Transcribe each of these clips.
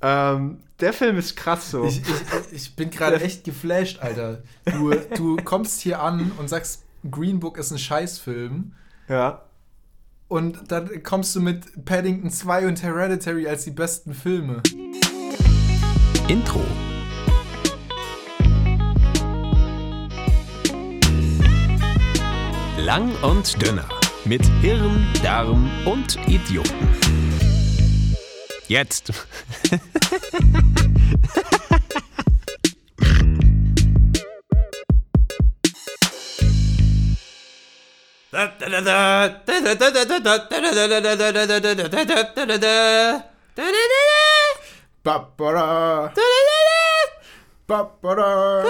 ähm, der Film ist krass so. Ich, ich, ich bin gerade echt geflasht, Alter. Du, du kommst hier an und sagst, Green Book ist ein Scheißfilm. Ja. Und dann kommst du mit Paddington 2 und Hereditary als die besten Filme. Intro. Lang und dünner. Mit Hirn, Darm und Idioten. Jetzt. Ba-ba-da. Ba-ba-da.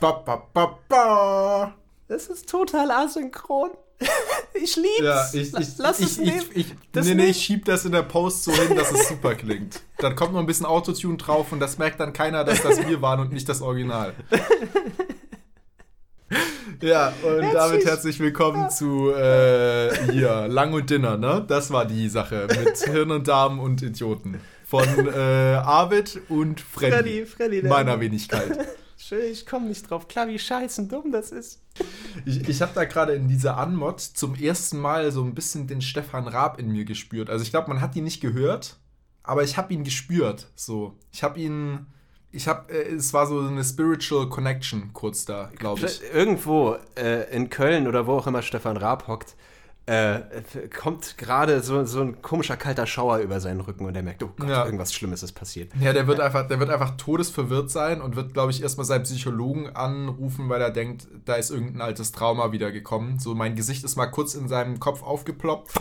Ba-ba-ba-ba. Das ist total asynchron. Ich lieb's. Ja, ich, ich, Lass ich, es ich, nehmen. ich, Das nee, nee, ich schieb das in der Post so hin, dass es super klingt. Dann kommt noch ein bisschen Autotune drauf und das merkt dann keiner, dass das wir waren und nicht das Original. Ja, und Herzlich- damit herzlich willkommen zu äh, hier, Lang und Dinner, ne? Das war die Sache mit Hirn und Darm und Idioten. Von äh, Arvid und Freddy, Freddy, Freddy, meiner Wenigkeit. Schön, ich komme nicht drauf klar, wie scheißen dumm das ist. Ich, ich habe da gerade in dieser Anmod zum ersten Mal so ein bisschen den Stefan Raab in mir gespürt. Also ich glaube, man hat ihn nicht gehört, aber ich habe ihn gespürt. So, ich habe ihn, ich habe, äh, es war so eine spiritual Connection kurz da, glaube ich. Irgendwo äh, in Köln oder wo auch immer Stefan Raab hockt, äh, kommt gerade so, so ein komischer kalter Schauer über seinen Rücken und er merkt, oh Gott, Ja. irgendwas Schlimmes ist passiert. Ja, der wird einfach, der wird einfach todesverwirrt sein und wird, glaube ich, erstmal seinen Psychologen anrufen, weil er denkt, da ist irgendein altes Trauma wieder gekommen. So, mein Gesicht ist mal kurz in seinem Kopf aufgeploppt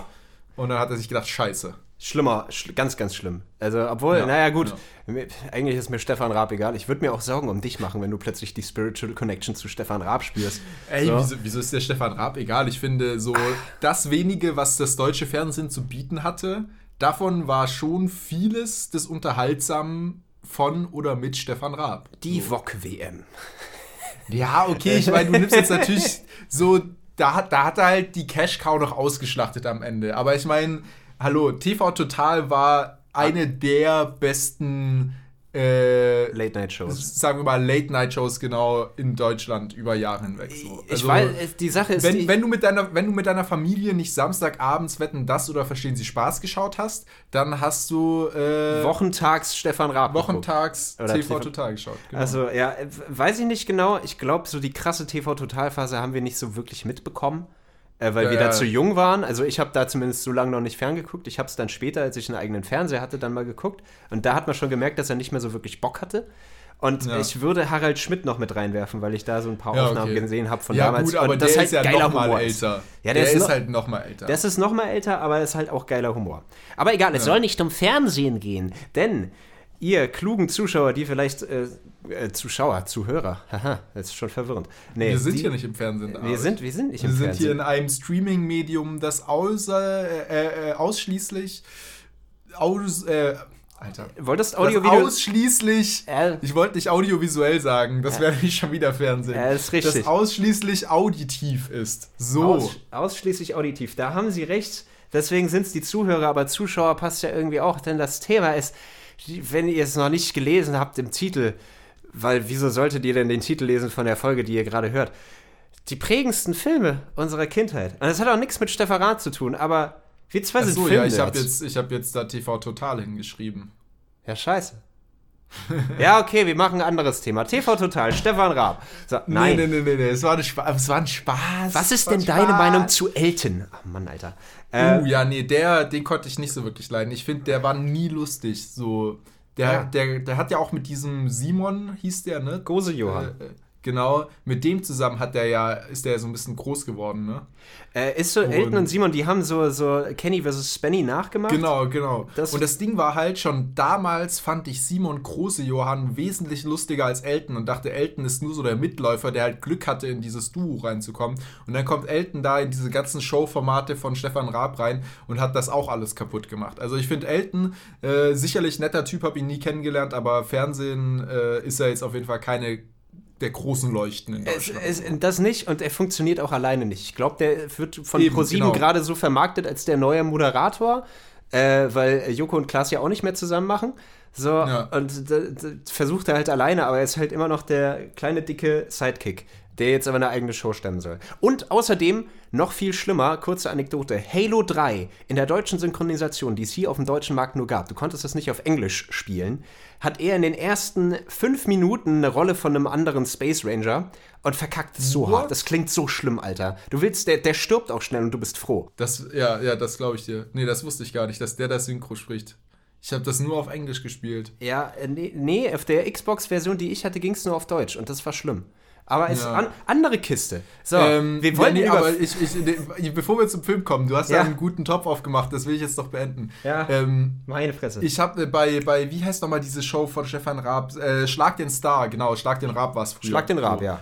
und dann hat er sich gedacht, scheiße. Schlimmer, schl ganz, ganz schlimm. Also, obwohl, Ja, naja, gut, mir- eigentlich ist mir Stefan Raab egal. Ich würde mir auch Sorgen um dich machen, wenn du plötzlich die Spiritual Connection zu Stefan Raab spürst. Ey, So. wieso, wieso ist der Stefan Raab egal? Ich finde, so das wenige, was das deutsche Fernsehen zu bieten hatte, davon war schon vieles des Unterhaltsamen von oder mit Stefan Raab. Die VOG-WM. Ja, okay, ich meine, du nimmst jetzt natürlich so, da, da hat er halt die Cash-Cow noch ausgeschlachtet am Ende. Aber ich meine, hallo, TV Total war eine der besten, äh, Late-Night-Shows. sagen wir mal, Late-Night-Shows genau in Deutschland über Jahre hinweg. So. Ich Also- weiß, es- die Sache ist, wenn, die, wenn, du mit deiner, wenn du mit deiner Familie nicht Samstagabends Wetten das oder Verstehen Sie Spaß geschaut hast, dann hast du äh, wochentags Stefan Raab wochentags TV TV Total geschaut. Genau. Also, ja, äh, weiß ich nicht genau. Ich glaube, so die krasse TV-Total-Phase haben wir nicht so wirklich mitbekommen, äh, weil Ja, wir da ja. zu jung waren. Also, ich habe da zumindest so lange noch nicht ferngeguckt. Ich habe es dann später, als ich einen eigenen Fernseher hatte, dann mal geguckt. Und da hat man schon gemerkt, dass er nicht mehr so wirklich Bock hatte. Und Ja. ich würde Harald Schmidt noch mit reinwerfen, weil ich da so ein paar Ja, Aufnahmen okay. gesehen habe von ja, damals. gut, aber und der das ist ja geiler noch mal Humor ist. älter. Ja, der der ist noch- halt noch mal älter. Das ist noch mal älter, aber ist halt auch geiler Humor. Aber egal, es soll nicht um Fernsehen gehen, denn ihr klugen Zuschauer, die vielleicht äh, äh, Zuschauer, Zuhörer, haha, das ist schon verwirrend. Nee, wir sind die, hier nicht im Fernsehen. Wir sind, wir sind nicht wir im sind Fernsehen. hier in einem Streaming-Medium, das außer, äh, äh, ausschließlich aus, äh, Alter. Wolltest Audio-Video? ausschließlich, Äh. ich wollte nicht audiovisuell sagen, das wäre nämlich schon wieder Fernsehen. Ja, ist richtig. Das ausschließlich auditiv ist. So. Aus, ausschließlich auditiv. Da haben Sie recht. Deswegen sind es die Zuhörer, aber Zuschauer passt ja irgendwie auch, denn das Thema ist, wenn ihr es noch nicht gelesen habt im Titel, weil wieso solltet ihr denn den Titel lesen von der Folge, die ihr gerade hört? Die prägendsten Filme unserer Kindheit. Und das hat auch nichts mit Stefan Rath zu tun, aber wir zwei sind Achso, ja, ich habe jetzt, ich hab jetzt da TV Total hingeschrieben. Ja, scheiße. ja, okay, wir machen ein anderes Thema. TV Total, Stefan Raab. So, nein. Nee, nee, nee, nee. Es war, ein Spaß, es war ein Spaß. Was ist denn ein deine Spaß. Meinung zu Elton? Ach Mann, Alter. Äh, Uh, ja, nee, der, den konnte ich nicht so wirklich leiden. Ich finde, der war nie lustig. So, der, Ja. der, der hat ja auch mit diesem Simon, hieß der, ne? Gose Johann. Äh, äh, genau, mit dem zusammen hat der ja, ist der ja so ein bisschen groß geworden, ne? Äh, ist so, Elton und Simon, die haben so, so Kenny vs. Spenny nachgemacht. Genau, genau. Das- und das Ding war halt schon damals fand ich Simon Große Johann wesentlich lustiger als Elton und dachte, Elton ist nur so der Mitläufer, der halt Glück hatte, in dieses Duo reinzukommen. Und dann kommt Elton da in diese ganzen Showformate von Stefan Raab rein und hat das auch alles kaputt gemacht. Also ich finde Elton äh, sicherlich netter Typ, habe ihn nie kennengelernt, aber Fernsehen äh, ist er jetzt auf jeden Fall keine der großen Leuchten in Es, Deutschland. es, das nicht und er funktioniert auch alleine nicht. Ich glaube, der wird von Eben, ProSieben genau. gerade so vermarktet als der neue Moderator. äh, weil Joko und Klaas ja auch nicht mehr zusammen machen. So, Ja. und d- versucht er halt alleine, aber er ist halt immer noch der kleine, dicke Sidekick, der jetzt aber eine eigene Show stemmen soll. Und außerdem, noch viel schlimmer, kurze Anekdote, Halo 3 in der deutschen Synchronisation, die es hier auf dem deutschen Markt nur gab, du konntest das nicht auf Englisch spielen, hat er in den ersten fünf Minuten eine Rolle von einem anderen Space Ranger und verkackt es so What? hart. Das klingt so schlimm, Alter. Du willst, der, der stirbt auch schnell und du bist froh. Das, ja, ja, das glaube ich dir. Nee, das wusste ich gar nicht, dass der das Synchro spricht. Ich habe das nur auf Englisch gespielt. Ja, äh, nee, nee auf der Xbox-Version, die ich hatte, ging es nur auf Deutsch und das war schlimm. Aber es ist Ja. an, andere Kiste. So, Ähm, wir wollten ja, nee, aber ich, ich, bevor wir zum Film kommen, du hast Ja. einen guten Topf aufgemacht, das will ich jetzt noch beenden. Ja. Ähm, meine Fresse. ich habe bei, bei, wie heißt nochmal diese Show von Stefan Raab? Äh, Schlag den Star, genau, Schlag den Raab war es früher. Schlag den Rab, so. ja.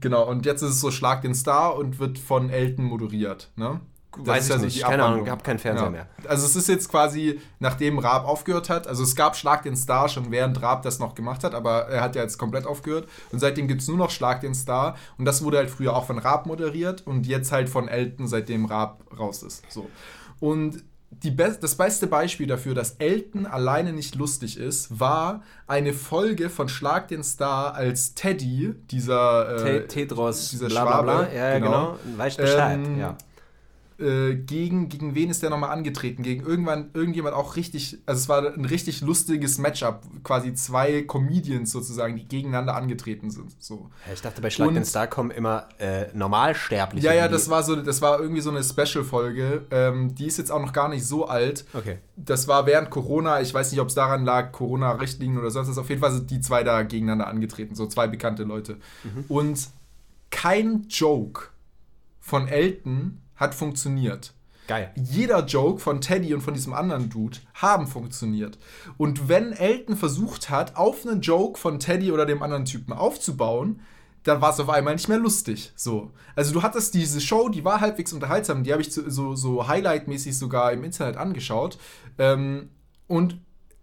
Genau, und jetzt ist es so Schlag den Star und wird von Elton moderiert, ne? Weiß ich ja nicht, keine Ahnung, Abwandlung. hab keinen Fernseher mehr. Also es ist jetzt quasi, nachdem Raab aufgehört hat, also es gab Schlag den Star schon während Raab das noch gemacht hat, aber er hat ja jetzt komplett aufgehört und seitdem gibt es nur noch Schlag den Star und das wurde halt früher auch von Raab moderiert und jetzt halt von Elton, seitdem Raab raus ist. So. Und Be das beste Beispiel dafür, dass Elton alleine nicht lustig ist, war eine Folge von Schlag den Star als Teddy, dieser Te- äh, Tedros, dieser bla bla bla. Ja, ja, genau. genau. Weißt Bescheid, Ähm, ja. Äh, gegen, gegen wen ist der nochmal angetreten? Gegen irgendwann, irgendjemand auch richtig, also es war ein richtig lustiges Matchup, quasi zwei Comedians sozusagen, die gegeneinander angetreten sind. So. Ja, Ich dachte, bei Schlag und- den Star kommen immer äh, Normalsterbliche. Ja, ja, das war so, das war irgendwie so eine Special-Folge. Ähm, die ist jetzt auch noch gar nicht so alt. Okay. Das war während Corona, ich weiß nicht, ob es daran lag, Corona-Richtlinien oder sonst was. Auf jeden Fall sind die zwei da gegeneinander angetreten, so zwei bekannte Leute. Und kein Joke von Elton hat funktioniert. Geil. jeder Joke von Teddy und von diesem anderen Dude haben funktioniert. Und wenn Elton versucht hat, auf einen Joke von Teddy oder dem anderen Typen aufzubauen, dann war es auf einmal nicht mehr lustig. So. Also du hattest diese Show, die war halbwegs unterhaltsam, die habe ich so, so, Highlight-mäßig sogar im Internet angeschaut. Ähm, und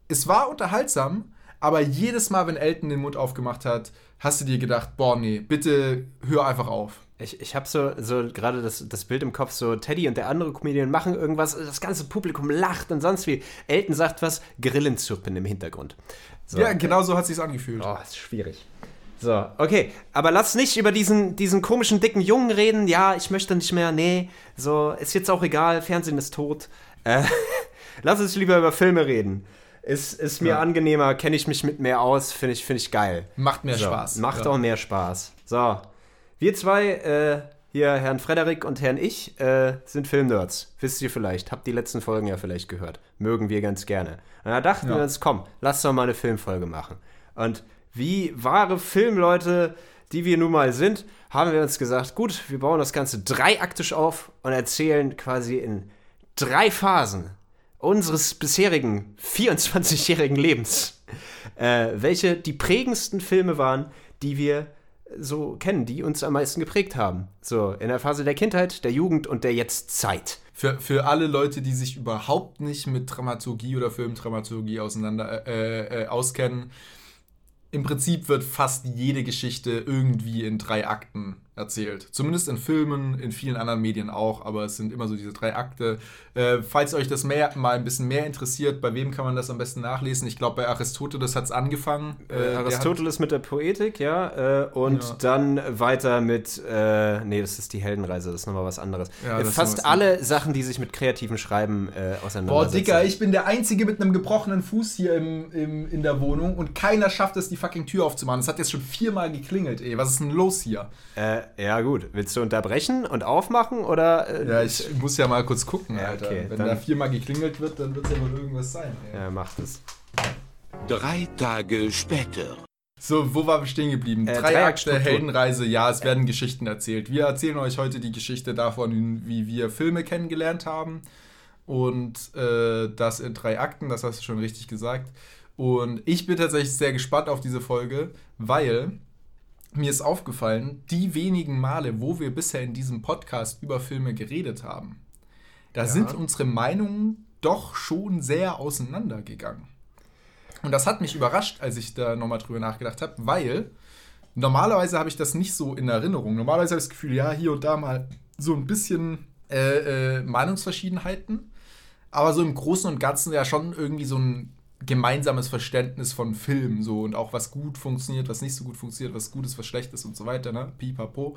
es war unterhaltsam, aber jedes Mal, wenn Elton den Mund aufgemacht hat, hast du dir gedacht, boah, nee, bitte hör einfach auf. Ich, ich habe so, so gerade das, das Bild im Kopf, so Teddy und der andere Comedian machen irgendwas, das ganze Publikum lacht und sonst wie. Elton sagt was, Grillenzirpen im Hintergrund. So. Ja, genau so hat sich's angefühlt. Oh, ist schwierig. So, okay. Aber lass nicht über diesen, diesen komischen, dicken Jungen reden. Ja, ich möchte nicht mehr. Nee, so, ist jetzt auch egal. Fernsehen ist tot. Äh, lass uns lieber über Filme reden. Ist, ist mir Ja. angenehmer, kenne ich mich mit mehr aus, finde ich, find ich geil. Macht mehr So, Spaß. Macht Ja. auch mehr Spaß. So, wir zwei, äh, hier Herrn Frederik und Herrn Ich, äh, sind Filmnerds. Wisst ihr vielleicht, habt die letzten Folgen ja vielleicht gehört. Mögen wir ganz gerne. Und da dachten Ja. wir uns, komm, lass doch mal eine Filmfolge machen. Und wie wahre Filmleute, die wir nun mal sind, haben wir uns gesagt, gut, wir bauen das Ganze dreiaktisch auf und erzählen quasi in drei Phasen unseres bisherigen 24-jährigen Lebens, äh, welche die prägendsten Filme waren, die wir so kennen, die uns am meisten geprägt haben. So in der Phase der Kindheit, der Jugend und der Jetztzeit. Für, für alle Leute, die sich überhaupt nicht mit Dramaturgie oder Filmdramaturgie auseinander äh, äh, auskennen, im Prinzip wird fast jede Geschichte irgendwie in drei Akten erzählt. Zumindest in Filmen, in vielen anderen Medien auch, aber es sind immer so diese drei Akte. Äh, falls euch das mehr, mal ein bisschen mehr interessiert, bei wem kann man das am besten nachlesen? Ich glaube, bei Aristoteles hat es angefangen. Äh, der hat- Aristoteles mit der Poetik, ja, äh, und Ja. dann weiter mit, äh, nee, das ist die Heldenreise, das ist nochmal was anderes. Ja, äh, das fast alle Sachen, die sich mit kreativem Schreiben äh, Boah, auseinandersetzen. Digga, ich bin der Einzige mit einem gebrochenen Fuß hier im, im, in der Wohnung und keiner schafft es, die fucking Tür aufzumachen. Es hat jetzt schon viermal geklingelt, ey. Was ist denn los hier? Äh, ja, gut. Willst du unterbrechen und aufmachen oder? Äh, Ja, ich muss ja mal kurz gucken, Ja, Alter. okay, Wenn dann- da viermal geklingelt wird, dann wird es ja wohl irgendwas sein, ey. Ja, macht es. Drei Tage später. So, wo waren wir stehen geblieben? Äh, Drei Akte, Dreieckstruktur. Heldenreise, ja, es werden Geschichten erzählt. Wir erzählen euch heute die Geschichte davon, wie wir Filme kennengelernt haben. Und äh, das in drei Akten, das hast du schon richtig gesagt. Und ich bin tatsächlich sehr gespannt auf diese Folge, weil mir ist aufgefallen, die wenigen Male, wo wir bisher in diesem Podcast über Filme geredet haben, da sind unsere Meinungen doch schon sehr auseinandergegangen. Und das hat mich überrascht, als ich da nochmal drüber nachgedacht habe, weil normalerweise habe ich das nicht so in Erinnerung. Normalerweise habe ich das Gefühl, ja, hier und da mal so ein bisschen äh, äh, Meinungsverschiedenheiten. aber so im Großen und Ganzen ja schon irgendwie so ein gemeinsames Verständnis von Film so und auch was gut funktioniert, was nicht so gut funktioniert, was gut ist, was schlecht ist und so weiter, ne? Pipapo.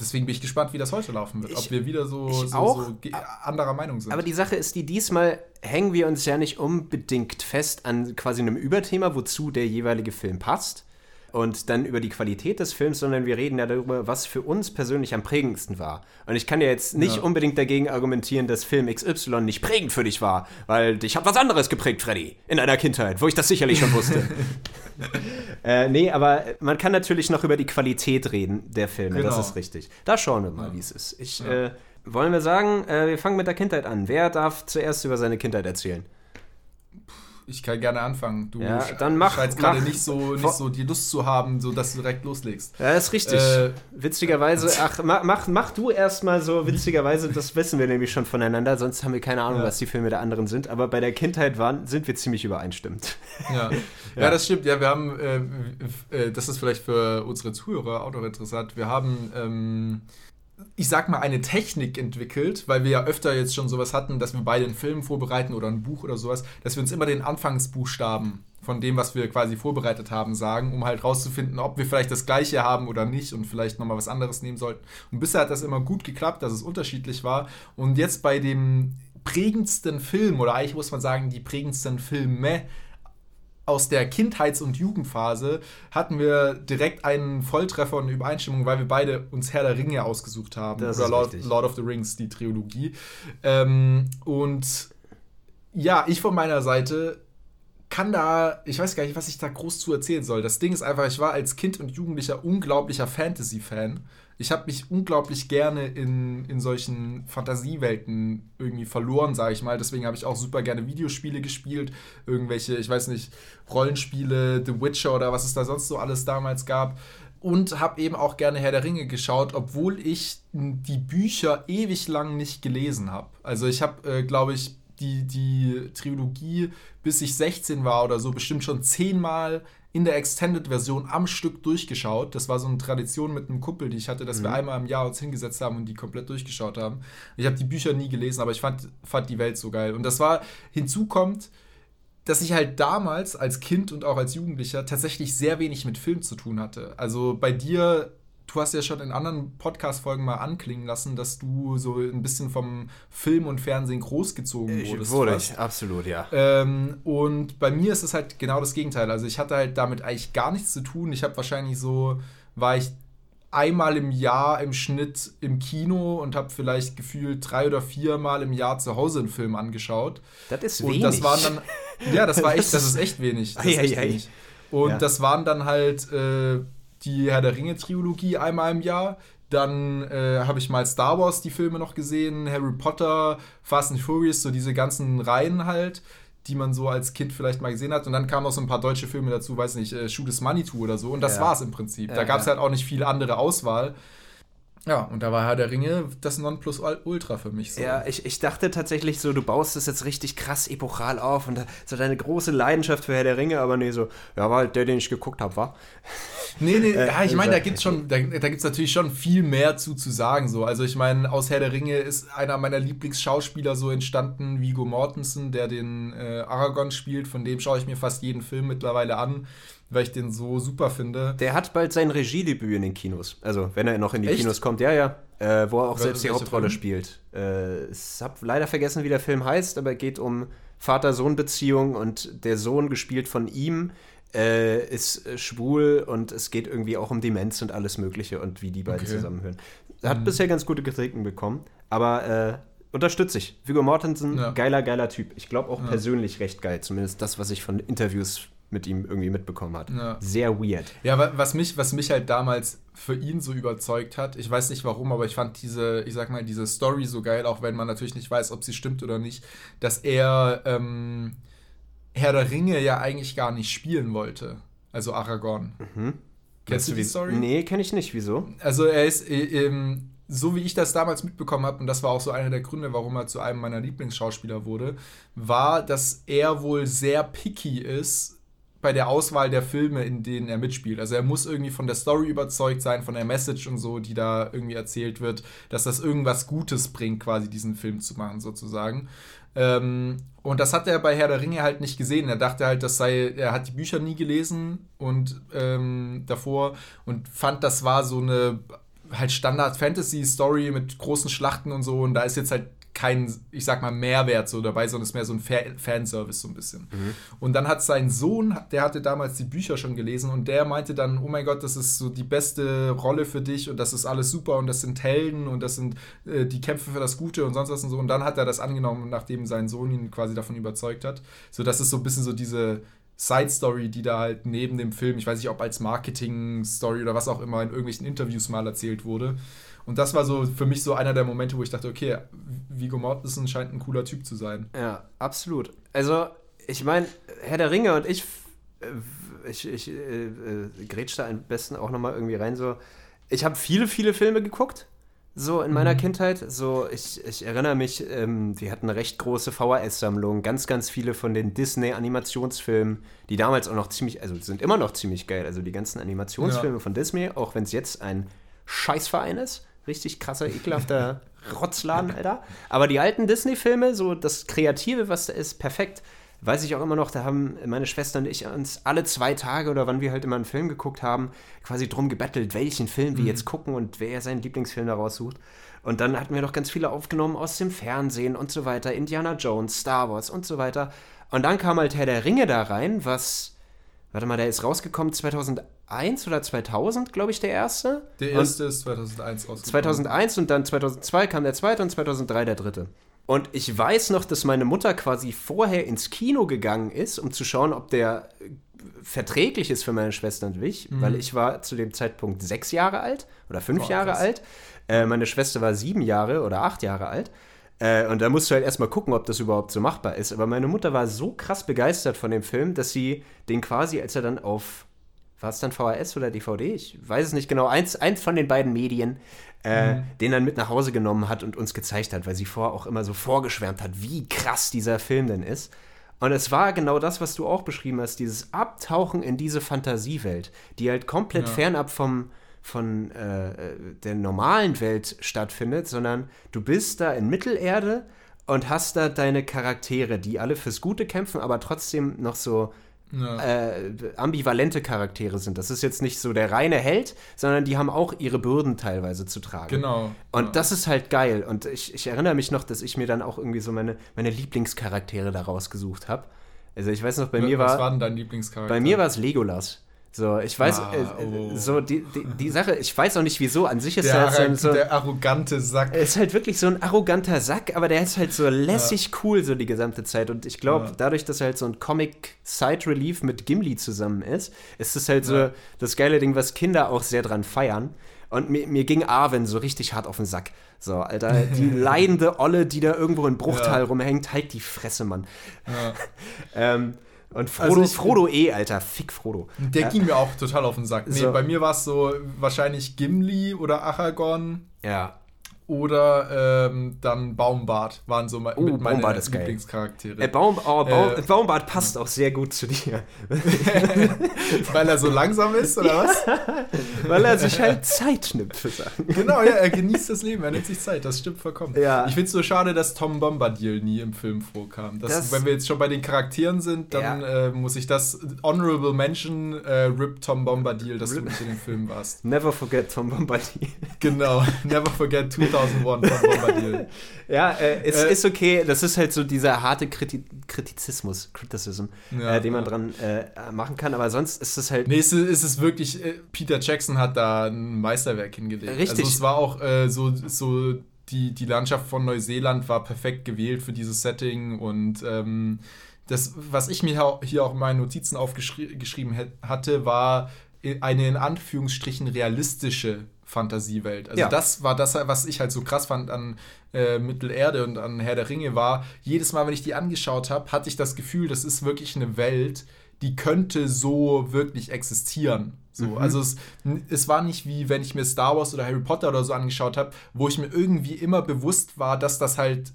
Deswegen bin ich gespannt, wie das heute laufen wird. Ich- Ob wir wieder so, so, auch. so anderer Meinung sind. Aber die Sache ist die, diesmal hängen wir uns ja nicht unbedingt fest an quasi einem Überthema, wozu der jeweilige Film passt. Und dann über die Qualität des Films, sondern wir reden ja darüber, was für uns persönlich am prägendsten war. Und ich kann ja jetzt nicht Ja. unbedingt dagegen argumentieren, dass Film XY nicht prägend für dich war, weil dich hat was anderes geprägt, Freddy, in deiner Kindheit, wo ich das sicherlich schon wusste. äh, nee, aber man kann natürlich noch über die Qualität reden der Filme, das Genau. ist richtig. Da schauen wir mal, wie es ist. Ich, Ja. äh, wollen wir sagen, äh, wir fangen mit der Kindheit an. Wer darf zuerst über seine Kindheit erzählen? Ich kann gerne anfangen. Du Ja, dann mach- scheinst gerade nicht so, nicht so die Lust zu haben, so dass du direkt loslegst. Ja, ist richtig. Äh, witzigerweise, ach, mach, mach, du erstmal so, witzigerweise, das wissen wir nämlich schon voneinander, sonst haben wir keine Ahnung, Ja. was die Filme der anderen sind, aber bei der Kindheit waren, sind wir ziemlich übereinstimmend. Ja. ja, das stimmt. Ja, wir haben, äh, äh, das ist vielleicht für unsere Zuhörer auch noch interessant. Wir haben, ähm, ich sag mal, eine Technik entwickelt, weil wir ja öfter jetzt schon sowas hatten, dass wir beide einen Film vorbereiten oder ein Buch oder sowas, dass wir uns immer den Anfangsbuchstaben von dem, was wir quasi vorbereitet haben, sagen, um halt rauszufinden, ob wir vielleicht das gleiche haben oder nicht und vielleicht nochmal was anderes nehmen sollten. Und bisher hat das immer gut geklappt, dass es unterschiedlich war. Und jetzt bei dem prägendsten Film, oder eigentlich muss man sagen, die prägendsten Filme aus der Kindheits- und Jugendphase hatten wir direkt einen Volltreffer und eine Übereinstimmung, weil wir beide uns Herr der Ringe ausgesucht haben. Das oder Lord. Lord of the Rings, die Trilogie. Ähm, und ja, ich von meiner Seite kann da, ich weiß gar nicht, was ich da groß zu erzählen soll. Das Ding ist einfach, ich war als Kind und Jugendlicher unglaublicher Fantasy-Fan. Ich habe mich unglaublich gerne in, in solchen Fantasiewelten irgendwie verloren, sage ich mal. Deswegen habe ich auch super gerne Videospiele gespielt. Irgendwelche, ich weiß nicht, Rollenspiele, The Witcher oder was es da sonst so alles damals gab. Und habe eben auch gerne Herr der Ringe geschaut, obwohl ich die Bücher ewig lang nicht gelesen habe. Also ich habe, äh, glaube ich, die, die Trilogie, bis ich 16 war oder so, bestimmt schon zehnmal in der Extended-Version am Stück durchgeschaut. Das war so eine Tradition mit einem Kumpel, die ich hatte, dass wir einmal im Jahr uns hingesetzt haben und die komplett durchgeschaut haben. Ich habe die Bücher nie gelesen, aber ich fand, fand die Welt so geil. Und das war, hinzu kommt, dass ich halt damals als Kind und auch als Jugendlicher tatsächlich sehr wenig mit Film zu tun hatte. Also bei dir, du hast ja schon in anderen Podcast-Folgen mal anklingen lassen, dass du so ein bisschen vom Film und Fernsehen großgezogen wurdest. wurde fast. ich, absolut, ja. Ähm, und bei mir ist es halt genau das Gegenteil. Also ich hatte halt damit eigentlich gar nichts zu tun. Ich habe wahrscheinlich so, war ich einmal im Jahr im Schnitt im Kino und habe vielleicht gefühlt drei oder viermal im Jahr zu Hause einen Film angeschaut. Das ist Und wenig. das waren dann, ja, das war echt, das ist- echt wenig. Das ist echt wenig. Und Ja. das waren dann halt äh, die Herr der Ringe-Trilogie einmal im Jahr. Dann äh, habe ich mal Star Wars die Filme noch gesehen, Harry Potter, Fast and Furious, so diese ganzen Reihen halt, die man so als Kind vielleicht mal gesehen hat. Und dann kamen noch so ein paar deutsche Filme dazu, weiß nicht, äh, Shoot is Money to oder so. Und das Ja. war es im Prinzip. Ja, da gab es ja. halt auch nicht viel andere Auswahl. Ja, und da war Herr der Ringe das Nonplusultra für mich. So. Ja, ich, ich dachte tatsächlich so, du baust das jetzt richtig krass epochal auf und da- so deine große Leidenschaft für Herr der Ringe, aber nee, so, ja, war halt der, den ich geguckt habe, war. Nee, nee, Äh, ja, ich meine, da also- gibt es schon, da, da gibt's natürlich schon viel mehr zu, zu sagen. So. Also ich meine, aus Herr der Ringe ist einer meiner Lieblingsschauspieler so entstanden, Vigo Mortensen, der den äh, Aragorn spielt. Von dem schaue ich mir fast jeden Film mittlerweile an, weil ich den so super finde. Der hat bald sein Regiedebüt in den Kinos. Also, wenn er noch in die Echt? Kinos kommt, ja, ja. Äh, wo er auch Wel- selbst die Hauptrolle Film? spielt. Äh, ich habe leider vergessen, wie der Film heißt, aber es geht um Vater-Sohn-Beziehung und der Sohn, gespielt von ihm, äh, ist äh, schwul und es geht irgendwie auch um Demenz und alles Mögliche und wie die beiden Okay. zusammenhören. Hat Mhm. bisher ganz gute Kritiken bekommen, aber äh, unterstütze ich. Viggo Mortensen, Ja. geiler, geiler Typ. Ich glaube auch Ja. persönlich recht geil, zumindest das, was ich von Interviews mit ihm irgendwie mitbekommen hat. Ja. Sehr weird. Ja, wa- was mich, was mich halt damals für ihn so überzeugt hat, ich weiß nicht warum, aber ich fand diese, ich sag mal, diese Story so geil, auch wenn man natürlich nicht weiß, ob sie stimmt oder nicht, dass er ähm, Herr der Ringe ja eigentlich gar nicht spielen wollte. Also Aragorn. Kennst du die Story? Nee, kenne ich nicht. Wieso? Also er ist, äh, ähm, so wie ich das damals mitbekommen habe, und das war auch so einer der Gründe, warum er zu einem meiner Lieblingsschauspieler wurde, war, dass er wohl sehr picky ist bei der Auswahl der Filme, in denen er mitspielt. Also er muss irgendwie von der Story überzeugt sein, von der Message und so, die da irgendwie erzählt wird, dass das irgendwas Gutes bringt, quasi diesen Film zu machen, sozusagen. Ähm, und das hat er bei Herr der Ringe halt nicht gesehen. Er dachte halt, das sei, er hat die Bücher nie gelesen und ähm, davor und fand, das war so eine halt Standard-Fantasy-Story mit großen Schlachten und so. Und da ist jetzt halt kein, ich sag mal, Mehrwert so dabei, sondern es ist mehr so ein Fa Fanservice so ein bisschen. Mhm. Und dann hat sein Sohn, der hatte damals die Bücher schon gelesen und der meinte dann, oh mein Gott, das ist so die beste Rolle für dich und das ist alles super und das sind Helden und das sind äh, die Kämpfe für das Gute und sonst was und so. Und dann hat er das angenommen, nachdem sein Sohn ihn quasi davon überzeugt hat. So, das ist so ein bisschen so diese Side Story, die da halt neben dem Film, ich weiß nicht, ob als Marketing-Story oder was auch immer in irgendwelchen Interviews mal erzählt wurde. Und das war so für mich so einer der Momente, wo ich dachte, okay, Vigo Mortensen scheint ein cooler Typ zu sein. Ja, absolut. Also, ich meine, Herr der Ringe und ich, äh, ich, ich äh, äh, grätsch da am besten auch nochmal irgendwie rein, so, ich habe viele, viele Filme geguckt, so in meiner Mhm. Kindheit. So, ich, ich erinnere mich, ähm, wir hatten eine recht große VHS-Sammlung, ganz, ganz viele von den Disney-Animationsfilmen, die damals auch noch ziemlich, also sind immer noch ziemlich geil. Also die ganzen Animationsfilme Ja. von Disney, auch wenn es jetzt ein Scheißverein ist. Richtig krasser, ekelhafter Rotzladen, Alter. Aber die alten Disney-Filme, so das Kreative, was da ist, perfekt. Weiß ich auch immer noch, da haben meine Schwester und ich uns alle zwei Tage oder wann wir halt immer einen Film geguckt haben, quasi drum gebettelt, welchen Film wir jetzt gucken und wer seinen Lieblingsfilm daraus sucht. Und dann hatten wir noch ganz viele aufgenommen aus dem Fernsehen und so weiter, Indiana Jones, Star Wars und so weiter. Und dann kam halt Herr der Ringe da rein, was, warte mal, der ist rausgekommen 2001 oder 2000, glaube ich, der erste. Der Und- erste ist 2001 rausgekommen. 2001 und dann 2002 kam der zweite und 2003 der dritte. Und ich weiß noch, dass meine Mutter quasi vorher ins Kino gegangen ist, um zu schauen, ob der verträglich ist für meine Schwester und mich, weil ich war zu dem Zeitpunkt sechs Jahre alt oder fünf Boah, Jahre krass. alt. Äh, meine Schwester war sieben Jahre oder acht Jahre alt. Äh, und da musst du halt erstmal gucken, ob das überhaupt so machbar ist. Aber meine Mutter war so krass begeistert von dem Film, dass sie den quasi, als er dann auf war es dann VHS oder DVD? Ich weiß es nicht genau. Eins, eins von den beiden Medien, äh, den dann mit nach Hause genommen hat und uns gezeigt hat, weil sie vorher auch immer so vorgeschwärmt hat, wie krass dieser Film denn ist. Und es war genau das, was du auch beschrieben hast, dieses Abtauchen in diese Fantasiewelt, die halt komplett Ja. fernab vom, von äh, der normalen Welt stattfindet, sondern du bist da in Mittelerde und hast da deine Charaktere, die alle fürs Gute kämpfen, aber trotzdem noch so Ja. äh, ambivalente Charaktere sind. Das ist jetzt nicht so der reine Held, sondern die haben auch ihre Bürden teilweise zu tragen. Genau. Und ja. das ist halt geil. Und ich, ich erinnere mich noch, dass ich mir dann auch irgendwie so meine, meine Lieblingscharaktere da rausgesucht habe. Also ich weiß noch, bei mir Was war, war denn dein Lieblingscharakter? bei mir war es Legolas. So, ich weiß, Ah, oh. so die, die, die Sache, ich weiß auch nicht wieso, an sich ist der, er halt so, ein- so, der arrogante Sack. ist halt wirklich so ein arroganter Sack, aber der ist halt so lässig cool so die gesamte Zeit. Und ich glaube, Ja. dadurch, dass er halt so ein Comic-Side-Relief mit Gimli zusammen ist, ist es halt so Ja. das geile Ding, was Kinder auch sehr dran feiern. Und mir, mir ging Arwen so richtig hart auf den Sack. So, Alter, die leidende Olle, die da irgendwo in Bruchtal Ja. rumhängt, halt die Fresse, Mann. Ja. Ähm, und Frodo, Also ich- Frodo eh, Alter, fick Frodo. Der ging mir auch total auf den Sack. Nee, So. bei mir war es so wahrscheinlich Gimli oder Aragorn Ja, oder ähm, dann Baumbart waren so me Oh, mit meine Baumbart ist geil. Lieblingscharaktere. äh, Baum, oh, Baum, Äh. Baumbart passt auch sehr gut zu dir. Weil er so langsam ist, oder was? Weil er sich halt Zeit nimmt für Sachen. Genau, ja, er genießt das Leben, er nimmt sich Zeit, das stimmt vollkommen. Ja. Ich finde es so schade, dass Tom Bombadil nie im Film vorkam. Das, Das- wenn wir jetzt schon bei den Charakteren sind, dann äh, muss ich das Honorable Mention äh, Rip Tom Bombadil, dass du nicht in dem Film warst. Never forget Tom Bombadil. Genau, never forget 2001 Tom Bombadil. Ja, äh, es Äh, ist okay. Das ist halt so dieser harte Kriti Kritizismus, Criticism, Ja, äh, den man ja. dran äh, machen kann. Aber sonst ist es halt. Nee, es ist, es wirklich, äh, Peter Jackson hat da ein Meisterwerk hingelegt. Richtig. Also es war auch äh, so, so die, die Landschaft von Neuseeland war perfekt gewählt für dieses Setting und ähm, das, was ich mir hier auch in meinen Notizen aufgeschrieben hatte, war eine in Anführungsstrichen realistische Fantasiewelt. Also Ja. das war das, was ich halt so krass fand an äh, Mittelerde und an Herr der Ringe war, jedes Mal, wenn ich die angeschaut habe, hatte ich das Gefühl, das ist wirklich eine Welt, die könnte so wirklich existieren. So, Mhm. Also es, es war nicht wie, wenn ich mir Star Wars oder Harry Potter oder so angeschaut habe, wo ich mir irgendwie immer bewusst war, dass das halt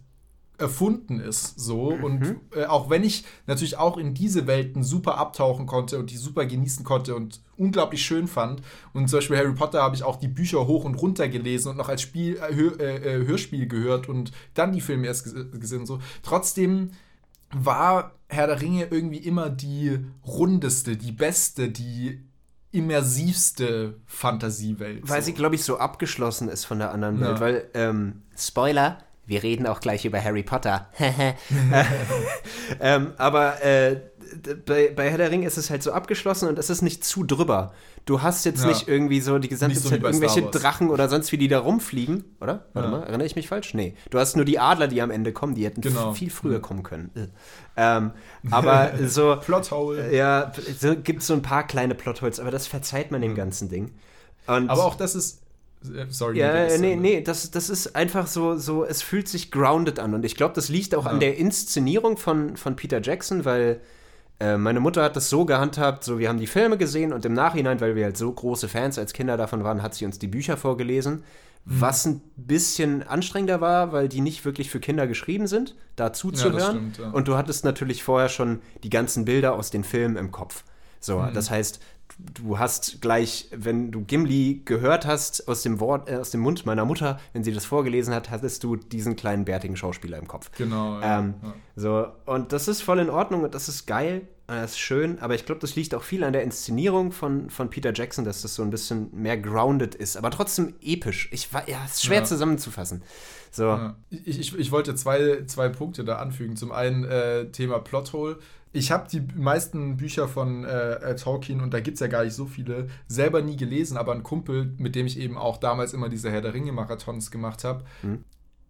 erfunden ist, so und äh, auch wenn ich natürlich auch in diese Welten super abtauchen konnte und die super genießen konnte und unglaublich schön fand und zum Beispiel Harry Potter habe ich auch die Bücher hoch und runter gelesen und noch als Spiel, äh, Hör, äh, äh, Hörspiel gehört und dann die Filme erst ges- gesehen und so. Trotzdem war Herr der Ringe irgendwie immer die rundeste, die beste, die immersivste Fantasiewelt. Weil so. sie, glaube ich, so abgeschlossen ist von der anderen Ja. Welt. Weil, ähm, Spoiler, wir reden auch gleich über Harry Potter. ähm, aber äh, bei, bei Herr der Ringe ist es halt so abgeschlossen und es ist nicht zu drüber. Du hast jetzt Ja. nicht irgendwie so die gesamte so Zeit irgendwelche. Drachen oder sonst wie die da rumfliegen, oder? Warte Ja. mal, erinnere ich mich falsch? Nee. Du hast nur die Adler, die am Ende kommen, die hätten Genau. viel früher kommen können. Äh. Ähm, aber so. Plothole. Ja, so, gibt so ein paar kleine Plotholes, aber das verzeiht man dem ganzen Ding. Und Aber auch das ist. Äh, Sorry. ja, das ist, nee, äh, nee, das, das ist einfach so, so, es fühlt sich grounded an. Und ich glaube, das liegt auch an der Inszenierung von, von Peter Jackson, weil äh, meine Mutter hat das so gehandhabt, so wir haben die Filme gesehen und im Nachhinein, weil wir halt so große Fans als Kinder davon waren, hat sie uns die Bücher vorgelesen. Mhm. Was ein bisschen anstrengender war, weil die nicht wirklich für Kinder geschrieben sind, da zuzuhören. stimmt, ja. Und du hattest natürlich vorher schon die ganzen Bilder aus den Filmen im Kopf. So, Mhm. das heißt, du hast gleich, wenn du Gimli gehört hast aus dem Wort, äh, aus dem Mund meiner Mutter, wenn sie das vorgelesen hat, hattest du diesen kleinen bärtigen Schauspieler im Kopf. Genau. Ja, Ähm, ja. So, und das ist voll in Ordnung und das ist geil das ist schön, aber ich glaube, das liegt auch viel an der Inszenierung von, von Peter Jackson, dass das so ein bisschen mehr grounded ist, aber trotzdem episch. Ich war, ja, ist schwer Ja. zusammenzufassen. So. Ich, ich, ich wollte zwei, zwei Punkte da anfügen. Zum einen äh, Thema Plothole. Ich habe die meisten Bücher von äh, äh, Tolkien, und da gibt es ja gar nicht so viele, selber nie gelesen, aber ein Kumpel, mit dem ich eben auch damals immer diese Herr der Ringe-Marathons gemacht habe,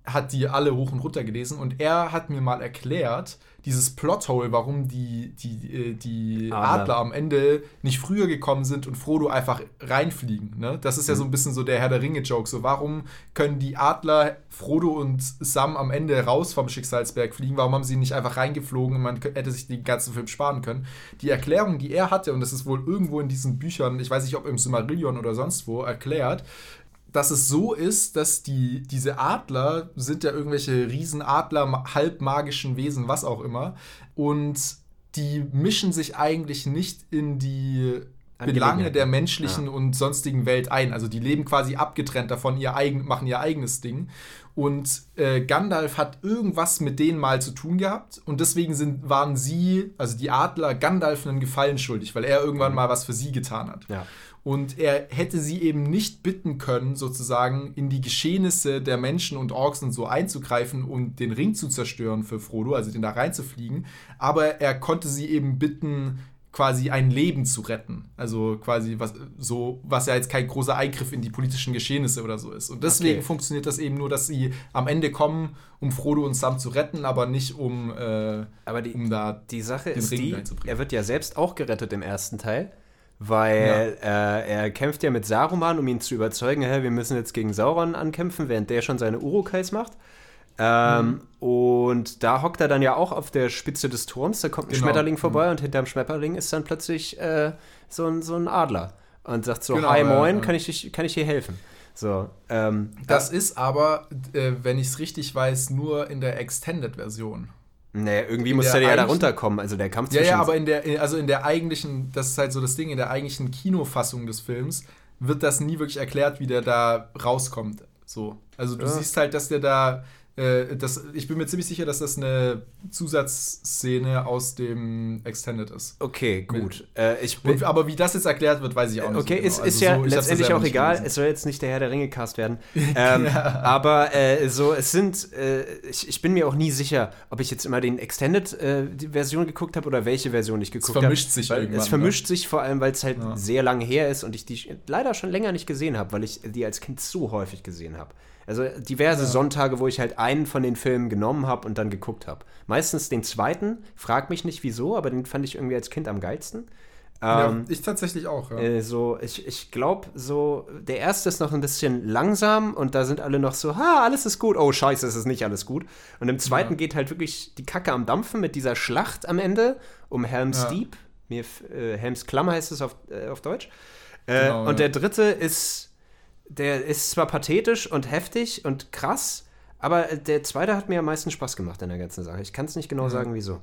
hat die alle hoch und runter gelesen und er hat mir mal erklärt, dieses Plothole, warum die, die, äh, die Adler. Adler. am Ende nicht früher gekommen sind und Frodo einfach reinfliegen. Ne? Das ist ja so ein bisschen so der Herr der Ringe-Joke. So, warum können die Adler Frodo und Sam am Ende raus vom Schicksalsberg fliegen? Warum haben sie nicht einfach reingeflogen und man hätte sich den ganzen Film sparen können? Die Erklärung, die er hatte, und das ist wohl irgendwo in diesen Büchern, ich weiß nicht, ob im Silmarillion oder sonst wo, erklärt, dass es so ist, dass die, diese Adler sind ja irgendwelche Riesenadler, ma- halbmagischen Wesen, was auch immer. Und die mischen sich eigentlich nicht in die Belange der menschlichen und sonstigen Welt ein. Also die leben quasi abgetrennt davon, ihr eigen, machen ihr eigenes Ding. Und äh, Gandalf hat irgendwas mit denen mal zu tun gehabt und deswegen sind, waren sie, also die Adler, Gandalf einen Gefallen schuldig, weil er irgendwann mal was für sie getan hat. Ja. Und er hätte sie eben nicht bitten können, sozusagen in die Geschehnisse der Menschen und Orks und so einzugreifen und den Ring zu zerstören für Frodo, also den da reinzufliegen. Aber er konnte sie eben bitten, quasi ein Leben zu retten. Also quasi was so, was ja jetzt kein großer Eingriff in die politischen Geschehnisse oder so ist. Und deswegen Okay. funktioniert das eben nur, dass sie am Ende kommen, um Frodo und Sam zu retten, aber nicht um, äh, aber die, um da Die Sache den ist Ring die, er wird ja selbst auch gerettet im ersten Teil, weil äh, er kämpft ja mit Saruman, um ihn zu überzeugen, hä, wir müssen jetzt gegen Sauron ankämpfen, während der schon seine Urukais macht. Ähm, Und da hockt er dann ja auch auf der Spitze des Turms, da kommt ein Genau. Schmetterling vorbei und hinterm Schmetterling ist dann plötzlich äh, so, ein, so ein Adler und sagt so, Genau, hi ja, moin, ja. kann ich, dich, kann ich dir helfen? So, ähm, Das ist aber, äh, wenn ich es richtig weiß, nur in der Extended-Version. Nee, irgendwie muss der der ja da runterkommen, also der Kampf Ja, zwischen ja, aber in der, also in der eigentlichen, das ist halt so das Ding, in der eigentlichen Kinofassung des Films wird das nie wirklich erklärt, wie der da rauskommt. So. Also du Ja. siehst halt, dass der da, äh, das, ich bin mir ziemlich sicher, dass das eine Zusatzszene aus dem Extended ist. Okay, gut. Äh, ich bin, Und, aber wie das jetzt erklärt wird, weiß ich auch nicht. Okay, so genau. ist, ist Also ja so, letztendlich auch egal. gelesen. Es soll jetzt nicht der Herr der Ringe-Cast werden. ähm, Aber äh, so, es sind, äh, ich, ich bin mir auch nie sicher, ob ich jetzt immer den Extended-Version geguckt habe oder welche Version ich geguckt habe. vermischt sich weil irgendwann, Es vermischt sich vor allem, weil es halt Ja. sehr lange her ist und ich die leider schon länger nicht gesehen habe, weil ich die als Kind so häufig gesehen habe. Also diverse Sonntage, wo ich halt einen von den Filmen genommen habe und dann geguckt habe. Meistens den zweiten, frag mich nicht wieso, aber den fand ich irgendwie als Kind am geilsten. Ja, Ähm, ich tatsächlich auch, ja. äh, so, ich, ich glaube, so, der erste ist noch ein bisschen langsam und da sind alle noch so, ha, alles ist gut. Oh, scheiße, es ist nicht alles gut. Und im zweiten Ja. geht halt wirklich die Kacke am Dampfen mit dieser Schlacht am Ende um Helm's Ja. Deep. Mir, äh, Helms Klamm heißt es auf, äh, auf Deutsch. Äh, Genau, und ja. der dritte ist, der ist zwar pathetisch und heftig und krass, Aber der zweite hat mir am meisten Spaß gemacht in der ganzen Sache. Ich kann es nicht genau Ja. sagen, wieso.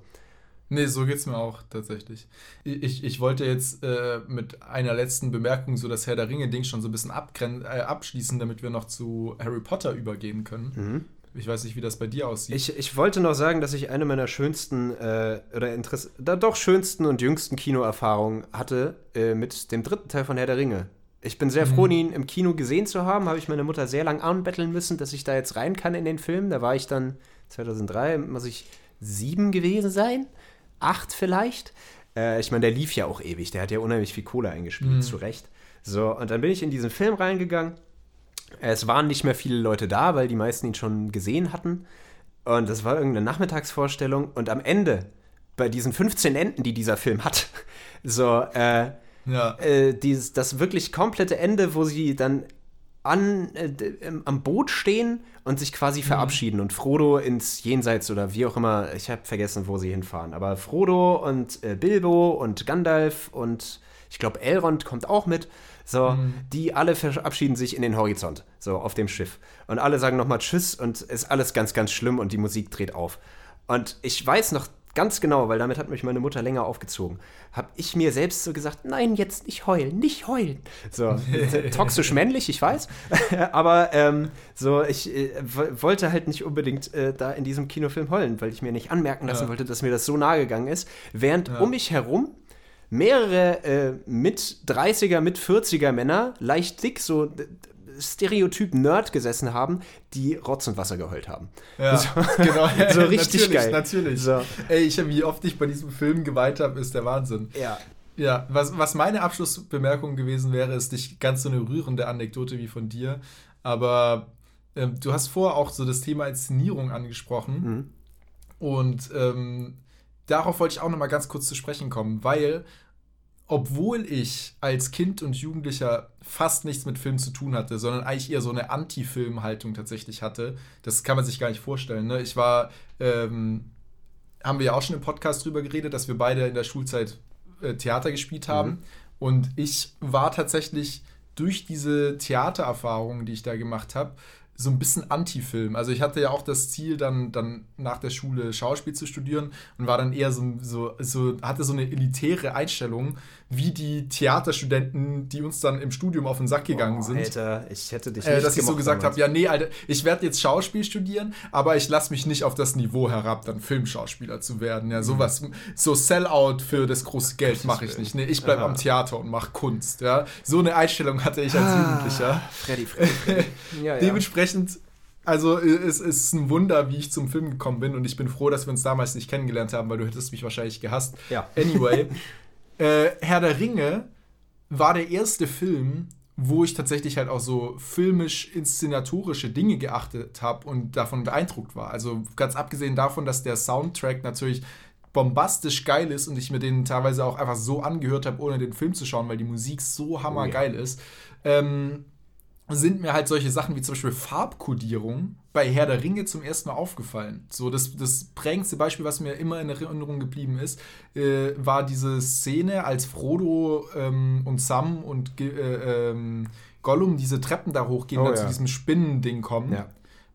Nee, so geht's mir auch tatsächlich. Ich, ich wollte jetzt äh, mit einer letzten Bemerkung so das Herr der Ringe-Ding schon so ein bisschen äh, abschließen, damit wir noch zu Harry Potter übergehen können. Mhm. Ich weiß nicht, wie das bei dir aussieht. Ich, ich wollte noch sagen, dass ich eine meiner schönsten äh, oder Interess da doch schönsten und jüngsten Kinoerfahrungen hatte äh, mit dem dritten Teil von Herr der Ringe. Ich bin sehr froh, ihn im Kino gesehen zu haben. Habe ich meine Mutter sehr lang anbetteln müssen, dass ich da jetzt rein kann in den Film. Da war ich dann 2003, muss ich sieben gewesen sein, acht vielleicht. Äh, ich meine, der lief ja auch ewig. Der hat ja unheimlich viel Kohle eingespielt, zu Recht. So, und dann bin ich in diesen Film reingegangen. Es waren nicht mehr viele Leute da, weil die meisten ihn schon gesehen hatten. Und das war irgendeine Nachmittagsvorstellung. Und am Ende, bei diesen 15 Enden, die dieser Film hat, so, äh, ja. äh, dieses, das wirklich komplette Ende, wo sie dann an, äh, am Boot stehen und sich quasi verabschieden und Frodo ins Jenseits oder wie auch immer, ich habe vergessen, wo sie hinfahren. Aber Frodo und äh, Bilbo und Gandalf und ich glaube Elrond kommt auch mit. So, die alle verabschieden sich in den Horizont, so auf dem Schiff. Und alle sagen nochmal Tschüss und ist alles ganz, ganz schlimm und die Musik dreht auf. Und ich weiß noch ganz genau, weil damit hat mich meine Mutter länger aufgezogen, habe ich mir selbst so gesagt, nein, jetzt nicht heulen, nicht heulen. So, toxisch männlich, ich weiß, aber ähm, so, ich äh, wollte halt nicht unbedingt äh, da in diesem Kinofilm heulen, weil ich mir nicht anmerken lassen Ja. wollte, dass mir das so nahe gegangen ist, während um mich herum mehrere äh, mit 30er, mit 40er Männer, leicht dick, so Stereotyp Nerd gesessen haben, die Rotz und Wasser geheult haben. Ja, So- genau. so richtig natürlich, geil. Natürlich. So. Ey, ich, wie oft ich bei diesem Film geweint habe, ist der Wahnsinn. Ja. Ja, was, was meine Abschlussbemerkung gewesen wäre, ist nicht ganz so eine rührende Anekdote wie von dir, aber ähm, du hast vorher auch so das Thema Inszenierung angesprochen Mhm. und ähm, darauf wollte ich auch noch mal ganz kurz zu sprechen kommen, weil obwohl ich als Kind und Jugendlicher fast nichts mit Film zu tun hatte, sondern eigentlich eher so eine Anti-Film-Haltung tatsächlich hatte, das kann man sich gar nicht vorstellen. Ne? Ich war, ähm, haben wir ja auch schon im Podcast drüber geredet, dass wir beide in der Schulzeit äh, Theater gespielt haben. Und ich war tatsächlich durch diese Theatererfahrungen, die ich da gemacht habe, so ein bisschen Anti-Film. Also ich hatte ja auch das Ziel, dann, dann nach der Schule Schauspiel zu studieren und war dann eher so, so, so hatte so eine elitäre Einstellung, wie die Theaterstudenten, die uns dann im Studium auf den Sack gegangen Boah, sind. Alter, ich hätte dich Äh, nicht dass ich so gesagt habe, ja, nee, Alter, ich werde jetzt Schauspiel studieren, aber ich lasse mich nicht auf das Niveau herab, dann Filmschauspieler zu werden. Ja, sowas, so Sellout für das große Geld mache ich nicht. Nee, ich bleibe am Theater und mache Kunst. Ja, so eine Einstellung hatte ich als Jugendlicher. Freddy, Freddy, Freddy. Ja, ja. Dementsprechend, also äh, es ist ein Wunder, wie ich zum Film gekommen bin und ich bin froh, dass wir uns damals nicht kennengelernt haben, weil du hättest mich wahrscheinlich gehasst. Ja. Anyway, äh, Herr der Ringe war der erste Film, wo ich tatsächlich halt auch so filmisch-inszenatorische Dinge geachtet habe und davon beeindruckt war. Also ganz abgesehen davon, dass der Soundtrack natürlich bombastisch geil ist und ich mir den teilweise auch einfach so angehört habe, ohne den Film zu schauen, weil die Musik so hammergeil ist, ähm, sind mir halt solche Sachen wie zum Beispiel Farbkodierung bei Herr der Ringe zum ersten Mal aufgefallen. So, das, das prägendste Beispiel, was mir immer in Erinnerung geblieben ist, äh, war diese Szene, als Frodo ähm, und Sam und äh, ähm, Gollum diese Treppen da hochgehen Oh, und ja. zu diesem Spinnending kommen. Ja.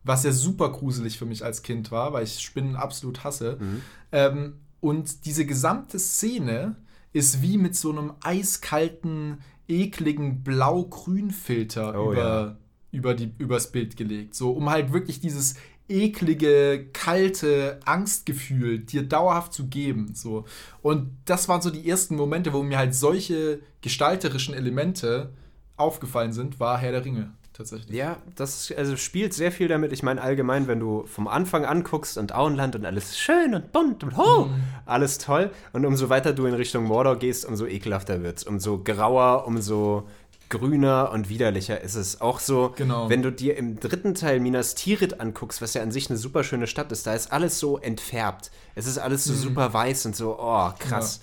Was ja super gruselig für mich als Kind war, weil ich Spinnen absolut hasse. Mhm. Ähm, und diese gesamte Szene ist wie mit so einem eiskalten, ekligen Blau-Grün-Filter Oh, über, ja. über die, übers Bild gelegt. So, um halt wirklich dieses eklige, kalte Angstgefühl dir dauerhaft zu geben. So. Und das waren so die ersten Momente, wo mir halt solche gestalterischen Elemente aufgefallen sind, war Herr der Ringe tatsächlich. Ja, das also spielt sehr viel damit. Ich meine, allgemein, wenn du vom Anfang anguckst und Auenland und alles schön und bunt und ho, Mhm. alles toll. Und umso weiter du in Richtung Mordor gehst, umso ekelhafter wird's. Umso grauer, umso grüner und widerlicher ist es. Auch so, Genau. wenn du dir im dritten Teil Minas Tirith anguckst, was ja an sich eine super schöne Stadt ist, da ist alles so entfärbt. Es ist alles so super weiß und so, oh, krass.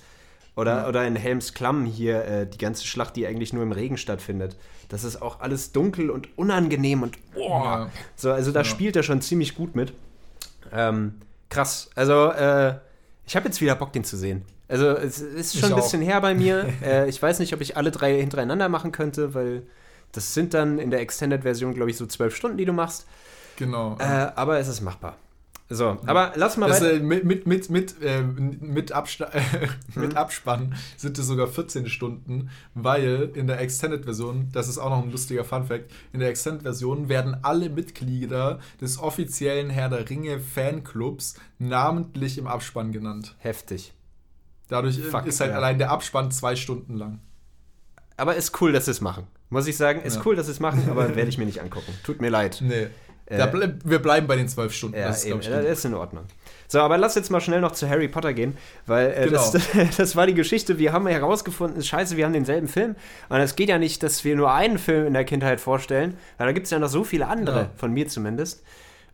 Oder, oder in Helms Klamm hier, äh, die ganze Schlacht, die eigentlich nur im Regen stattfindet. Das ist auch alles dunkel und unangenehm und oh. Ja. So, also da spielt er schon ziemlich gut mit. Ähm, krass. Also, äh, ich habe jetzt wieder Bock, den zu sehen. Also, es ist schon Ich ein auch. bisschen her bei mir. äh, ich weiß nicht, ob ich alle drei hintereinander machen könnte, weil das sind dann in der Extended-Version, glaube ich, so zwölf Stunden, die du machst. Genau. Äh, aber es ist machbar. So, aber lass mal Das, äh, mit, mit, mit, mit, äh, mit, Absta Hm? mit Abspann sind es sogar 14 Stunden, weil in der Extended-Version, das ist auch noch ein lustiger Fun-Fact, in der Extended-Version werden alle Mitglieder des offiziellen Herr der Ringe-Fanclubs namentlich im Abspann genannt. Heftig. Dadurch äh, Fuck, ist halt ja. allein der Abspann zwei Stunden lang. Aber ist cool, dass sie es machen. Muss ich sagen, ist Ja. cool, dass sie es machen, aber werde ich mir nicht angucken. Tut mir leid. Nee. Äh, da bleib, wir bleiben bei den zwölf Stunden. Ja, das ist, ich, das ist in Ordnung. So, aber lass jetzt mal schnell noch zu Harry Potter gehen, weil äh, Genau. das, das war die Geschichte. Wir haben herausgefunden, scheiße, wir haben denselben Film. Und es geht ja nicht, dass wir nur einen Film in der Kindheit vorstellen, weil da gibt es ja noch so viele andere, Ja. von mir zumindest.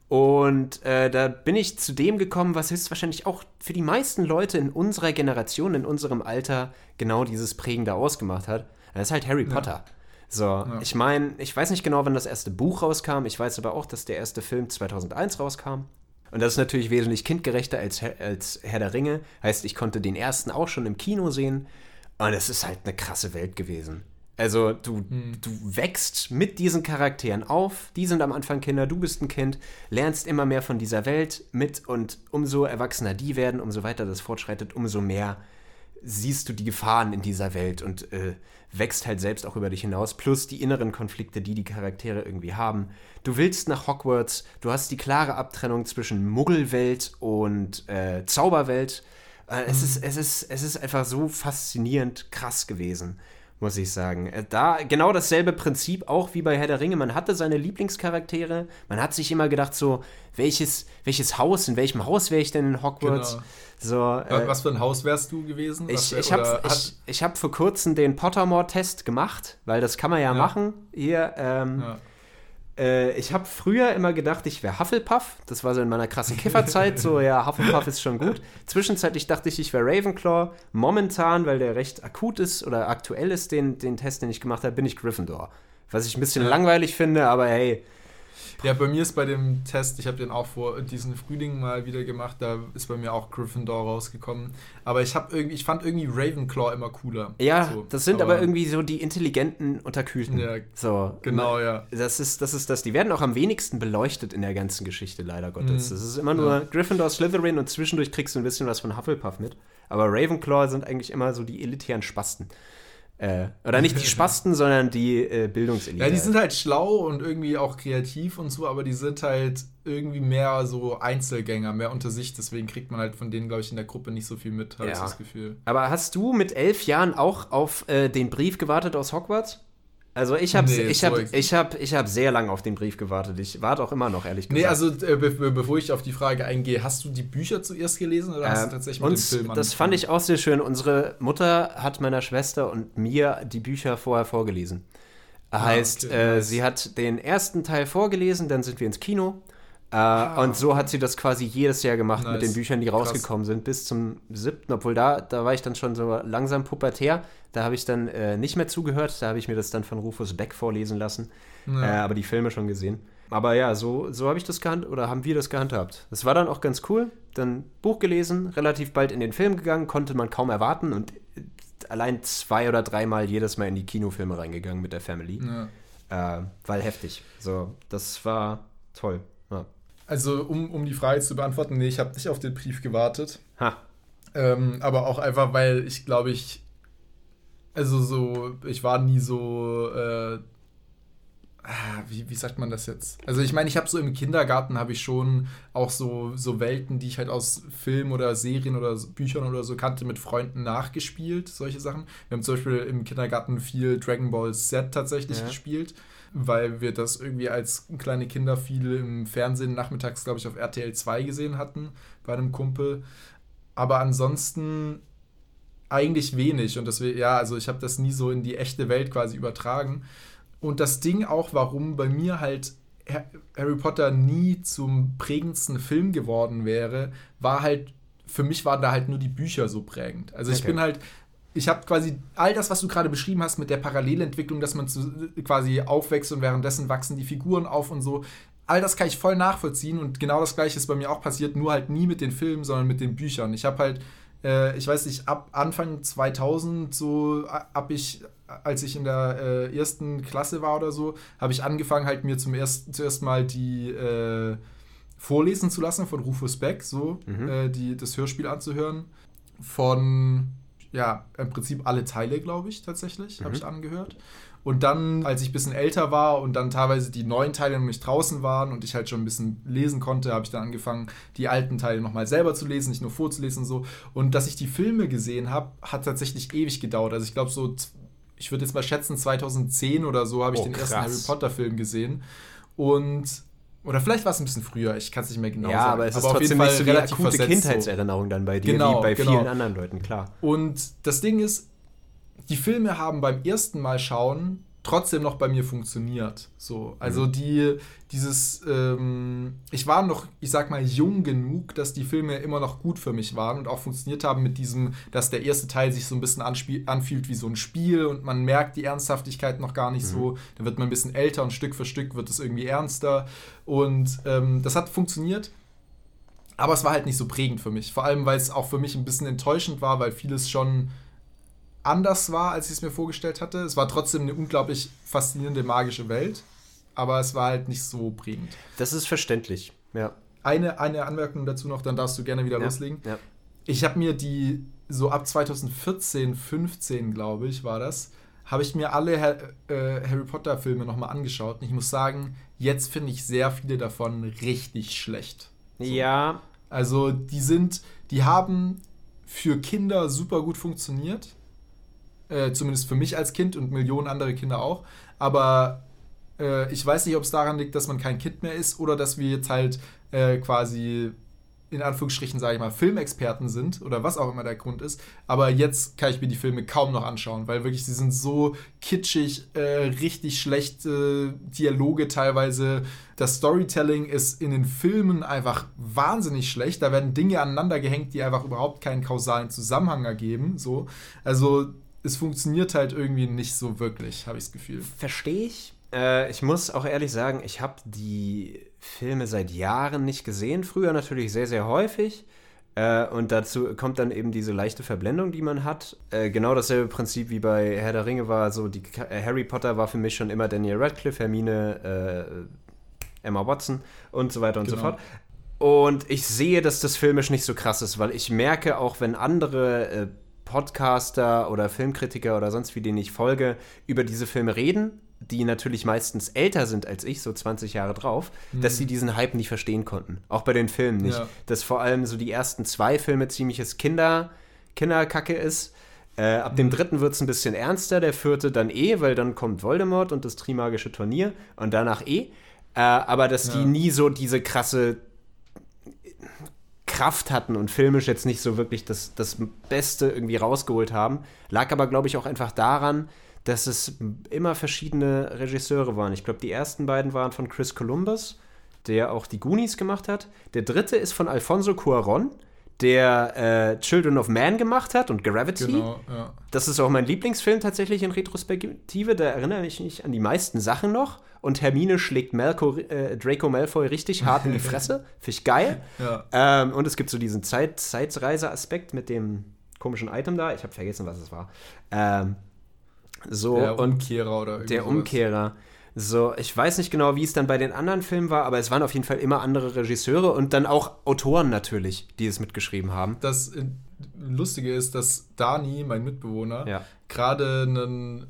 Und äh, da bin ich zu dem gekommen, was höchstwahrscheinlich auch für die meisten Leute in unserer Generation, in unserem Alter, genau dieses Prägende ausgemacht hat. Das ist halt Harry Potter. So, ich meine, ich weiß nicht genau, wann das erste Buch rauskam. Ich weiß aber auch, dass der erste Film 2001 rauskam. Und das ist natürlich wesentlich kindgerechter als, Herr- als Herr der Ringe. Heißt, ich konnte den ersten auch schon im Kino sehen. Und es ist halt eine krasse Welt gewesen. Also du, du wächst mit diesen Charakteren auf. Die sind am Anfang Kinder, du bist ein Kind, lernst immer mehr von dieser Welt mit und umso erwachsener die werden, umso weiter das fortschreitet, umso mehr siehst du die Gefahren in dieser Welt und äh, wächst halt selbst auch über dich hinaus, plus die inneren Konflikte, die die Charaktere irgendwie haben. Du willst nach Hogwarts, du hast die klare Abtrennung zwischen Muggelwelt und äh, Zauberwelt. Äh, es, ist, es, ist, es ist einfach so faszinierend krass gewesen, muss ich sagen. Äh, da genau dasselbe Prinzip auch wie bei Herr der Ringe. Man hatte seine Lieblingscharaktere, man hat sich immer gedacht, so, welches, welches Haus, in welchem Haus wäre ich denn in Hogwarts? Genau. So, äh, Was für ein Haus wärst du gewesen? Ich, wär- ich habe ich, ich hab vor kurzem den Pottermore-Test gemacht, weil das kann man ja, machen hier. Ähm, Ja. Äh, ich habe früher immer gedacht, ich wäre Hufflepuff. Das war so in meiner krassen Kifferzeit. so, ja, Hufflepuff ist schon gut. Zwischenzeitlich dachte ich, ich wäre Ravenclaw. Momentan, weil der recht akut ist oder aktuell ist, den, den Test, den ich gemacht habe, bin ich Gryffindor. Was ich ein bisschen langweilig finde, aber hey, Ja, bei mir ist bei dem Test, ich habe den auch vor diesen Frühling mal wieder gemacht, da ist bei mir auch Gryffindor rausgekommen. Aber ich habe irgendwie, ich fand irgendwie Ravenclaw immer cooler. ja, So, das sind aber, irgendwie so die intelligenten Unterkühlten. Ja, so, Genau, ja. Das ist, das ist das. Die werden auch am wenigsten beleuchtet in der ganzen Geschichte, leider Gottes. Mhm. Das ist immer nur Gryffindor, Slytherin und zwischendurch kriegst du ein bisschen was von Hufflepuff mit. Aber Ravenclaw sind eigentlich immer so die elitären Spasten. Äh, oder nicht die Spasten, sondern die äh, Bildungselite. Ja, die sind halt schlau und irgendwie auch kreativ und so, aber die sind halt irgendwie mehr so Einzelgänger, mehr unter sich. Deswegen kriegt man halt von denen, glaube ich, in der Gruppe nicht so viel mit, habe ich Ja. das Gefühl. Aber hast du mit elf Jahren auch auf äh, den Brief gewartet aus Hogwarts? Also ich habe Nee, ich hab, ich hab, ich hab sehr lange auf den Brief gewartet. Ich warte auch immer noch, ehrlich gesagt. Nee, also äh, be be bevor ich auf die Frage eingehe, hast du die Bücher zuerst gelesen oder hast Ähm, du tatsächlich mit uns, dem Film das fand ich auch sehr schön. Unsere Mutter hat meiner Schwester und mir die Bücher vorher vorgelesen. Heißt, Ah, okay, äh, nice. sie hat den ersten Teil vorgelesen, dann sind wir ins Kino. Äh, Ah. und so hat sie das quasi jedes Jahr gemacht mit Nice. den Büchern, die Krass. rausgekommen sind, bis zum siebten. Obwohl da, da war ich dann schon so langsam pubertär. Da habe ich dann äh, nicht mehr zugehört. Da habe ich mir das dann von Rufus Beck vorlesen lassen. Ja. Äh, aber die Filme schon gesehen. Aber ja, so, so habe ich das gehandhabt oder haben wir das gehandhabt. Das war dann auch ganz cool. Dann Buch gelesen, relativ bald in den Film gegangen, konnte man kaum erwarten und äh, allein zwei oder dreimal jedes Mal in die Kinofilme reingegangen mit der Family. Ja. Äh, weil heftig. So, das war toll. Also, um, um die Frage zu beantworten, nee, ich habe nicht auf den Brief gewartet. Ha. Ähm, aber auch einfach, weil ich glaube, ich. Also, so. Ich war nie so. Äh, ah, wie, wie sagt man das jetzt? Also, ich meine, ich habe so im Kindergarten habe ich schon auch so, so Welten, die ich halt aus Filmen oder Serien oder Büchern oder so kannte, mit Freunden nachgespielt. Solche Sachen. Wir haben zum Beispiel im Kindergarten viel Dragon Ball Z tatsächlich Ja. gespielt. Weil wir das irgendwie als kleine Kinder viel im Fernsehen nachmittags, glaube ich, auf RTL 2 gesehen hatten, bei einem Kumpel. Aber ansonsten eigentlich wenig. Und deswegen, ja, also ich habe das nie so in die echte Welt quasi übertragen. Und das Ding auch, warum bei mir halt Ha- Harry Potter nie zum prägendsten Film geworden wäre, war halt, für mich waren da halt nur die Bücher so prägend. Also ich Okay. bin halt, ich habe quasi all das, was du gerade beschrieben hast mit der Parallelentwicklung, dass man zu, quasi aufwächst und währenddessen wachsen die Figuren auf und so. All das kann ich voll nachvollziehen und genau das gleiche ist bei mir auch passiert, nur halt nie mit den Filmen, sondern mit den Büchern. Ich habe halt, äh, ich weiß nicht, ab Anfang 2000 so, ab ich, als ich in der äh, ersten Klasse war oder so, habe ich angefangen, halt mir zum ersten, zuerst mal die äh, vorlesen zu lassen von Rufus Beck, so, Mhm. äh, die, das Hörspiel anzuhören. Von, ja, im Prinzip alle Teile, glaube ich, tatsächlich, habe Mhm. ich angehört. Und dann, als ich ein bisschen älter war und dann teilweise die neuen Teile nämlich draußen waren und ich halt schon ein bisschen lesen konnte, habe ich dann angefangen, die alten Teile nochmal selber zu lesen, nicht nur vorzulesen und so. Und dass ich die Filme gesehen habe, hat tatsächlich ewig gedauert. Also ich glaube so, ich würde jetzt mal schätzen, 2010 oder so habe ich Oh, den ersten krass. Harry Potter-Film gesehen. Und, oder vielleicht war es ein bisschen früher, ich kann es nicht mehr genau ja, sagen. aber es ist auf jeden trotzdem Fall nicht so die relativ akute so. Kindheitserinnerung dann bei dir, Genau, wie bei genau. vielen anderen Leuten, klar. Und das Ding ist, die Filme haben beim ersten Mal schauen trotzdem noch bei mir funktioniert. So, also die, dieses, ähm, ich war noch, ich sag mal, jung genug, dass die Filme immer noch gut für mich waren und auch funktioniert haben mit diesem, dass der erste Teil sich so ein bisschen anfühlt wie so ein Spiel und man merkt die Ernsthaftigkeit noch gar nicht so. Dann wird man ein bisschen älter und Stück für Stück wird es irgendwie ernster. Und ähm, das hat funktioniert. Aber es war halt nicht so prägend für mich. Vor allem, weil es auch für mich ein bisschen enttäuschend war, weil vieles schon anders war, als ich es mir vorgestellt hatte. Es war trotzdem eine unglaublich faszinierende, magische Welt. Aber es war halt nicht so prägend. Das ist verständlich, ja. Eine, eine Anmerkung dazu noch, dann darfst du gerne wieder ja. loslegen. Ja. Ich habe mir die so ab 2014, 15, glaube ich, war das, habe ich mir alle Ha- äh, Harry Potter Filme nochmal angeschaut. Und ich muss sagen, jetzt finde ich sehr viele davon richtig schlecht. Ja, Also die sind, die haben für Kinder super gut funktioniert. Äh, zumindest für mich als Kind und Millionen andere Kinder auch. Aber äh, ich weiß nicht, ob es daran liegt, dass man kein Kind mehr ist oder dass wir jetzt halt äh, quasi in Anführungsstrichen, sage ich mal, Filmexperten sind oder was auch immer der Grund ist. Aber jetzt kann ich mir die Filme kaum noch anschauen, weil wirklich sie sind so kitschig, äh, richtig schlechte Dialoge teilweise. Das Storytelling ist in den Filmen einfach wahnsinnig schlecht. Da werden Dinge aneinander gehängt, die einfach überhaupt keinen kausalen Zusammenhang ergeben. So. Also es funktioniert halt irgendwie nicht so wirklich, habe ich das Gefühl. verstehe ich. Äh, ich muss auch ehrlich sagen, ich habe die Filme seit Jahren nicht gesehen. Früher natürlich sehr, sehr häufig. Äh, und dazu kommt dann eben diese leichte Verblendung, die man hat. Äh, genau dasselbe Prinzip wie bei Herr der Ringe war. So die äh, Harry Potter war für mich schon immer Daniel Radcliffe, Hermine, äh, Emma Watson und so weiter und so Genau. fort. Und ich sehe, dass das filmisch nicht so krass ist, weil ich merke, auch wenn andere äh, Podcaster oder Filmkritiker oder sonst wie, denen ich folge, über diese Filme reden, die natürlich meistens älter sind als ich, so 20 Jahre drauf, dass sie diesen Hype nicht verstehen konnten. Auch bei den Filmen nicht. Ja. Dass vor allem so die ersten zwei Filme ziemliches Kinder, Kinderkacke ist. Äh, ab dem dritten wird es ein bisschen ernster, der vierte dann eh, weil dann kommt Voldemort und das Trimagische Turnier und danach eh. Äh, aber dass die Ja. nie so diese krasse Kraft hatten und filmisch jetzt nicht so wirklich das, das Beste irgendwie rausgeholt haben. Lag aber, glaube ich, auch einfach daran, dass es immer verschiedene Regisseure waren. Ich glaube, die ersten beiden waren von Chris Columbus, der auch die Goonies gemacht hat. Der dritte ist von Alfonso Cuaron, der äh, Children of Man gemacht hat und Gravity. Genau, ja. Das ist auch mein Lieblingsfilm tatsächlich in Retrospektive. Da erinnere ich mich an die meisten Sachen noch. Und Hermine schlägt Malco, äh, Draco Malfoy richtig hart in die Fresse. Finde ich geil. Ja. Ähm, und es gibt so diesen Zeit Zeitreise-Aspekt mit dem komischen Item da. Ich habe vergessen, was es war. Ähm, so, Der und Umkehrer oder der sowas. So, ich weiß nicht genau, wie es dann bei den anderen Filmen war, aber es waren auf jeden Fall immer andere Regisseure und dann auch Autoren natürlich, die es mitgeschrieben haben. Das äh, Lustige ist, dass Dani, mein Mitbewohner, Ja. gerade ein,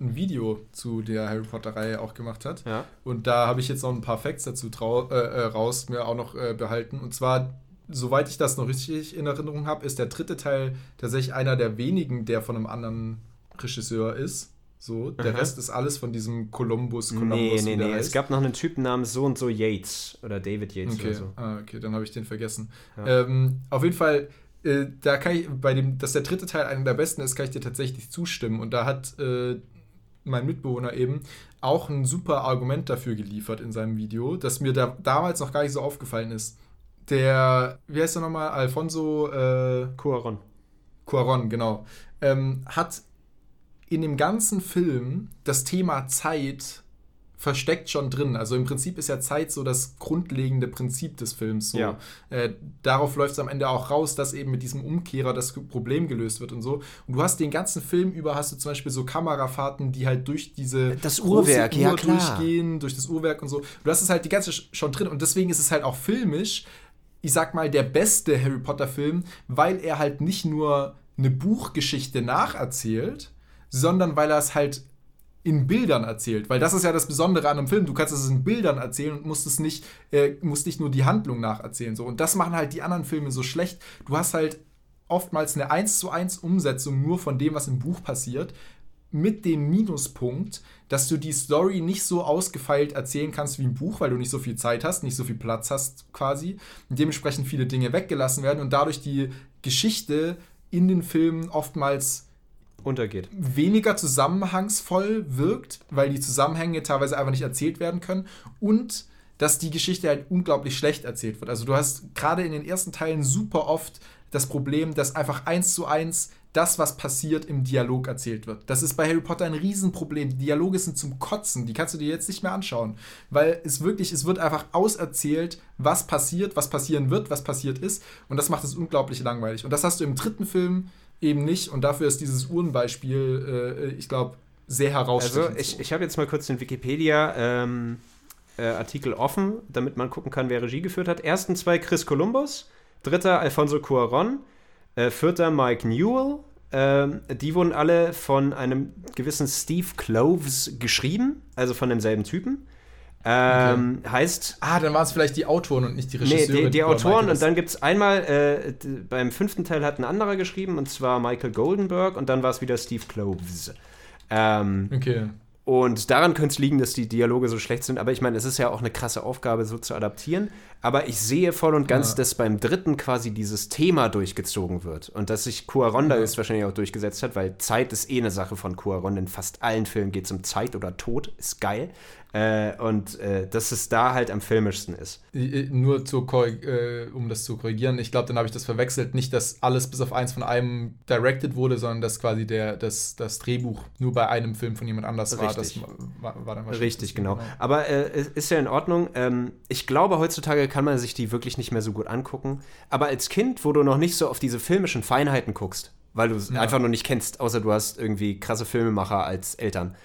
ein Video zu der Harry Potter-Reihe auch gemacht hat. Ja. Und da habe ich jetzt noch ein paar Facts dazu äh, äh, raus mir auch noch äh, behalten. Und zwar, soweit ich das noch richtig in Erinnerung habe, ist der dritte Teil tatsächlich einer der wenigen, der von einem anderen Regisseur ist. So, der Aha. Rest ist alles von diesem Columbus, Columbus. Nee, nee, nee. Es heißt. gab noch einen Typen namens so und so Yates oder David Yates Okay, oder so. ah, okay dann habe ich den vergessen. Ja. Ähm, auf jeden Fall, äh, da kann ich, bei dem, dass der dritte Teil einer der besten ist, kann ich dir tatsächlich zustimmen. Und da hat äh, mein Mitbewohner eben auch ein super Argument dafür geliefert in seinem Video, das mir da damals noch gar nicht so aufgefallen ist. Der, wie heißt er nochmal? Alfonso äh, Cuaron. Cuaron, genau, ähm, hat in dem ganzen Film das Thema Zeit versteckt schon drin. Also im Prinzip ist ja Zeit so das grundlegende Prinzip des Films. So. Ja. Äh, darauf läuft es am Ende auch raus, dass eben mit diesem Umkehrer das Problem gelöst wird und so. Und du hast den ganzen Film über, hast du zum Beispiel so Kamerafahrten, die halt durch diese Das Uhrwerk, ja, klar. durchgehen, durch das Uhrwerk und so. Du hast es halt die ganze Sch- schon drin und deswegen ist es halt auch filmisch, ich sag mal, der beste Harry Potter-Film, weil er halt nicht nur eine Buchgeschichte nacherzählt, sondern weil er es halt in Bildern erzählt. Weil das ist ja das Besondere an einem Film. Du kannst es in Bildern erzählen und musst es nicht, äh, musst nicht nur die Handlung nacherzählen. So. Und das machen halt die anderen Filme so schlecht. Du hast halt oftmals eine 1 zu 1 Umsetzung nur von dem, was im Buch passiert, mit dem Minuspunkt, dass du die Story nicht so ausgefeilt erzählen kannst wie im Buch, weil du nicht so viel Zeit hast, nicht so viel Platz hast quasi. Und dementsprechend viele Dinge weggelassen werden und dadurch die Geschichte in den Filmen oftmals Untergeht. weniger zusammenhangsvoll wirkt, weil die Zusammenhänge teilweise einfach nicht erzählt werden können und dass die Geschichte halt unglaublich schlecht erzählt wird. Also du hast gerade in den ersten Teilen super oft das Problem, dass einfach eins zu eins das, was passiert, im Dialog erzählt wird. Das ist bei Harry Potter ein Riesenproblem. Die Dialoge sind zum Kotzen. Die kannst du dir jetzt nicht mehr anschauen. Weil es wirklich, es wird einfach auserzählt, was passiert, was passieren wird, was passiert ist. Und das macht es unglaublich langweilig. Und das hast du im dritten Film eben nicht. Und dafür ist dieses Uhrenbeispiel, äh, ich glaube, sehr Also herausstechend. ich, ich habe jetzt mal kurz den Wikipedia ähm, äh, Artikel offen, damit man gucken kann, wer Regie geführt hat. Ersten zwei Chris Columbus, dritter Alfonso Cuaron, äh, vierter Mike Newell. Ähm, die wurden alle von einem gewissen Steve Cloves geschrieben, also von demselben Typen. Ähm, Heißt, ah, dann waren es vielleicht die Autoren und nicht die Nee, Regisseure. die, die oder Autoren und dann gibt es einmal, äh, beim fünften Teil hat ein anderer geschrieben und zwar Michael Goldenberg und dann war es wieder Steve Cloves. Ähm, Okay. und daran könnte es liegen, dass die Dialoge so schlecht sind, aber ich meine, es ist ja auch eine krasse Aufgabe, so zu adaptieren. Aber ich sehe voll und ganz, Ja. dass beim dritten quasi dieses Thema durchgezogen wird und dass sich Cuaron da jetzt wahrscheinlich auch durchgesetzt hat, weil Zeit ist eh eine Sache von Cuaron. In fast allen Filmen geht es um Zeit oder Tod, ist geil. Äh, und äh, dass es da halt am filmischsten ist. Nur zu äh, um das zu korrigieren, ich glaube, dann habe ich das verwechselt. Nicht, dass alles bis auf eins von einem directed wurde, sondern dass quasi der, das, das Drehbuch nur bei einem Film von jemand anders war. Das Richtig. war, war dann wahrscheinlich Richtig, das- genau. Aber äh, es ist ja in Ordnung. Ähm, ich glaube, heutzutage kann man sich die wirklich nicht mehr so gut angucken. Aber als Kind, wo du noch nicht so auf diese filmischen Feinheiten guckst, weil du es einfach noch nicht kennst, außer du hast irgendwie krasse Filmemacher als Eltern,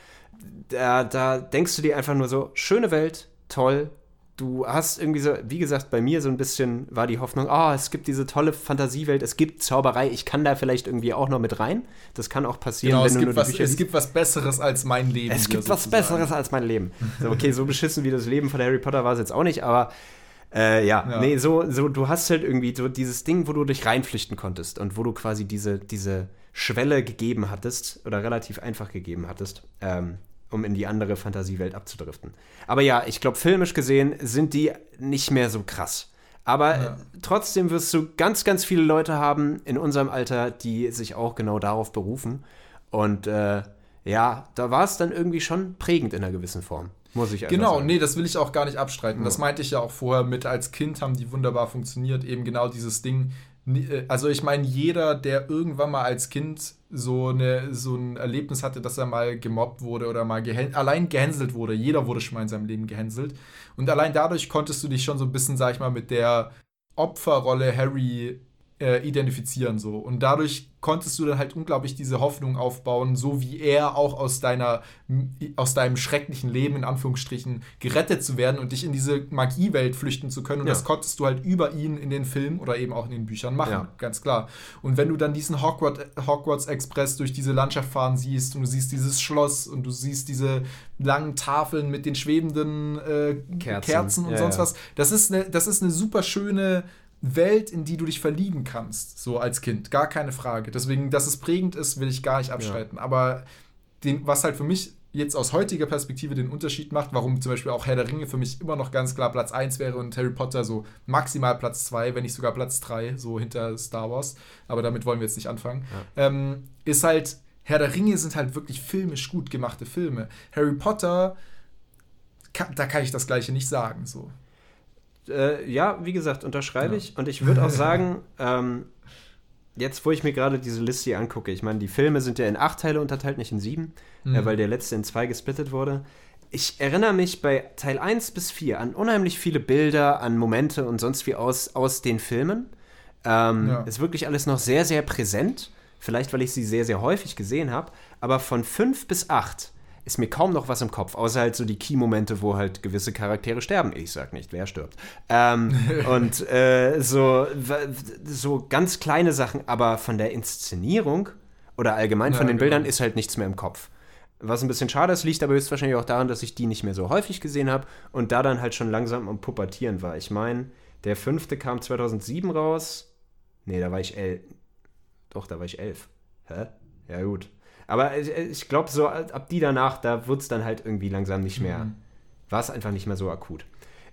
da, da denkst du dir einfach nur so, schöne Welt, toll. Du hast irgendwie so, wie gesagt, bei mir so ein bisschen war die Hoffnung, ah, es gibt diese tolle Fantasiewelt, es gibt Zauberei, ich kann da vielleicht irgendwie auch noch mit rein. Das kann auch passieren, Genau, wenn es du gibt, nur was, es gibt was Besseres als mein Leben. Es gibt was sozusagen. Besseres als mein Leben. So, okay, so beschissen wie das Leben von Harry Potter war es jetzt auch nicht, aber äh, ja, Ja. nee, so, so, du hast halt irgendwie so dieses Ding, wo du dich reinflüchten konntest und wo du quasi diese, diese Schwelle gegeben hattest oder relativ einfach gegeben hattest, ähm, um in die andere Fantasiewelt abzudriften. Aber ja, ich glaube, filmisch gesehen sind die nicht mehr so krass. Aber äh, trotzdem wirst du ganz, ganz viele Leute haben in unserem Alter, die sich auch genau darauf berufen. Und äh, ja, da war es dann irgendwie schon prägend in einer gewissen Form, muss ich Genau, sagen. nee, das will ich auch gar nicht abstreiten. Das meinte ich ja auch vorher mit, als Kind haben die wunderbar funktioniert. Eben genau dieses Ding. Äh, Also ich meine, jeder, der irgendwann mal als Kind so, eine, so ein Erlebnis hatte, dass er mal gemobbt wurde oder mal gehän allein gehänselt wurde, jeder wurde schon mal in seinem Leben gehänselt. Und allein dadurch konntest du dich schon so ein bisschen, sag ich mal, mit der Opferrolle Harry äh, identifizieren so und dadurch konntest du dann halt unglaublich diese Hoffnung aufbauen, so wie er auch aus deiner aus deinem schrecklichen Leben in Anführungsstrichen gerettet zu werden und dich in diese Magiewelt flüchten zu können und Ja. das konntest du halt über ihn in den Filmen oder eben auch in den Büchern machen, Ja. ganz klar. Und wenn du dann diesen Hogwarts, Hogwarts Express durch diese Landschaft fahren siehst und du siehst dieses Schloss und du siehst diese langen Tafeln mit den schwebenden äh, Kerzen. Kerzen, und Ja, sonst was, das ist eine das ist eine super schöne Welt, in die du dich verlieben kannst, so als Kind. Gar keine Frage. Deswegen, dass es prägend ist, will ich gar nicht abstreiten. Aber den, was halt für mich jetzt aus heutiger Perspektive den Unterschied macht, warum zum Beispiel auch Herr der Ringe für mich immer noch ganz klar Platz 1 wäre und Harry Potter so maximal Platz 2, wenn nicht sogar Platz 3, so hinter Star Wars. Aber damit wollen wir jetzt nicht anfangen. Ähm, ist halt, Herr der Ringe sind halt wirklich filmisch gut gemachte Filme. Harry Potter, kann, da kann ich das Gleiche nicht sagen. So. Äh, ja, wie gesagt, unterschreibe ich. Und ich würde auch sagen, ähm, jetzt, wo ich mir gerade diese Liste hier angucke, ich meine, die Filme sind ja in acht Teile unterteilt, nicht in sieben, Mhm. äh, weil der letzte in zwei gesplittet wurde. Ich erinnere mich bei Teil 1 bis 4 an unheimlich viele Bilder, an Momente und sonst wie aus, aus den Filmen. Ähm, Ja. Ist wirklich alles noch sehr, sehr präsent. Vielleicht, weil ich sie sehr, sehr häufig gesehen habe. Aber von 5 bis 8 ist mir kaum noch was im Kopf, außer halt so die Key-Momente, wo halt gewisse Charaktere sterben. Ich sag nicht, wer stirbt. Ähm, und äh, so, so ganz kleine Sachen, aber von der Inszenierung oder allgemein von Ja, den genau. Bildern ist halt nichts mehr im Kopf. Was ein bisschen schade ist, liegt aber höchstwahrscheinlich auch daran, dass ich die nicht mehr so häufig gesehen habe und da dann halt schon langsam am Pubertieren war. Ich meine, der fünfte kam 2007 raus. Nee, da war ich elf. Doch, da war ich elf. Hä? Ja, gut. Aber ich, ich glaube, so ab die danach, da wird es dann halt irgendwie langsam nicht mehr. Mhm. War es einfach nicht mehr so akut.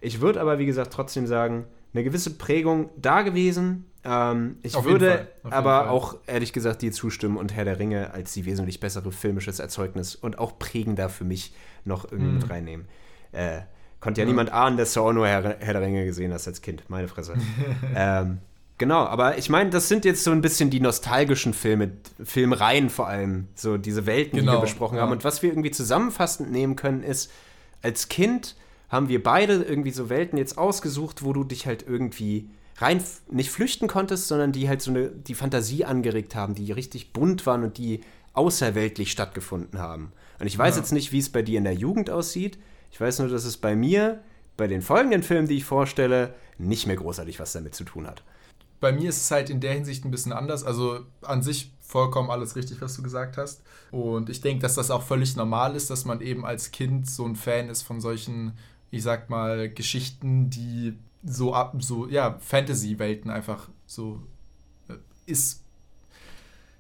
Ich würde aber, wie gesagt, trotzdem sagen, eine gewisse Prägung da gewesen. Ähm, ich Auf würde aber auch ehrlich gesagt dir zustimmen und Herr der Ringe als die wesentlich bessere filmisches Erzeugnis und auch prägender für mich noch irgendwie Mhm. mit reinnehmen. Äh, konnte ja, niemand ahnen, dass du auch nur Herr, Herr der Ringe gesehen hast als Kind. Meine Fresse. ähm, genau, aber ich meine, das sind jetzt so ein bisschen die nostalgischen Filme, Filmreihen vor allem, so diese Welten, die Genau, wir besprochen haben. ja. Und was wir irgendwie zusammenfassend nehmen können, ist, als Kind haben wir beide irgendwie so Welten jetzt ausgesucht, wo du dich halt irgendwie rein nicht flüchten konntest, sondern die halt so eine die Fantasie angeregt haben, die richtig bunt waren und die außerweltlich stattgefunden haben. Und ich weiß Ja. jetzt nicht, wie es bei dir in der Jugend aussieht. Ich weiß nur, dass es bei mir bei den folgenden Filmen, die ich vorstelle, nicht mehr großartig was damit zu tun hat. Bei mir ist es halt in der Hinsicht ein bisschen anders. Also an sich vollkommen alles richtig, was du gesagt hast. Und ich denke, dass das auch völlig normal ist, dass man eben als Kind so ein Fan ist von solchen, ich sag mal, Geschichten, die so ab, so, ja, Fantasy-Welten einfach so äh, ist.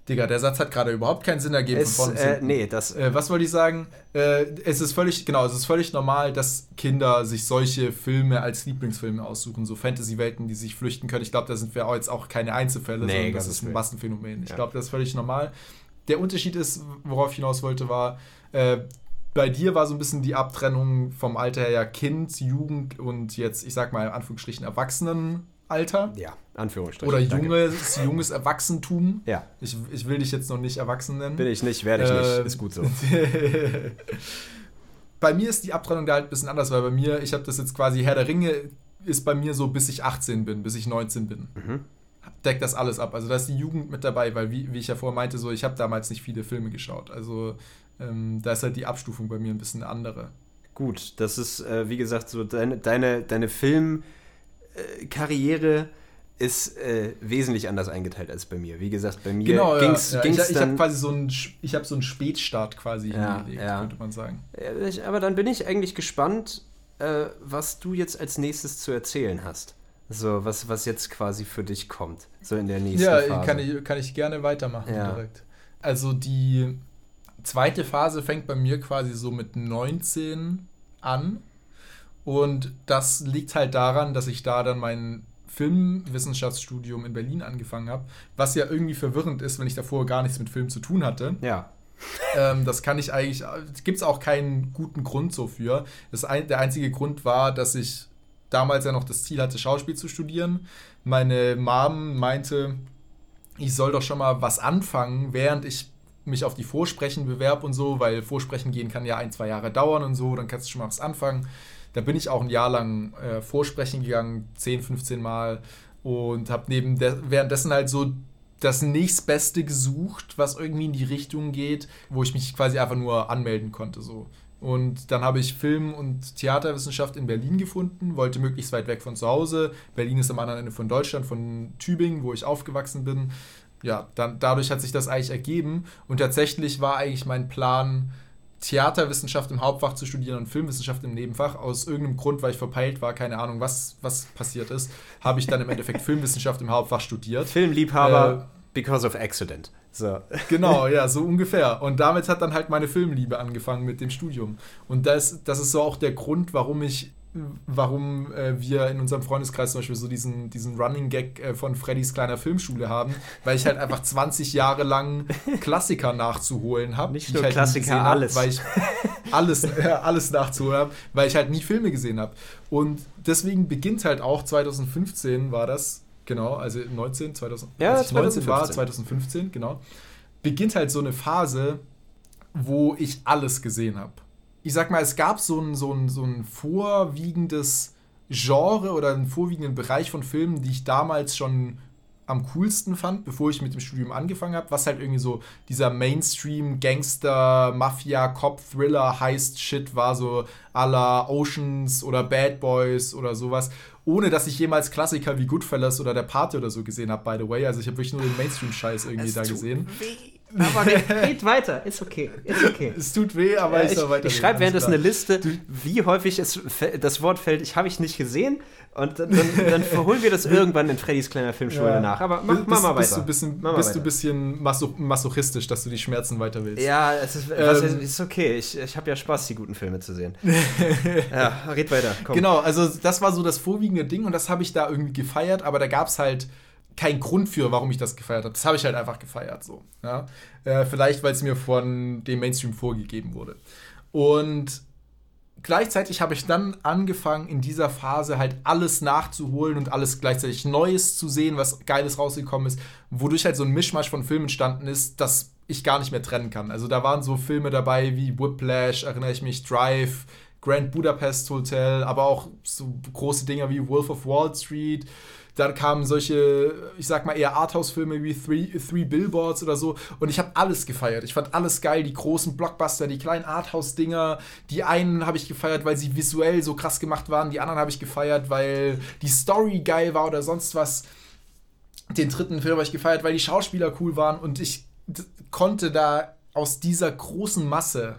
Digga, der Satz hat gerade überhaupt keinen Sinn ergeben Es, von äh, nee, das Äh, was wollte ich sagen? Äh, es ist völlig, genau, es ist völlig normal, dass Kinder sich solche Filme als Lieblingsfilme aussuchen, so Fantasy-Welten, die sich flüchten können. Ich glaube, da sind wir auch jetzt auch keine Einzelfälle, Nee, sondern das ist ein. Massenphänomen. Ich Ja. glaube, das ist völlig normal. Der Unterschied ist, worauf ich hinaus wollte, war, äh, bei dir war so ein bisschen die Abtrennung vom Alter her ja Kind, Jugend und jetzt, ich sag mal in Anführungsstrichen, Erwachsenenalter. ja, Anführungsstrichen. Oder danke. junges, junges Erwachsentum. Ja, Ich, ich will dich jetzt noch nicht erwachsen nennen. bin ich nicht, werde ich nicht. Ähm, Ist gut so. bei mir ist die Abtrennung da halt ein bisschen anders, weil bei mir, ich habe das jetzt quasi, Herr der Ringe ist bei mir so, bis ich 18 bin, bis ich 19 bin. Mhm. Deckt das alles ab. Also da ist die Jugend mit dabei, weil wie, wie ich ja vorher meinte, so ich habe damals nicht viele Filme geschaut. Also ähm, da ist halt die Abstufung bei mir ein bisschen eine andere. Gut, das ist, äh, wie gesagt, so deine, deine, deine Filmkarriere ist äh, wesentlich anders eingeteilt als bei mir. Wie gesagt, bei mir Genau, ging's, ja, ja. ging's ich, ich habe quasi so einen, ich habe so einen Spätstart quasi Ja, hingelegt, ja. könnte man sagen. Äh, aber dann bin ich eigentlich gespannt, äh, was du jetzt als nächstes zu erzählen hast. So, was, was jetzt quasi für dich kommt. So in der nächsten Ja, Phase. kann ich, kann ich gerne weitermachen Ja. direkt. Also die zweite Phase fängt bei mir quasi so mit 19 an. Und das liegt halt daran, dass ich da dann mein Filmwissenschaftsstudium in Berlin angefangen habe, was ja irgendwie verwirrend ist, wenn ich davor gar nichts mit Film zu tun hatte. ja. Ähm, das kann ich eigentlich, gibt es auch keinen guten Grund so für. Das ein, der einzige Grund war, dass ich damals ja noch das Ziel hatte, Schauspiel zu studieren. Meine Mom meinte, ich soll doch schon mal was anfangen, während ich mich auf die Vorsprechen bewerbe und so, weil Vorsprechen gehen kann ja ein, zwei Jahre dauern und so, dann kannst du schon mal was anfangen. Da bin ich auch ein Jahr lang äh, Vorsprechen gegangen, 10, 15 Mal und habe neben währenddessen halt so das nächstbeste gesucht, was irgendwie in die Richtung geht, wo ich mich quasi einfach nur anmelden konnte. So. Und dann habe ich Film- und Theaterwissenschaft in Berlin gefunden, wollte möglichst weit weg von zu Hause. Berlin ist am anderen Ende von Deutschland, von Tübingen, wo ich aufgewachsen bin. Ja, dann, dadurch hat sich das eigentlich ergeben. Und tatsächlich war eigentlich mein Plan, Theaterwissenschaft im Hauptfach zu studieren und Filmwissenschaft im Nebenfach. Aus irgendeinem Grund, weil ich verpeilt war, keine Ahnung, was, was passiert ist, habe ich dann im Endeffekt Filmwissenschaft im Hauptfach studiert. Filmliebhaber Äh, because of accident. So. Genau, ja, so ungefähr. Und damit hat dann halt meine Filmliebe angefangen mit dem Studium. Und das, das ist so auch der Grund, warum ich, warum äh, wir in unserem Freundeskreis zum Beispiel so diesen, diesen Running Gag äh, von Freddys kleiner Filmschule haben, weil ich halt einfach 20 Jahre lang Klassiker nachzuholen habe. Nicht nur Klassiker, alles. Weil ich alles, äh, alles nachzuholen habe, weil ich halt nie Filme gesehen habe. Und deswegen beginnt halt auch 2015 war das genau, also 19, 2000, Ja, als ich 19 war, 2015. 2015, genau, beginnt halt so eine Phase, wo ich alles gesehen habe. Ich sag mal, es gab so ein, so ein, so ein vorwiegendes Genre oder einen vorwiegenden Bereich von Filmen, die ich damals schon am coolsten fand, bevor ich mit dem Studium angefangen habe, was halt irgendwie so dieser Mainstream Gangster Mafia Cop Thriller Heist Shit war so à la Oceans oder Bad Boys oder sowas, ohne dass ich jemals Klassiker wie Goodfellas oder Der Pate oder so gesehen habe by the way, also ich habe wirklich nur den Mainstream Scheiß irgendwie da tut gesehen. Weh. Aber red weiter, ist okay, ist okay. Es tut weh, aber Ja, ich, ich, weiterreden, ich schreibe währenddessen eine Liste, wie häufig es das Wort fällt, ich habe ich nicht gesehen. Und dann, dann, verholen wir das irgendwann in Freddys kleiner Filmschule Ja. nach. Aber mach, Bist- mach mal bist weiter. Du bisschen, Mach mal bist du weiter. ein bisschen maso masochistisch, dass du die Schmerzen weiter willst? Ja, es ist, was, Ähm, ist okay. Ich, ich habe ja Spaß, die guten Filme zu sehen. ja, red weiter. Komm. Genau, also das war so das vorwiegende Ding und das habe ich da irgendwie gefeiert, aber da gab es halt keinen Grund für, warum ich das gefeiert habe. Das habe ich halt einfach gefeiert so. Ja? Äh, vielleicht, weil es mir von dem Mainstream vorgegeben wurde. Und gleichzeitig habe ich dann angefangen, in dieser Phase halt alles nachzuholen und alles gleichzeitig Neues zu sehen, was Geiles rausgekommen ist, wodurch halt so ein Mischmasch von Filmen entstanden ist, das ich gar nicht mehr trennen kann. Also da waren so Filme dabei wie Whiplash, erinnere ich mich, Drive, Grand Budapest Hotel, aber auch so große Dinger wie Wolf of Wall Street. Dann kamen solche, ich sag mal eher Arthouse-Filme wie Three, Three Billboards oder so. Und ich habe alles gefeiert. Ich fand alles geil. Die großen Blockbuster, die kleinen Arthouse-Dinger. Die einen habe ich gefeiert, weil sie visuell so krass gemacht waren. Die anderen habe ich gefeiert, weil die Story geil war oder sonst was. Den dritten Film habe ich gefeiert, weil die Schauspieler cool waren. Und ich konnte da aus dieser großen Masse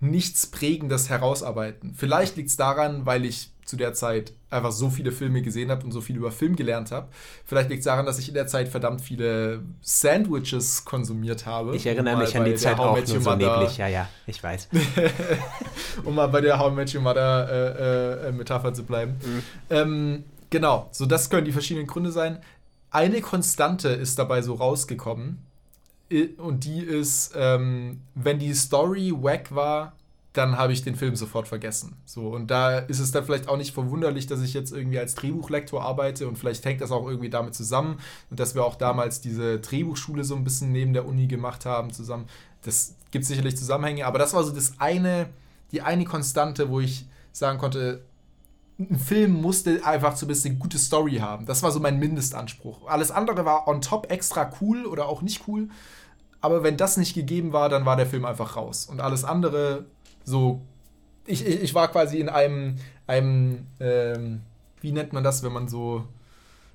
nichts Prägendes herausarbeiten. Vielleicht liegt es daran, weil ich zu der Zeit einfach so viele Filme gesehen habe und so viel über Film gelernt habe. Vielleicht liegt es daran, dass ich in der Zeit verdammt viele Sandwiches konsumiert habe. Ich erinnere mich an die Zeit auch nur so neblig. Ja, ja, ich weiß. um mal bei der How I Met Your Mother äh, äh, Metapher zu bleiben. Ähm, genau, so das können die verschiedenen Gründe sein. Eine Konstante ist dabei so rausgekommen und die ist, ähm, wenn die Story wack war, dann habe ich den Film sofort vergessen. So, und da ist es dann vielleicht auch nicht verwunderlich, dass ich jetzt irgendwie als Drehbuchlektor arbeite und vielleicht hängt das auch irgendwie damit zusammen dass wir auch damals diese Drehbuchschule so ein bisschen neben der Uni gemacht haben zusammen. Das gibt sicherlich Zusammenhänge, aber das war so das eine, die eine Konstante, wo ich sagen konnte, ein Film musste einfach zumindest eine gute Story haben. Das war so mein Mindestanspruch. Alles andere war on top extra cool oder auch nicht cool. Aber wenn das nicht gegeben war, dann war der Film einfach raus. Und alles andere so. Ich, ich, ich war quasi in einem, einem ähm, wie nennt man das, wenn man so.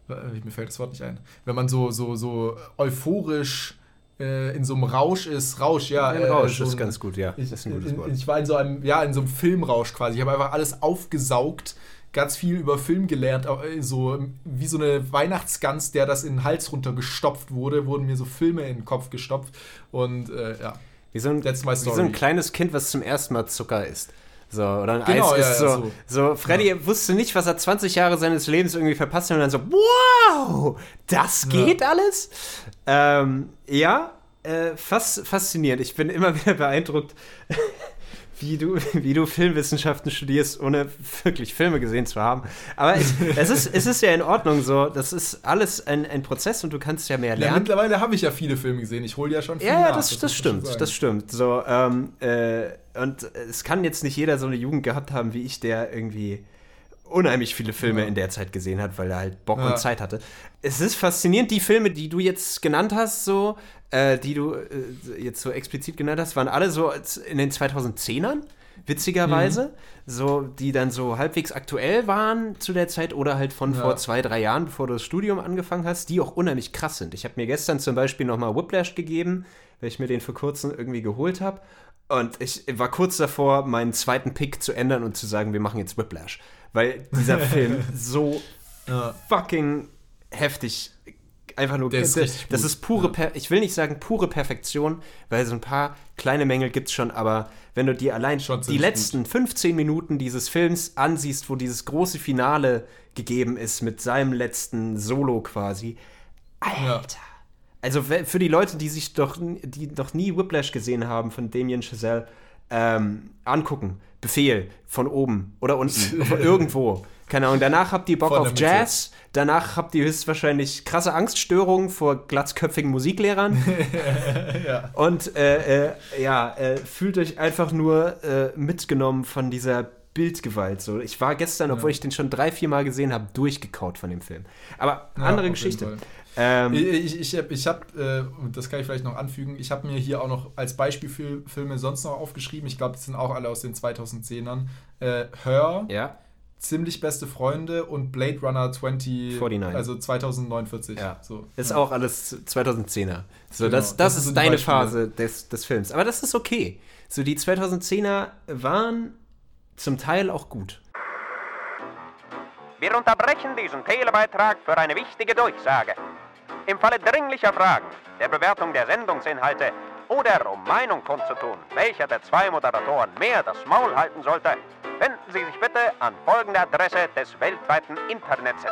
äh, Mir fällt das Wort nicht ein. Wenn man so, so, so euphorisch äh, in so einem Rausch ist. Rausch, ja. Äh, Rausch so ist ein- ganz gut, ja. ich, das ist ein gutes Wort. ich war in so einem, ja, in so einem Filmrausch quasi. Ich habe einfach alles aufgesaugt, ganz viel über Film gelernt, äh, so wie so eine Weihnachtsgans, der das in den Hals runtergestopft wurde, wurden mir so Filme in den Kopf gestopft und äh, ja. Wie so, ein, That's my wie so story. ein kleines Kind, was zum ersten Mal Zucker isst. So, oder ein Genau, Eis ja, isst. ja, so, so. Freddy wusste nicht, was er 20 Jahre seines Lebens irgendwie verpasst hat und dann so, wow, das geht alles? Ähm, ja, äh, fas faszinierend. Ich bin immer wieder beeindruckt, wie du, wie du Filmwissenschaften studierst, ohne wirklich Filme gesehen zu haben. Aber es, es, ist, es ist ja in Ordnung so. Das ist alles ein, ein Prozess und du kannst ja mehr Ja, lernen. mittlerweile habe ich ja viele Filme gesehen. Ich hole ja schon viel Ja, ja, nach, das, das, schon stimmt, das stimmt. So, ähm, äh, und es kann jetzt nicht jeder so eine Jugend gehabt haben wie ich, der irgendwie unheimlich viele Filme Ja. in der Zeit gesehen hat, weil er halt Bock Ja. und Zeit hatte. Es ist faszinierend, die Filme, die du jetzt genannt hast, so, äh, die du äh, jetzt so explizit genannt hast, waren alle so in den 2010ern, witzigerweise, Mhm. so, die dann so halbwegs aktuell waren zu der Zeit oder halt von Ja. vor zwei, drei Jahren, bevor du das Studium angefangen hast, die auch unheimlich krass sind. Ich habe mir gestern zum Beispiel nochmal Whiplash gegeben, weil ich mir den vor kurzem irgendwie geholt habe. Und ich war kurz davor, meinen zweiten Pick zu ändern und zu sagen, wir machen jetzt Whiplash. Weil dieser Film so Ja. fucking heftig einfach nur Der ist das, das gut. ist pure per ich will nicht sagen pure Perfektion weil so ein paar kleine Mängel gibt's schon aber wenn du dir allein Schon die letzten 15 Minuten dieses Films ansiehst wo dieses große Finale gegeben ist mit seinem letzten Solo quasi Ja. Alter. Also we- für die Leute die sich doch die noch nie Whiplash gesehen haben von Damien Chazelle ähm, angucken. Befehl von oben oder unten. Irgendwo keine Ahnung, danach habt ihr Bock auf. Jazz, danach habt ihr höchstwahrscheinlich krasse Angststörungen vor glatzköpfigen Musiklehrern. Und äh, äh, ja, äh, fühlt euch einfach nur äh, mitgenommen von dieser Bildgewalt. So. Ich war gestern, obwohl ich den schon drei, vier Mal gesehen habe, durchgekaut von dem Film. Aber Ja, andere jeden Geschichte. Ähm, Ich, ich, habe, ich hab, äh, und das kann ich vielleicht noch anfügen, ich habe mir hier auch noch als Beispielfilme sonst noch aufgeschrieben. Ich glaube, die sind auch alle aus den 2010ern. Äh, Her, ja, Ziemlich beste Freunde und Blade Runner 20, 49. also 2049. Ja. So. ist ja. auch alles 2010er. So, Genau, das, das, das ist so deine. Phase des, des Films. Aber das ist okay. So, die 2010er waren zum Teil auch gut. Wir unterbrechen diesen Telebeitrag für eine wichtige Durchsage. Im Falle dringlicher Fragen, der Bewertung der Sendungsinhalte oder um Meinung kundzutun, welcher der zwei Moderatoren mehr das Maul halten sollte, wenden Sie sich bitte an folgende Adresse des weltweiten Internets.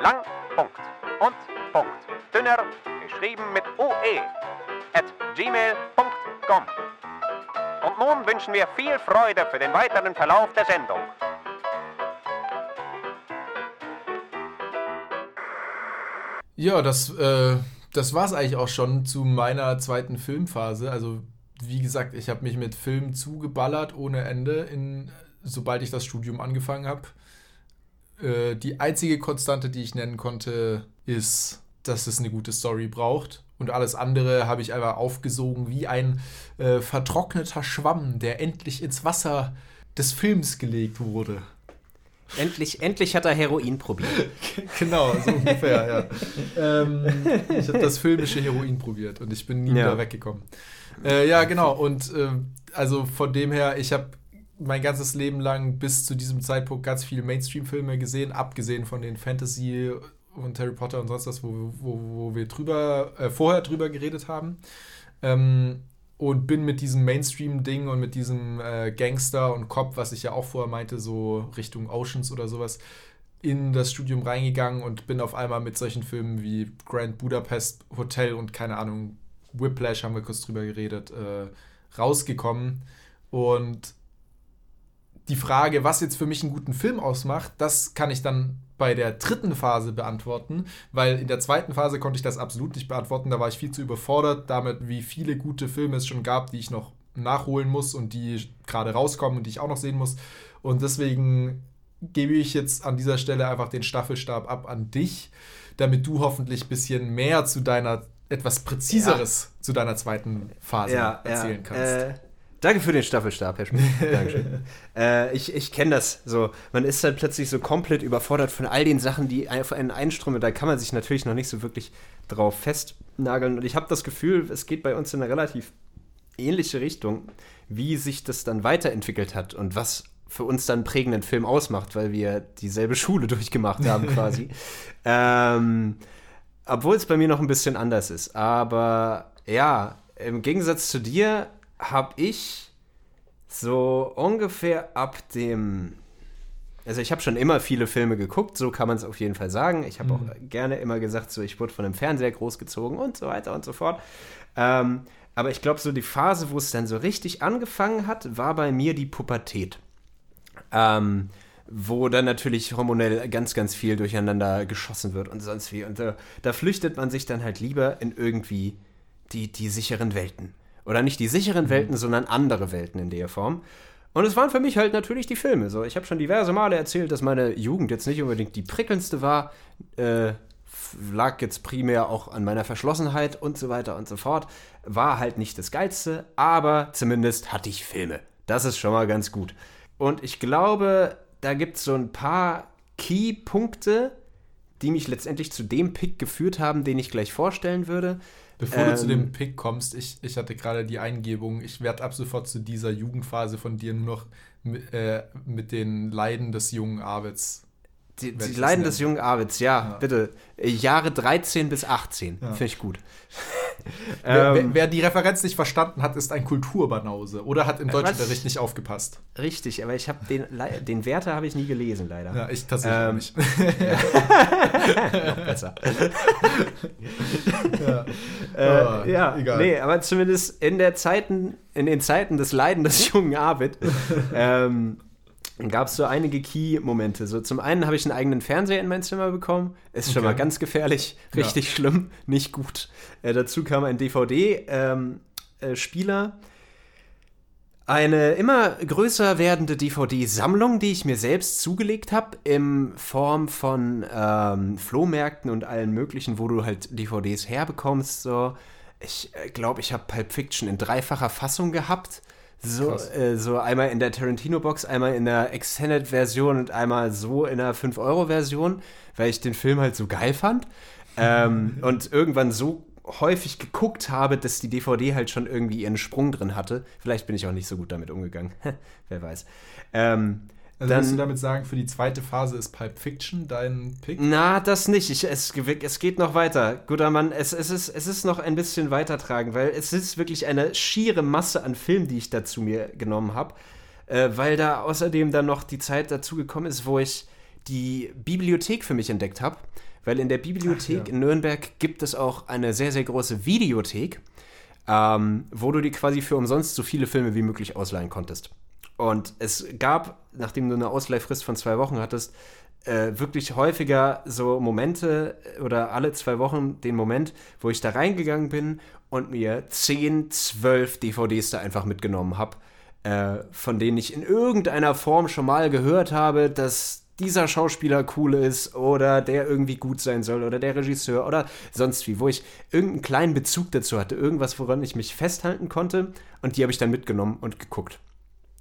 Lang, Punkt und Punkt. Dünner, geschrieben mit UE, at gmail.com. Und nun wünschen wir viel Freude für den weiteren Verlauf der Sendung. Ja, das, äh, das war es eigentlich auch schon zu meiner zweiten Filmphase. Also, wie gesagt, ich habe mich mit Filmen zugeballert ohne Ende, in, sobald ich das Studium angefangen habe. Äh, die einzige Konstante, die ich nennen konnte, ist, dass es eine gute Story braucht. Und alles andere habe ich einfach aufgesogen wie ein äh, vertrockneter Schwamm, der endlich ins Wasser des Films gelegt wurde. Endlich, endlich hat er Heroin probiert. Genau, so ungefähr, ja. ähm, ich habe das filmische Heroin probiert und ich bin nie Ja. wieder weggekommen. Äh, ja, genau. Und äh, also von dem her, ich habe mein ganzes Leben lang bis zu diesem Zeitpunkt ganz viele Mainstream-Filme gesehen, abgesehen von den Fantasy und Harry Potter und sonst was, wo, wo, wo wir drüber, äh, vorher drüber geredet haben. Ähm, und bin mit diesem Mainstream-Ding und mit diesem äh, Gangster und Cop, was ich ja auch vorher meinte, so Richtung Oceans oder sowas, in das Studium reingegangen und bin auf einmal mit solchen Filmen wie Grand Budapest Hotel und keine Ahnung, Whiplash haben wir kurz drüber geredet, äh, rausgekommen. Und die Frage, was jetzt für mich einen guten Film ausmacht, das kann ich dann bei der dritten Phase beantworten, weil in der zweiten Phase konnte ich das absolut nicht beantworten. Da war ich viel zu überfordert damit, wie viele gute Filme es schon gab, die ich noch nachholen muss und die gerade rauskommen und die ich auch noch sehen muss. Und deswegen gebe ich jetzt an dieser Stelle einfach den Staffelstab ab an dich, damit du hoffentlich ein bisschen mehr zu deiner, etwas präziseres zu deiner zweiten Phase erzählen kannst. Äh, danke für den Staffelstab, Herr Schmidt. Dankeschön. äh, ich ich kenne das so. Man ist dann plötzlich so komplett überfordert von all den Sachen, die auf einen einströmen. Da kann man sich natürlich noch nicht so wirklich drauf festnageln. Und ich habe das Gefühl, es geht bei uns in eine relativ ähnliche Richtung, wie sich das dann weiterentwickelt hat und was für uns dann prägenden Film ausmacht, weil wir dieselbe Schule durchgemacht haben quasi. ähm, obwohl es bei mir noch ein bisschen anders ist. Aber ja, im Gegensatz zu dir habe ich so ungefähr ab dem. Also ich habe schon immer viele Filme geguckt, so kann man es auf jeden Fall sagen. Ich habe auch gerne immer gesagt, so ich wurde von dem Fernseher großgezogen und so weiter und so fort. Ähm, aber ich glaube, so die Phase, wo es dann so richtig angefangen hat, war bei mir die Pubertät. Ähm, wo dann natürlich hormonell ganz, ganz viel durcheinander geschossen wird und sonst wie. Und äh, da flüchtet man sich dann halt lieber in irgendwie die, die sicheren Welten. Oder nicht die sicheren Welten, sondern andere Welten in der Form. Und es waren für mich halt natürlich die Filme. So, ich habe schon diverse Male erzählt, dass meine Jugend jetzt nicht unbedingt die prickelndste war. Äh, lag jetzt primär auch an meiner Verschlossenheit und so weiter und so fort. War halt nicht das Geilste, aber zumindest hatte ich Filme. Das ist schon mal ganz gut. Und ich glaube, da gibt es so ein paar Key-Punkte, die mich letztendlich zu dem Pick geführt haben, den ich gleich vorstellen würde. Bevor du zu Ähm, dem Pick kommst, ich, ich hatte gerade die Eingebung, ich werde ab sofort zu dieser Jugendphase von dir nur noch mit, äh, mit den Leiden des jungen Arvids. Die, die Leiden des jungen Arvids, ja, Ja. bitte. Jahre 13 bis 18, Ja. finde ich gut. Wer, wer, wer die Referenz nicht verstanden hat, ist ein Kulturbanause oder hat im Äh? Deutschunterricht nicht aufgepasst. Richtig, aber ich habe den, den Werther habe ich nie gelesen, leider. Ja, ich tatsächlich Ähm, nicht. Noch besser. ja. äh, Oh, ja, egal. nee, aber zumindest in der Zeiten, in den Zeiten des Leiden des jungen Arvid, ähm, gab es so einige Key-Momente. So, zum einen habe ich einen eigenen Fernseher in mein Zimmer bekommen. Ist schon Okay. mal ganz gefährlich, richtig schlimm, nicht gut. Äh, dazu kam ein DVD-Spieler. eine immer größer werdende DVD-Sammlung, die ich mir selbst zugelegt habe, in Form von ähm, Flohmärkten und allen möglichen, wo du halt DVDs herbekommst. So. Ich äh, glaube, ich habe Pulp Fiction in dreifacher Fassung gehabt. So, äh, so einmal in der Tarantino-Box, einmal in der Extended-Version und einmal so in der 5-Euro-Version, weil ich den Film halt so geil fand. Ähm, und irgendwann so häufig geguckt habe, dass die DVD halt schon irgendwie ihren Sprung drin hatte. Vielleicht bin ich auch nicht so gut damit umgegangen. Wer weiß. Ähm, Also dann- willst du damit sagen, für die zweite Phase ist Pulp Fiction dein Pick? Na, das nicht. Ich, es, es geht noch weiter. Guter Mann, es, es, ist, es ist noch ein bisschen weitertragen, weil es ist wirklich eine schiere Masse an Filmen, die ich dazu mir genommen habe. Äh, weil da außerdem dann noch die Zeit dazu gekommen ist, wo ich die Bibliothek für mich entdeckt habe. Weil in der Bibliothek Ach, ja. in Nürnberg gibt es auch eine sehr, sehr große Videothek, ähm, wo du dir quasi für umsonst so viele Filme wie möglich ausleihen konntest. Und es gab, nachdem du eine Ausleihfrist von zwei Wochen hattest, äh, wirklich häufiger so Momente oder alle zwei Wochen den Moment, wo ich da reingegangen bin und mir 10, 12 DVDs da einfach mitgenommen habe, äh, von denen ich in irgendeiner Form schon mal gehört habe, dass dieser Schauspieler cool ist oder der irgendwie gut sein soll oder der Regisseur oder sonst wie, wo ich irgendeinen kleinen Bezug dazu hatte, irgendwas, woran ich mich festhalten konnte und die habe ich dann mitgenommen und geguckt.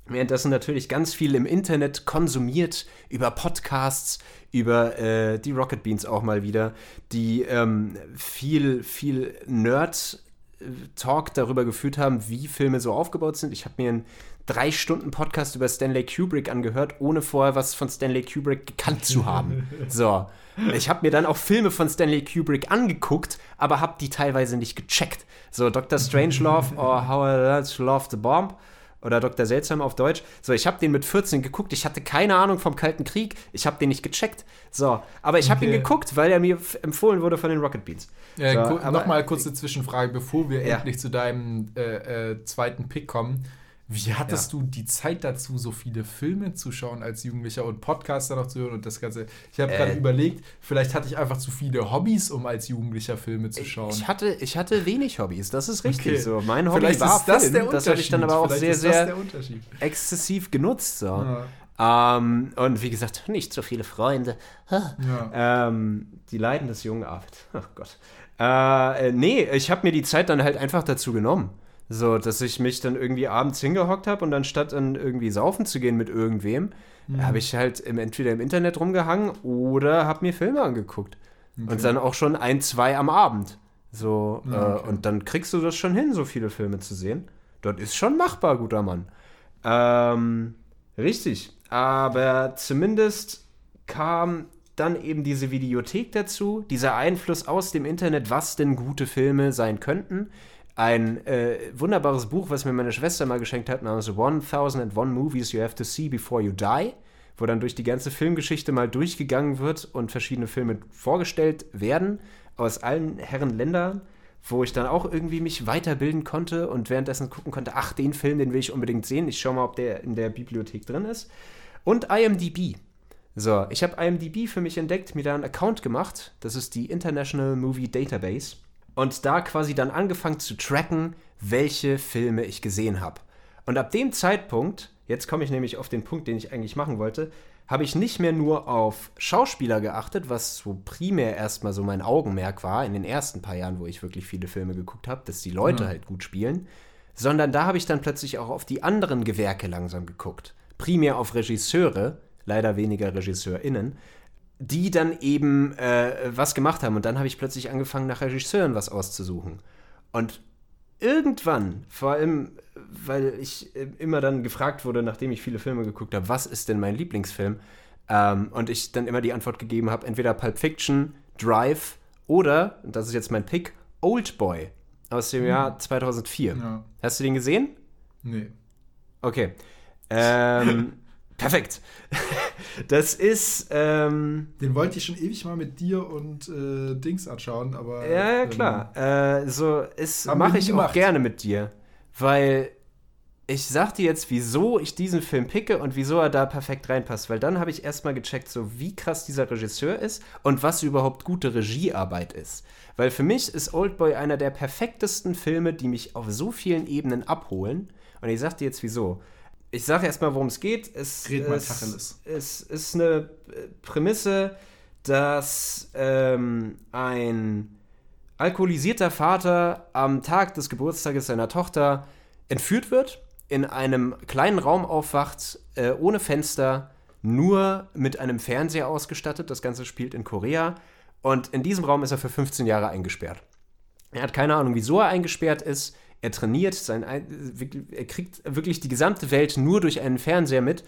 Währenddessen natürlich ganz viel im Internet konsumiert, über Podcasts, über äh, die Rocket Beans auch mal wieder, die ähm, viel, viel Nerd-Talk darüber geführt haben, wie Filme so aufgebaut sind. Ich habe mir einen drei Stunden Podcast über Stanley Kubrick angehört, ohne vorher was von Stanley Kubrick gekannt zu haben. So. Ich habe mir dann auch Filme von Stanley Kubrick angeguckt, aber habe die teilweise nicht gecheckt. So Dr. Strangelove or How I Learned to Love the Bomb oder Dr. Seltsam auf Deutsch. So, ich habe den mit 14 geguckt. Ich hatte keine Ahnung vom Kalten Krieg. Ich habe den nicht gecheckt. So, aber ich habe ihn Okay. geguckt, weil er mir empfohlen wurde von den Rocket Beans. Äh, So, Nochmal kurze Zwischenfrage, bevor wir Ja. endlich zu deinem äh, äh, zweiten Pick kommen. Wie hattest du die Zeit dazu, so viele Filme zu schauen als Jugendlicher und Podcaster noch zu hören und das Ganze? Ich habe gerade Äh. überlegt, vielleicht hatte ich einfach zu viele Hobbys, um als Jugendlicher Filme zu schauen. Ich hatte, ich hatte wenig Hobbys, das ist richtig Okay. so. Mein Hobby Vielleicht war ist das Film. der das Unterschied. habe ich dann aber auch Vielleicht sehr, das sehr der Unterschied. exzessiv genutzt. So. Ja. Ähm, und wie gesagt, nicht so viele Freunde. Ja. Ähm, die Leiden des jungen David. Ach Gott. Äh, nee, ich habe mir die Zeit dann halt einfach dazu genommen. So, dass ich mich dann irgendwie abends hingehockt habe und anstatt dann irgendwie saufen zu gehen mit irgendwem, Mhm. habe ich halt im, entweder im Internet rumgehangen oder habe mir Filme angeguckt. Und dann auch schon ein, zwei am Abend. So, Ja, äh, okay. und dann kriegst du das schon hin, so viele Filme zu sehen. Das ist schon machbar, guter Mann. Ähm, richtig. Aber zumindest kam dann eben diese Videothek dazu, dieser Einfluss aus dem Internet, was denn gute Filme sein könnten. Ein äh, wunderbares Buch, was mir meine Schwester mal geschenkt hat, namens 1001 Movies You Have to See Before You Die, wo dann durch die ganze Filmgeschichte mal durchgegangen wird und verschiedene Filme vorgestellt werden aus allen Herren Ländern, wo ich dann auch irgendwie mich weiterbilden konnte und währenddessen gucken konnte, ach, den Film, den will ich unbedingt sehen. Ich schaue mal, ob der in der Bibliothek drin ist. Und IMDb. So, ich habe IMDb für mich entdeckt, mir da einen Account gemacht. Das ist die International Movie Database. Und da quasi dann angefangen zu tracken, welche Filme ich gesehen habe. Und ab dem Zeitpunkt, jetzt komme ich nämlich auf den Punkt, den ich eigentlich machen wollte, habe ich nicht mehr nur auf Schauspieler geachtet, was so primär erstmal so mein Augenmerk war in den ersten paar Jahren, wo ich wirklich viele Filme geguckt habe, dass die Leute halt gut spielen, sondern da habe ich dann plötzlich auch auf die anderen Gewerke langsam geguckt. Primär auf Regisseure, leider weniger RegisseurInnen, die dann eben äh, was gemacht haben. Und dann habe ich plötzlich angefangen, nach Regisseuren was auszusuchen. Und irgendwann, vor allem, weil ich äh, immer dann gefragt wurde, nachdem ich viele Filme geguckt habe, was ist denn mein Lieblingsfilm? Ähm, und ich dann immer die Antwort gegeben habe, entweder Pulp Fiction, Drive oder, und das ist jetzt mein Pick, Old Boy aus dem Jahr 2004. Ja. Hast du den gesehen? Nee. Okay. Ähm, perfekt. Das ist, ähm, Den wollte ich schon ewig mal mit dir und äh, Dings anschauen, aber. ja, ja, ähm, klar. Äh, so wir mache ich auch gemacht. gerne mit dir, weil ich sag dir jetzt, wieso ich diesen Film picke und wieso er da perfekt reinpasst, weil dann habe ich erstmal gecheckt, so wie krass dieser Regisseur ist und was überhaupt gute Regiearbeit ist. Weil für mich ist Oldboy einer der perfektesten Filme, die mich auf so vielen Ebenen abholen. Und ich sag dir jetzt wieso. Ich sage erstmal, worum es geht. Es, Red mal es, es ist eine äh, Prämisse, dass ähm, ein alkoholisierter Vater am Tag des Geburtstages seiner Tochter entführt wird, in einem kleinen Raum aufwacht, äh, ohne Fenster, nur mit einem Fernseher ausgestattet. Das Ganze spielt in Korea. Und in diesem Raum ist er für 15 Jahre eingesperrt. Er hat keine Ahnung, wieso er eingesperrt ist. Er trainiert, sein, Ein- er kriegt wirklich die gesamte Welt nur durch einen Fernseher mit,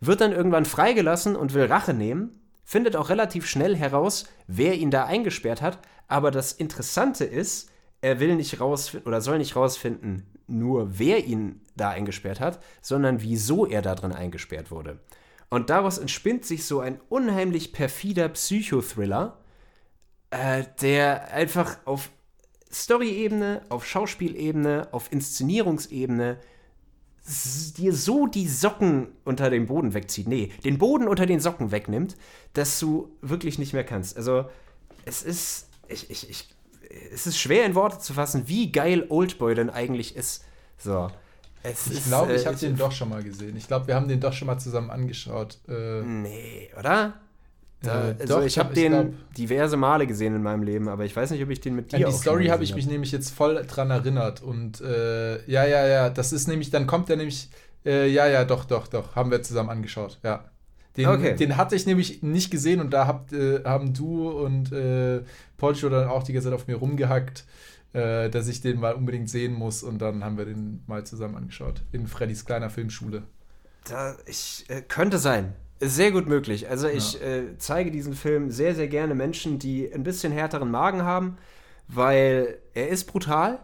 wird dann irgendwann freigelassen und will Rache nehmen, findet auch relativ schnell heraus, wer ihn da eingesperrt hat. Aber das Interessante ist, er will nicht rausfinden oder soll nicht rausfinden, nur wer ihn da eingesperrt hat, sondern wieso er da drin eingesperrt wurde. Und daraus entspinnt sich so ein unheimlich perfider Psychothriller, äh, der einfach auf Story-Ebene, auf Schauspielebene, auf Inszenierungsebene dir so die Socken unter dem Boden wegzieht. Nee, den Boden unter den Socken wegnimmt, dass du wirklich nicht mehr kannst. Also, es ist. Ich, ich, ich, es ist schwer in Worte zu fassen, wie geil Oldboy denn eigentlich ist. So. Es Ich glaube, ich äh, habe den doch schon mal gesehen. Ich glaube, wir haben den doch schon mal zusammen angeschaut. Äh, Nee, oder? Da, Äh, also doch, ich habe den glaub- diverse Male gesehen in meinem Leben, aber ich weiß nicht, ob ich den mit dir An die Story habe ich mich nämlich jetzt voll dran erinnert. Und äh, ja, ja, ja, das ist nämlich, dann kommt er nämlich, äh, ja, ja, doch, doch, doch, haben wir zusammen angeschaut, ja. Den, Okay. den hatte ich nämlich nicht gesehen und da habt, äh, haben du und äh, Polcho dann auch die ganze Zeit auf mir rumgehackt, äh, dass ich den mal unbedingt sehen muss und dann haben wir den mal zusammen angeschaut. In Freddys kleiner Filmschule. Da, ich, könnte sein. Sehr gut möglich. Also ich äh, zeige diesen Film sehr, sehr gerne Menschen, die ein bisschen härteren Magen haben, weil er ist brutal,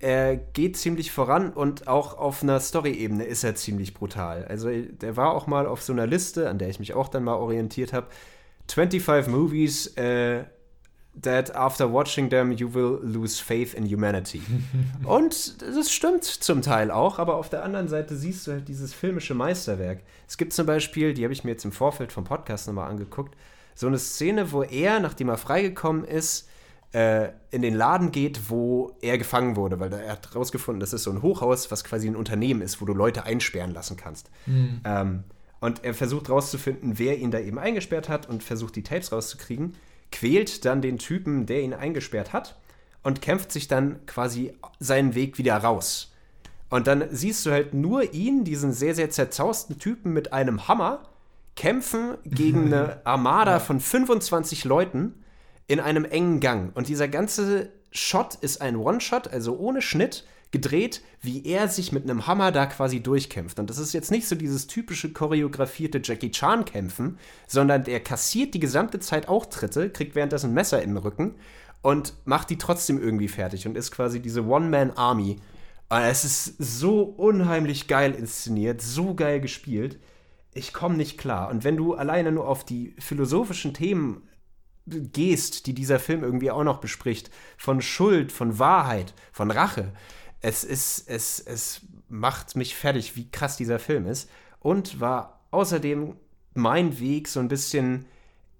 er geht ziemlich voran und auch auf einer Story-Ebene ist er ziemlich brutal. Also der war auch mal auf so einer Liste, an der ich mich auch dann mal orientiert habe. 25 Movies äh, that after watching them you will lose faith in humanity. Und das stimmt zum Teil auch, aber auf der anderen Seite siehst du halt dieses filmische Meisterwerk. Es gibt zum Beispiel, die habe ich mir jetzt im Vorfeld vom Podcast nochmal angeguckt, so eine Szene, wo er, nachdem er freigekommen ist, äh, in den Laden geht, wo er gefangen wurde, weil er hat rausgefunden, das ist so ein Hochhaus, was quasi ein Unternehmen ist, wo du Leute einsperren lassen kannst. Ähm, und er versucht rauszufinden, wer ihn da eben eingesperrt hat und versucht die Tapes rauszukriegen, quält dann den Typen, der ihn eingesperrt hat und kämpft sich dann quasi seinen Weg wieder raus. Und dann siehst du halt nur ihn, diesen sehr, sehr zerzausten Typen mit einem Hammer, kämpfen gegen eine Armada von 25 Leuten in einem engen Gang. Und dieser ganze Shot ist ein One-Shot, also ohne Schnitt, gedreht, wie er sich mit einem Hammer da quasi durchkämpft. Und das ist jetzt nicht so dieses typische choreografierte Jackie Chan-Kämpfen, sondern der kassiert die gesamte Zeit auch Tritte, kriegt währenddessen ein Messer in den Rücken und macht die trotzdem irgendwie fertig und ist quasi diese One-Man-Army. Aber Es ist so unheimlich geil inszeniert, so geil gespielt. Ich komme nicht klar. Und wenn du alleine nur auf die philosophischen Themen gehst, die dieser Film irgendwie auch noch bespricht, von Schuld, von Wahrheit, von Rache, es ist, es, es macht mich fertig, wie krass dieser Film ist. Und war außerdem mein Weg, so ein bisschen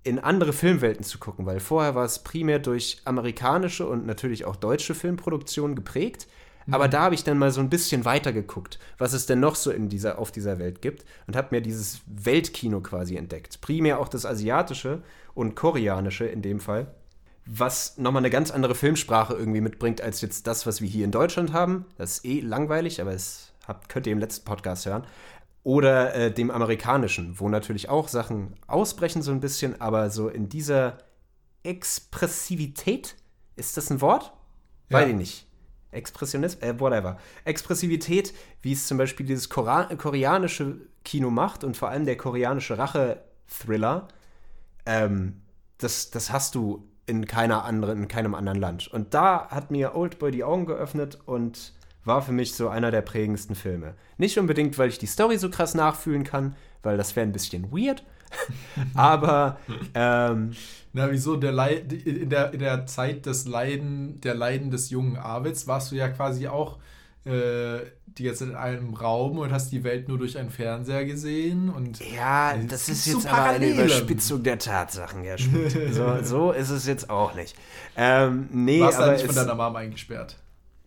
in andere Filmwelten zu gucken, weil vorher war es primär durch amerikanische und natürlich auch deutsche Filmproduktionen geprägt. Aber da habe ich dann mal so ein bisschen weiter geguckt, was es denn noch so in dieser, auf dieser Welt gibt und habe mir dieses Weltkino quasi entdeckt. Primär auch das asiatische und koreanische in dem Fall, was nochmal eine ganz andere Filmsprache irgendwie mitbringt als jetzt das, was wir hier in Deutschland haben. Das ist eh langweilig, aber es habt, könnt ihr im letzten Podcast hören. Oder äh, dem amerikanischen, wo natürlich auch Sachen ausbrechen so ein bisschen, aber so in dieser Expressivität, ist das ein Wort? Ja. Weiß ich nicht. Expressionismus, äh, whatever. Expressivität, wie es zum Beispiel dieses Kora koreanische Kino macht und vor allem der koreanische Rache-Thriller, ähm, das, das hast du in keiner anderen, in keinem anderen Land. Und da hat mir Oldboy die Augen geöffnet und war für mich so einer der prägendsten Filme. Nicht unbedingt, weil ich die Story so krass nachfühlen kann, weil das wäre ein bisschen weird. Aber ähm, Na, wieso? Der Leid, in, der, in der Zeit des Leiden, der Leiden des jungen Arvids warst du ja quasi auch äh, die jetzt in einem Raum und hast die Welt nur durch einen Fernseher gesehen und Ja, das ist so jetzt aber eine. Überspitzung der Tatsachen, Schmidt. so, so ist es jetzt auch nicht. Ähm, nee, warst aber nicht von deiner Mom eingesperrt.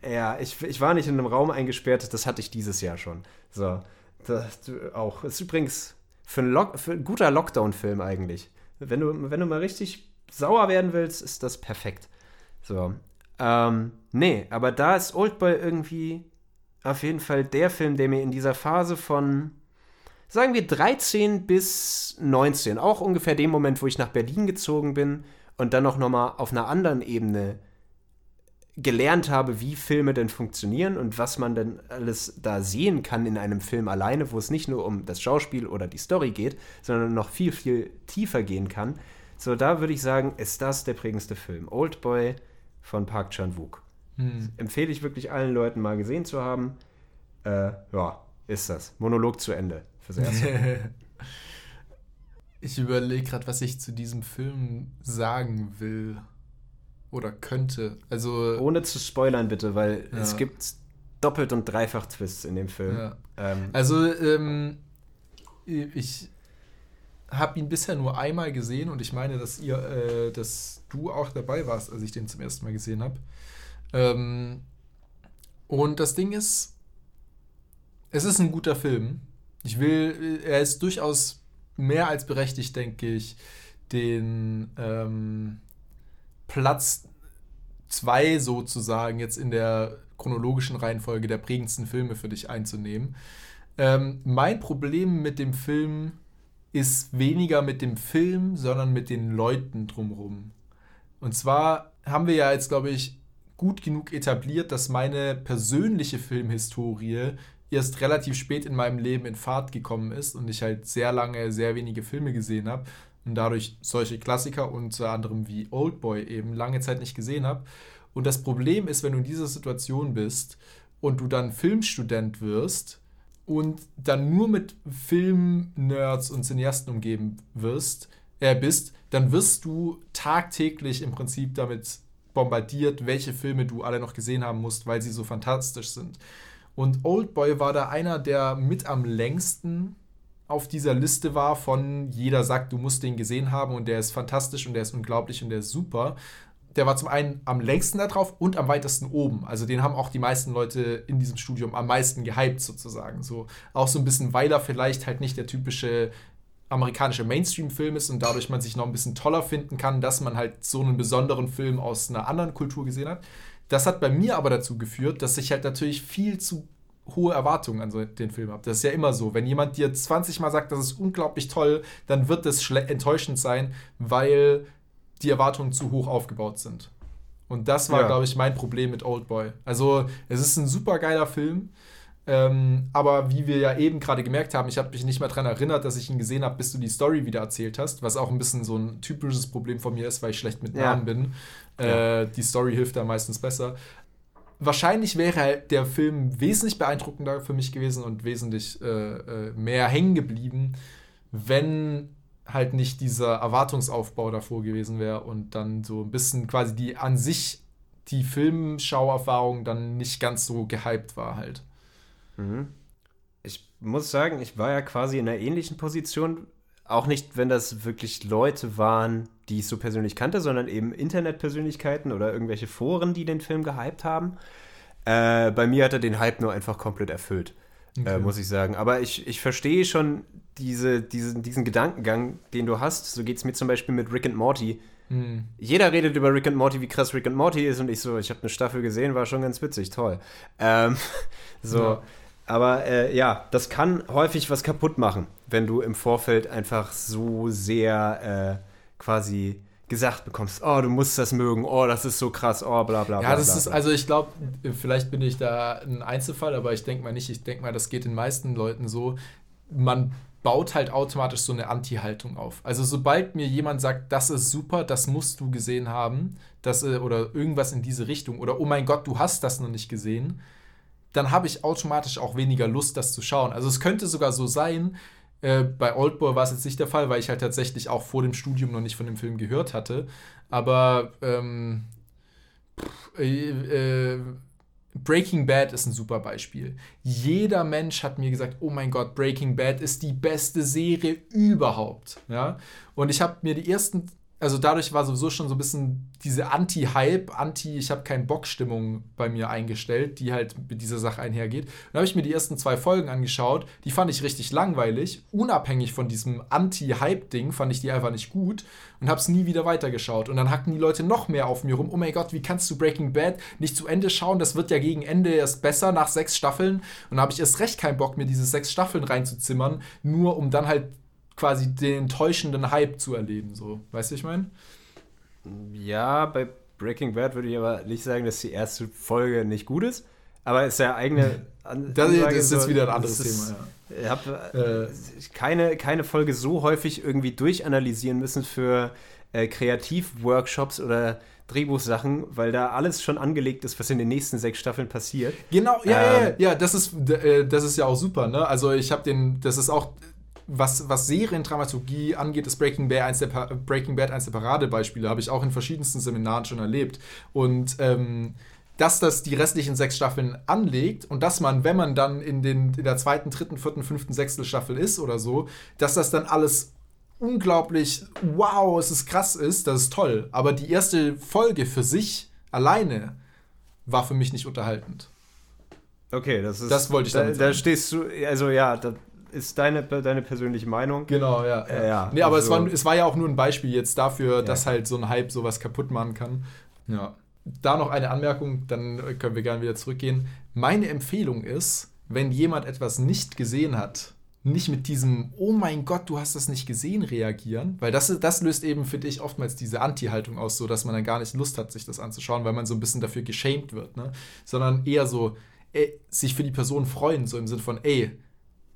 ja, ich, ich war nicht in einem Raum eingesperrt, das hatte ich dieses Jahr schon. So, das auch. Ist übrigens für ein, Lock, für ein guter Lockdown-Film eigentlich. Wenn du, wenn du mal richtig sauer werden willst, ist das perfekt. So, ähm, nee, aber da ist Oldboy irgendwie auf jeden Fall der Film, der mir in dieser Phase von, sagen wir, 13 bis 19, auch ungefähr dem Moment, wo ich nach Berlin gezogen bin und dann auch nochmal auf einer anderen Ebene gelernt habe, wie Filme denn funktionieren und was man denn alles da sehen kann in einem Film alleine, wo es nicht nur um das Schauspiel oder die Story geht, sondern noch viel, viel tiefer gehen kann. So, da würde ich sagen, ist das der prägendste Film. Oldboy von Park Chan-wook. Empfehle ich wirklich allen Leuten mal gesehen zu haben. Äh, ja, ist das. Monolog zu Ende fürs Erste. Ich überlege gerade, was ich zu diesem Film sagen will oder könnte. Also Ohne zu spoilern bitte, weil Ja. es gibt doppelt und dreifach Twists in dem Film. Ja. Ähm, Also, ähm, ich habe ihn bisher nur einmal gesehen und ich meine, dass ihr, äh, dass du auch dabei warst, als ich den zum ersten Mal gesehen habe. Ähm, und das Ding ist, es ist ein guter Film. Ich will, er ist durchaus mehr als berechtigt, denke ich, den ähm, Platz zwei sozusagen jetzt in der chronologischen Reihenfolge der prägendsten Filme für dich einzunehmen. Ähm, mein Problem mit dem Film ist weniger mit dem Film, sondern mit den Leuten drumherum. Und zwar haben wir ja jetzt, glaube ich, gut genug etabliert, dass meine persönliche Filmhistorie erst relativ spät in meinem Leben in Fahrt gekommen ist und ich halt sehr lange sehr wenige Filme gesehen habe und dadurch solche Klassiker unter anderem wie Oldboy eben lange Zeit nicht gesehen habe. Und das Problem ist, wenn du in dieser Situation bist und du dann Filmstudent wirst und dann nur mit Filmnerds und Cineasten umgeben wirst, äh, bist, dann wirst du tagtäglich im Prinzip damit bombardiert, welche Filme du alle noch gesehen haben musst, weil sie so fantastisch sind. Und Oldboy war da einer, der mit am längsten auf dieser Liste war von jeder sagt, du musst den gesehen haben und der ist fantastisch und der ist unglaublich und der ist super. Der war zum einen am längsten da drauf und am weitesten oben. Also den haben auch die meisten Leute in diesem Studium am meisten gehypt sozusagen. So auch so ein bisschen, weil er vielleicht halt nicht der typische amerikanische Mainstream-Film ist und dadurch man sich noch ein bisschen toller finden kann, dass man halt so einen besonderen Film aus einer anderen Kultur gesehen hat. Das hat bei mir aber dazu geführt, dass ich halt natürlich viel zu hohe Erwartungen an so den Film habe. Das ist ja immer so. Wenn jemand dir 20 Mal sagt, das ist unglaublich toll, dann wird das enttäuschend sein, weil die Erwartungen zu hoch aufgebaut sind. Und das war, Ja. glaube ich, mein Problem mit Oldboy. Also, es ist ein super geiler Film. Ähm, aber wie wir ja eben gerade gemerkt haben, ich habe mich nicht mal daran erinnert, dass ich ihn gesehen habe, bis du die Story wieder erzählt hast, was auch ein bisschen so ein typisches Problem von mir ist, weil ich schlecht mit Ja. Namen bin. Äh, die Story hilft da meistens besser. Wahrscheinlich wäre halt der Film wesentlich beeindruckender für mich gewesen und wesentlich äh, äh, mehr hängen geblieben, wenn halt nicht dieser Erwartungsaufbau davor gewesen wäre und dann so ein bisschen quasi die an sich die Filmschauerfahrung dann nicht ganz so gehypt war halt. ich muss sagen, ich war ja quasi in einer ähnlichen Position. Auch nicht, wenn das wirklich Leute waren, die ich so persönlich kannte, sondern eben Internetpersönlichkeiten oder irgendwelche Foren, die den Film gehypt haben. Äh, bei mir hat er den Hype nur einfach komplett erfüllt, äh, muss ich sagen. Aber ich, ich verstehe schon diese, diesen, diesen Gedankengang, den du hast. So geht es mir zum Beispiel mit Rick and Morty. Hm. Jeder redet über Rick and Morty, wie krass Rick and Morty ist und ich so, ich habe eine Staffel gesehen, war schon ganz witzig, toll. Ähm, so, Ja. aber äh, ja, das kann häufig was kaputt machen, wenn du im Vorfeld einfach so sehr äh, quasi gesagt bekommst, oh, du musst das mögen, oh, das ist so krass, oh, bla bla bla. Ja, das bla, ist, bla. also ich glaube, vielleicht bin ich da ein Einzelfall, aber ich denke mal nicht. Ich denke mal, das geht den meisten Leuten so. Man baut halt automatisch so eine Anti-Haltung auf. Also sobald mir jemand sagt, das ist super, das musst du gesehen haben, das, äh, oder irgendwas in diese Richtung, oder oh mein Gott, du hast das noch nicht gesehen, dann habe ich automatisch auch weniger Lust, das zu schauen. Also es könnte sogar so sein, äh, bei Oldboy war es jetzt nicht der Fall, weil ich halt tatsächlich auch vor dem Studium noch nicht von dem Film gehört hatte. Aber ähm, pff, äh, äh, Breaking Bad ist ein super Beispiel. Jeder Mensch hat mir gesagt, oh mein Gott, Breaking Bad ist die beste Serie überhaupt. Ja? Und ich habe mir die ersten also dadurch war sowieso schon so ein bisschen diese Anti-Hype, Anti-, ich habe keinen Bock-Stimmung bei mir eingestellt, die halt mit dieser Sache einhergeht. Dann habe ich mir die ersten zwei Folgen angeschaut, die fand ich richtig langweilig, unabhängig von diesem Anti-Hype-Ding, fand ich die einfach nicht gut und habe es nie wieder weitergeschaut. Und dann hackten die Leute noch mehr auf mir rum, oh mein Gott, wie kannst du Breaking Bad nicht zu Ende schauen, das wird ja gegen Ende erst besser nach sechs Staffeln. Und dann habe ich erst recht keinen Bock, mir diese sechs Staffeln reinzuzimmern, nur um dann halt quasi den enttäuschenden Hype zu erleben. So, weißt du, ich meine? Ja, bei Breaking Bad würde ich aber nicht sagen, dass die erste Folge nicht gut ist. Aber es ist ja eigene. An das, das ist jetzt wieder ein anderes ist, Thema, ja. Ich habe äh, keine, keine Folge so häufig irgendwie durchanalysieren müssen für äh, Kreativworkshops oder Drehbuchsachen, weil da alles schon angelegt ist, was in den nächsten sechs Staffeln passiert. Genau, ja, ähm, ja, ja, das ist, äh, das ist ja auch super, ne? Also ich habe den, das ist auch was, was Seriendramaturgie angeht, ist Breaking Bad eins der, Breaking Bad eins der Paradebeispiele, habe ich auch in verschiedensten Seminaren schon erlebt. Und ähm, dass das die restlichen sechs Staffeln anlegt und dass man, wenn man dann in, den, in der zweiten, dritten, vierten, fünften, sechsten Staffel ist oder so, dass das dann alles unglaublich, wow, es ist krass ist, das ist toll. Aber die erste Folge für sich alleine war für mich nicht unterhaltend. Okay, das ist. Das wollte ich damit da, da stehst du, also ja, da, ist deine, deine persönliche Meinung. Genau, ja. Äh, ja. Nee, aber also, es, war, es war ja auch nur ein Beispiel jetzt dafür, ja. dass halt so ein Hype sowas kaputt machen kann. Ja. Da noch eine Anmerkung, dann können wir gerne wieder zurückgehen. Meine Empfehlung ist, wenn jemand etwas nicht gesehen hat, nicht mit diesem, oh mein Gott, du hast das nicht gesehen, reagieren, weil das, das löst eben, finde ich, oftmals diese Anti-Haltung aus, so dass man dann gar nicht Lust hat, sich das anzuschauen, weil man so ein bisschen dafür geschämt wird, ne? sondern eher so, ey, sich für die Person freuen, so im Sinne von, ey,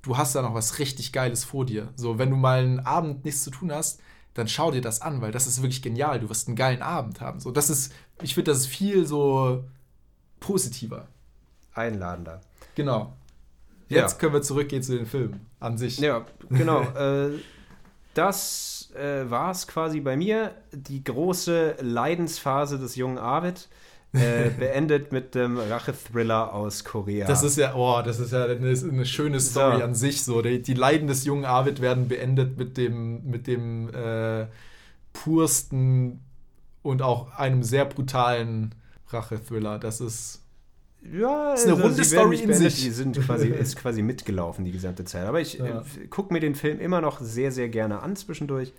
du hast da noch was richtig Geiles vor dir. So, wenn du mal einen Abend nichts zu tun hast, dann schau dir das an, weil das ist wirklich genial. Du wirst einen geilen Abend haben. So, das ist, ich finde, das ist viel so positiver. Einladender. Genau. Jetzt ja. können wir zurückgehen zu den Filmen an sich. Ja, genau. äh, das äh, war es quasi bei mir. Die große Leidensphase des jungen Arvid. Äh, beendet mit dem Rachethriller aus Korea. Das ist ja, oh, das ist ja eine, eine schöne Story so. an sich. So, die, die, Leiden des jungen Arvid werden beendet mit dem, mit dem äh, pursten und auch einem sehr brutalen Rachethriller. Das ist ja, ist eine also runde Story in beendet, sich. Die sind quasi, ist quasi mitgelaufen die gesamte Zeit. Aber ich ja. äh, gucke mir den Film immer noch sehr, sehr gerne an zwischendurch.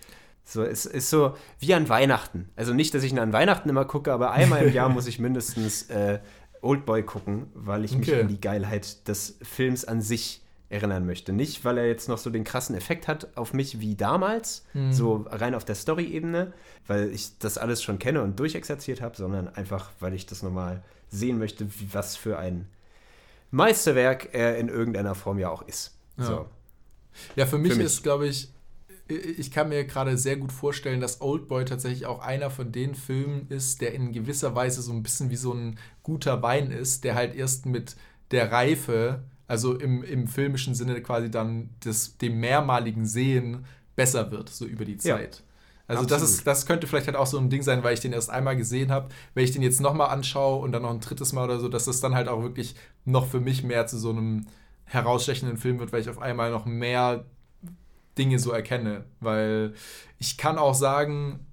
So, es ist so wie an Weihnachten. Also nicht, dass ich ihn an Weihnachten immer gucke, aber einmal im Jahr muss ich mindestens äh, Oldboy gucken, weil ich okay. mich an die Geilheit des Films an sich erinnern möchte. Nicht, weil er jetzt noch so den krassen Effekt hat auf mich wie damals, mhm. so rein auf der Story-Ebene, weil ich das alles schon kenne und durchexerziert habe, sondern einfach, weil ich das nochmal sehen möchte, wie, was für ein Meisterwerk er in irgendeiner Form ja auch ist. Ja, so. ja für mich, für mich. ist, glaube ich, ich kann mir gerade sehr gut vorstellen, dass Oldboy tatsächlich auch einer von den Filmen ist, der in gewisser Weise so ein bisschen wie so ein guter Wein ist, der halt erst mit der Reife, also im, im filmischen Sinne quasi dann des, dem mehrmaligen Sehen besser wird, so über die Zeit. Ja. Also das, ist, das könnte vielleicht halt auch so ein Ding sein, weil ich den erst einmal gesehen habe. Wenn ich den jetzt nochmal anschaue und dann noch ein drittes Mal oder so, dass das dann halt auch wirklich noch für mich mehr zu so einem herausstechenden Film wird, weil ich auf einmal noch mehr Dinge so erkenne. Weil ich kann auch sagen,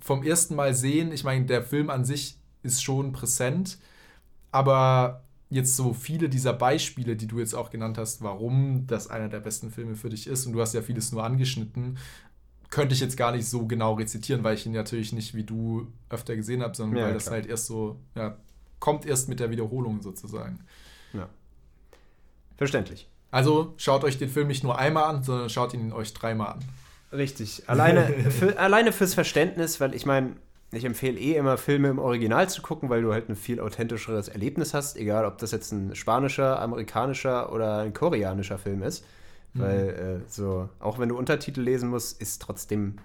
vom ersten Mal sehen, ich meine, der Film an sich ist schon präsent, aber jetzt so viele dieser Beispiele, die du jetzt auch genannt hast, warum das einer der besten Filme für dich ist, und du hast ja vieles nur angeschnitten, könnte ich jetzt gar nicht so genau rezitieren, weil ich ihn natürlich nicht wie du öfter gesehen habe, sondern ja, weil klar. das halt erst so, ja, kommt erst mit der Wiederholung sozusagen. Ja. Verständlich. Also schaut euch den Film nicht nur einmal an, sondern schaut ihn euch dreimal an. Richtig. Alleine, für, alleine fürs Verständnis, weil ich meine, ich empfehle eh immer Filme im Original zu gucken, weil du halt ein viel authentischeres Erlebnis hast, egal ob das jetzt ein spanischer, amerikanischer oder ein koreanischer Film ist. Mhm. Weil äh, so, auch wenn du Untertitel lesen musst, ist trotzdem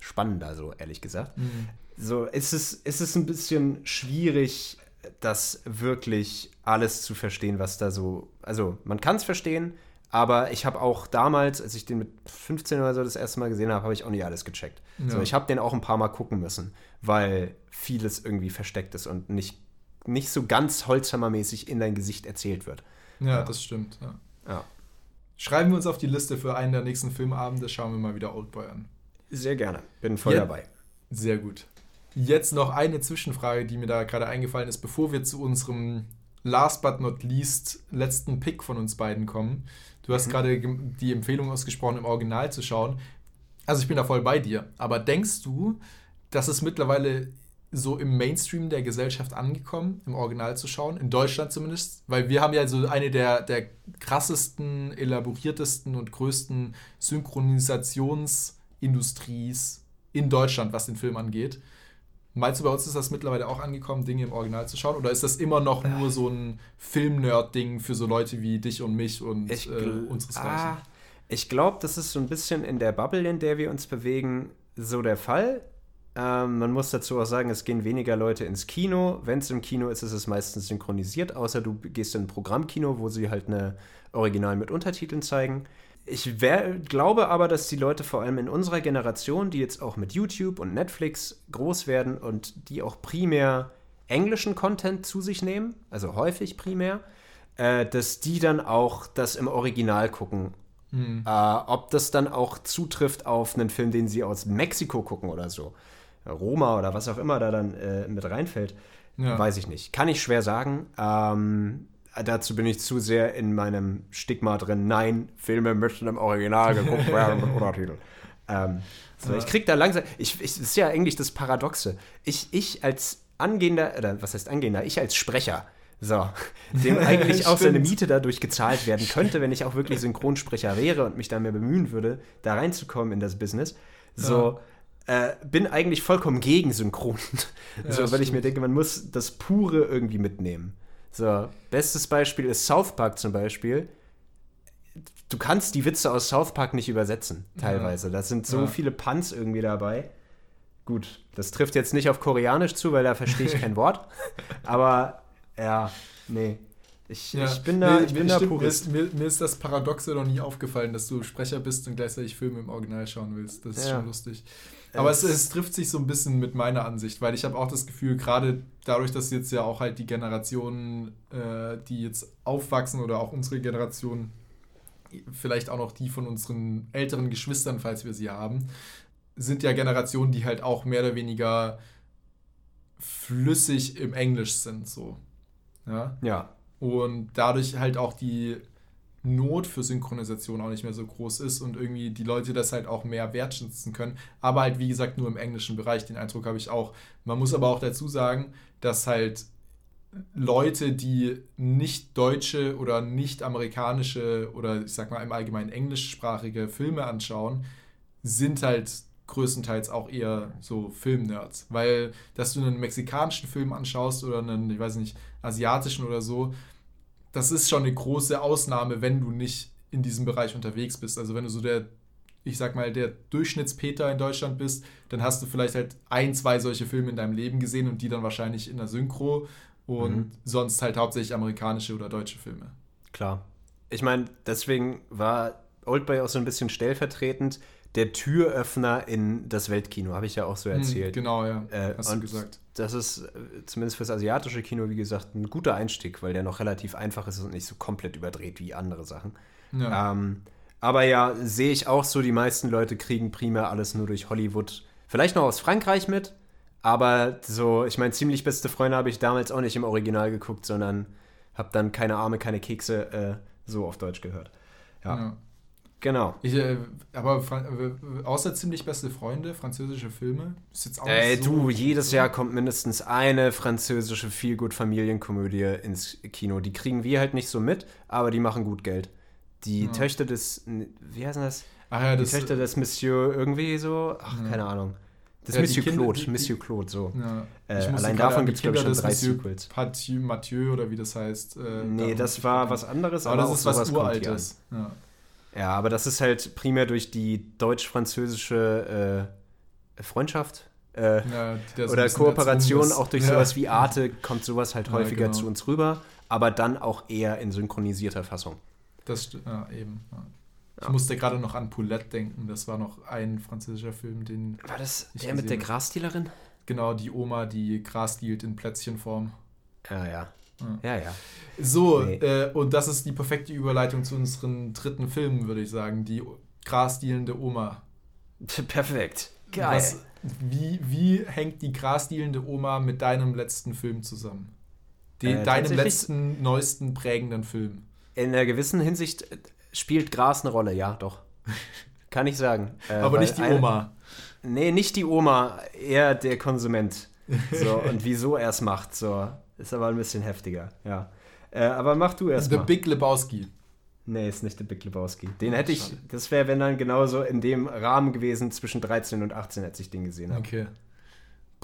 spannender, so ehrlich gesagt. Mhm. So, ist es, ist es ein bisschen schwierig, das wirklich alles zu verstehen, was da so. Also, man kann es verstehen, aber ich habe auch damals, als ich den mit 15 oder so das erste Mal gesehen habe, habe ich auch nicht alles gecheckt. Ja. So, ich habe den auch ein paar Mal gucken müssen, weil vieles irgendwie versteckt ist und nicht nicht so ganz Holzhammermäßig in dein Gesicht erzählt wird. Ja, das stimmt. Ja. Ja. Schreiben wir uns auf die Liste für einen der nächsten Filmabende, schauen wir mal wieder Oldboy an. Sehr gerne. Bin voll Ja. dabei. Sehr gut. Jetzt noch eine Zwischenfrage, die mir da gerade eingefallen ist, bevor wir zu unserem last but not least letzten Pick von uns beiden kommen. Du hast gerade gem- die Empfehlung ausgesprochen, im Original zu schauen. Also ich bin da voll bei dir. Aber denkst du, dass es mittlerweile so im Mainstream der Gesellschaft angekommen, im Original zu schauen? In Deutschland zumindest? Weil wir haben ja so eine der, der krassesten, elaboriertesten und größten Synchronisationsindustries in Deutschland, was den Film angeht. Meinst du, bei uns ist das mittlerweile auch angekommen, Dinge im Original zu schauen? Oder ist das immer noch nur so ein Film-Nerd-Ding für so Leute wie dich und mich und Ich, äh, gl- unseresgleichen? ah, ich glaube, das ist so ein bisschen in der Bubble, in der wir uns bewegen, so der Fall. Ähm, man muss dazu auch sagen, es gehen weniger Leute ins Kino. Wenn es im Kino ist, ist es meistens synchronisiert, außer du gehst in ein Programmkino, wo sie halt eine Original mit Untertiteln zeigen. Ich wär, glaube aber, dass die Leute vor allem in unserer Generation, die jetzt auch mit YouTube und Netflix groß werden und die auch primär englischen Content zu sich nehmen, also häufig primär, äh, dass die dann auch das im Original gucken. Hm. Äh, ob das dann auch zutrifft auf einen Film, den sie aus Mexiko gucken oder so. Roma oder was auch immer da dann äh, mit reinfällt, Ja. weiß ich nicht. Kann ich schwer sagen. Ähm, dazu bin ich zu sehr in meinem Stigma drin. Nein, Filme müssen im Original geguckt werden mit Untertiteln. Ähm, so, Ich krieg da langsam. Ich, ich, das ist ja eigentlich das Paradoxe. Ich, ich als angehender, oder was heißt angehender? Ich als Sprecher. So, dem eigentlich auch seine. Miete dadurch gezahlt werden könnte, wenn ich auch wirklich Synchronsprecher wäre und mich da mehr bemühen würde, da reinzukommen in das Business. So, äh, bin eigentlich vollkommen gegen Synchron. so, weil ich stimmt. mir denke, man muss das Pure irgendwie mitnehmen. So, bestes Beispiel ist South Park zum Beispiel. Du kannst die Witze aus South Park nicht übersetzen, teilweise. Da sind so Ja. viele Puns irgendwie dabei. Gut, das trifft jetzt nicht auf Koreanisch zu, weil da verstehe ich kein Wort. Aber ja, nee. Ich, Ja. ich bin da, Nee, ich bin mir, da stimmt, mir, Purist. ist, mir, mir ist das Paradoxe noch nie aufgefallen, dass du Sprecher bist und gleichzeitig Filme im Original schauen willst. Das ist Ja. schon lustig. Aber es, Es- es trifft sich so ein bisschen mit meiner Ansicht, weil ich habe auch das Gefühl, gerade dadurch, dass jetzt ja auch halt die Generationen, äh, die jetzt aufwachsen oder auch unsere Generation, vielleicht auch noch die von unseren älteren Geschwistern, falls wir sie haben, sind ja Generationen, die halt auch mehr oder weniger flüssig im Englisch sind, so. Ja. Ja, Und dadurch halt auch die Not für Synchronisation auch nicht mehr so groß ist und irgendwie die Leute das halt auch mehr wertschätzen können. Aber halt, wie gesagt, nur im englischen Bereich. Den Eindruck habe ich auch. Man muss aber auch dazu sagen, dass halt Leute, die nicht deutsche oder nicht amerikanische oder ich sag mal im Allgemeinen englischsprachige Filme anschauen, sind halt größtenteils auch eher so Filmnerds. Weil, dass du einen mexikanischen Film anschaust oder einen, ich weiß nicht, asiatischen oder so, das ist schon eine große Ausnahme, wenn du nicht in diesem Bereich unterwegs bist. Also wenn du so der, ich sag mal, der Durchschnittspeter in Deutschland bist, dann hast du vielleicht halt ein, zwei solche Filme in deinem Leben gesehen und die dann wahrscheinlich in der Synchro und Mhm. sonst halt hauptsächlich amerikanische oder deutsche Filme. klar. Ich meine, deswegen war Oldboy auch so ein bisschen stellvertretend der Türöffner in das Weltkino, habe ich ja auch so erzählt. Hm, genau, ja. Äh, hast du gesagt. Das ist äh, zumindest fürs asiatische Kino, wie gesagt, ein guter Einstieg, weil der noch relativ einfach ist und nicht so komplett überdreht wie andere Sachen. Ja. Ähm, aber ja, sehe ich auch so, die meisten Leute kriegen primär alles nur durch Hollywood. Vielleicht noch aus Frankreich mit, aber so, ich meine, ziemlich beste Freunde habe ich damals auch nicht im Original geguckt, sondern habe dann keine Arme, keine Kekse äh, so auf Deutsch gehört. Ja, ja. Genau. Ich, äh, aber äh, außer ziemlich beste Freunde, französische Filme, ist jetzt auch Ey, so du, jedes Jahr kommt mindestens eine französische Feelgood-Familienkomödie ins Kino. Die kriegen wir halt nicht so mit, aber die machen gut Geld. Die Ja. Töchter des, wie heißt das? Ach ja, Die das, Töchter des Monsieur irgendwie so, ach, Ja. keine Ahnung. Das Ja, Monsieur Kinder- Claude, die- Monsieur Claude, so. ja. Äh, allein davon an die gibt's, glaub ich, schon drei Monsieur Sequels. Mathieu, Mathieu oder wie das heißt. Äh, Nee, das war was anderes, Aber das auch ist was Uraltes. Ja. Ja, aber das ist halt primär durch die deutsch-französische äh, Freundschaft. Äh, Ja, oder Kooperation, auch durch ja. sowas wie Arte kommt sowas halt Ja, häufiger genau. zu uns rüber, aber dann auch eher in synchronisierter Fassung. Das ja, eben. Ja. Ich Ja. musste gerade noch an Poulette denken. Das war noch ein französischer Film, den War das Ich der mit der. Grasdealerin? genau die Oma, die Gras dealt in Plätzchenform. Ja, ja. Ja, ja. So, Nee. äh, und das ist die perfekte Überleitung zu unseren dritten Filmen, würde ich sagen. Die grasdielende Oma. Perfekt. Geil. Was, wie, wie hängt die grasdielende Oma mit deinem letzten Film zusammen? Den, Äh, deinem letzten, neuesten, prägenden Film. In einer gewissen Hinsicht äh, spielt Gras eine Rolle, ja, doch. Kann ich sagen. Äh, Aber nicht die eine- Oma. Nee, nicht die Oma, eher der Konsument. So, und wieso er es macht, so. Ist aber ein bisschen heftiger, ja. Äh, aber mach du erst The. Big Lebowski. Nee, ist nicht der Big Lebowski. Den hätte ich, das wäre, wenn dann genauso in dem Rahmen gewesen, zwischen 13 und 18, als ich den gesehen habe. Okay.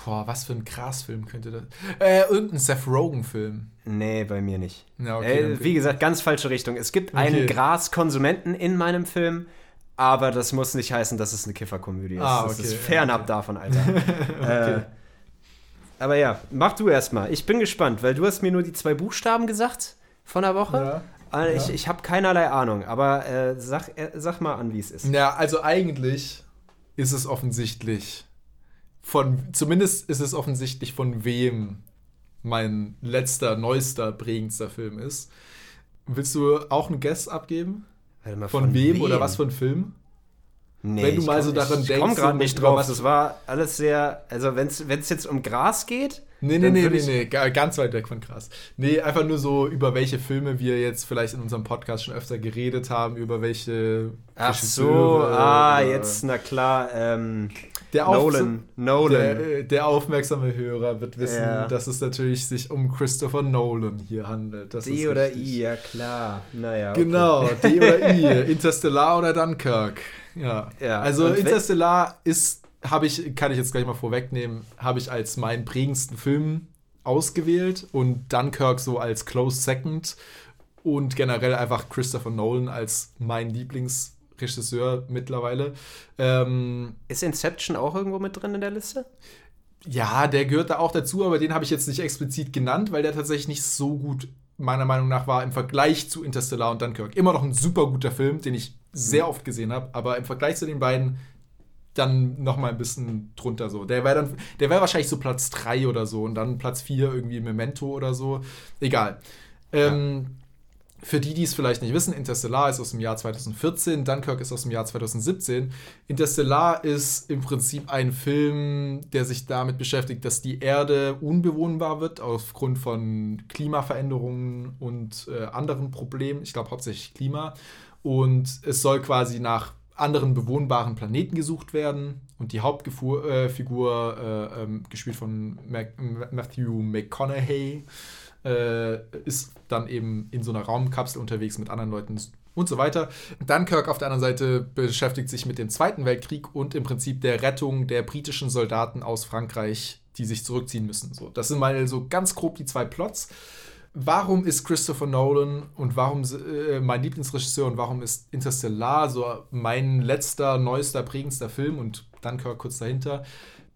Boah, was für ein Grasfilm könnte das. Äh, irgendein Seth Rogen-Film. Nee, bei mir nicht. Ja, okay, äh, wie gesagt, ganz falsche Richtung. Es gibt einen Okay. Graskonsumenten in meinem Film, aber das muss nicht heißen, dass es eine Kifferkomödie ist. Ah, Das okay, ist fernab okay. davon, Alter. äh, aber ja, mach du erst mal. Ich bin gespannt, weil du hast mir nur die zwei Buchstaben gesagt von der Woche. Ja, Äh, Ich, ja. ich habe keinerlei Ahnung, aber äh, sag, äh, sag mal an, wie es ist. Ja, also eigentlich ist es offensichtlich von, zumindest ist es offensichtlich von wem mein letzter, neuester, prägendster Film ist. Willst du auch einen Guess abgeben? Mal, Von, wem, oder was für ein Film? Nee, Wenn du mal so daran ich, denkst, Ich komme gerade nicht über drauf. was- Das war alles sehr. Also, wenn es jetzt um Gras geht. Nee, nee, nee, nee, nee, ga- ganz weit weg von krass. Nee, einfach nur so, über welche Filme wir jetzt vielleicht in unserem Podcast schon öfter geredet haben, über welche Ach so, ah, jetzt, na klar. Ähm, Der Auf- Nolan. Nolan. Der, äh, der aufmerksame Hörer wird wissen, Ja. dass es natürlich sich um Christopher Nolan hier handelt. Das D ist oder richtig. I, ja klar. Naja. okay. Genau, D oder I, Interstellar oder Dunkirk. Ja. Ja, Also und Interstellar ist, habe ich, kann ich jetzt gleich mal vorwegnehmen, habe ich als meinen prägendsten Film ausgewählt und Dunkirk so als Close Second und generell einfach Christopher Nolan als mein Lieblingsregisseur mittlerweile. Ähm, Ist Inception auch irgendwo mit drin in der Liste? ja, der gehört da auch dazu, aber den habe ich jetzt nicht explizit genannt, weil der tatsächlich nicht so gut meiner Meinung nach war im Vergleich zu Interstellar und Dunkirk. Immer noch ein super guter Film, den ich sehr oft gesehen habe, aber im Vergleich zu den beiden dann noch mal ein bisschen drunter so. Der wäre dann der wäre wahrscheinlich so Platz 3 oder so und dann Platz 4 irgendwie Memento oder so. Egal. Ähm, für die, die es vielleicht nicht wissen, Interstellar ist aus dem Jahr 2014, Dunkirk ist aus dem Jahr 2017. Interstellar ist im Prinzip ein Film, der sich damit beschäftigt, dass die Erde unbewohnbar wird aufgrund von Klimaveränderungen und äh, anderen Problemen. Ich glaube hauptsächlich Klima. Und es soll quasi nach anderen bewohnbaren Planeten gesucht werden. Und die Hauptfigur, äh, Figur, äh, ähm, gespielt von Mac Matthew McConaughey, äh, ist dann eben in so einer Raumkapsel unterwegs mit anderen Leuten und so weiter. Dunkirk auf der anderen Seite beschäftigt sich mit dem Zweiten Weltkrieg und im Prinzip der Rettung der britischen Soldaten aus Frankreich, die sich zurückziehen müssen. So, das sind mal so ganz grob die zwei Plots. Warum ist Christopher Nolan und warum äh, mein Lieblingsregisseur und warum ist Interstellar so mein letzter, neuester, prägendster Film und Dunkirk kurz dahinter?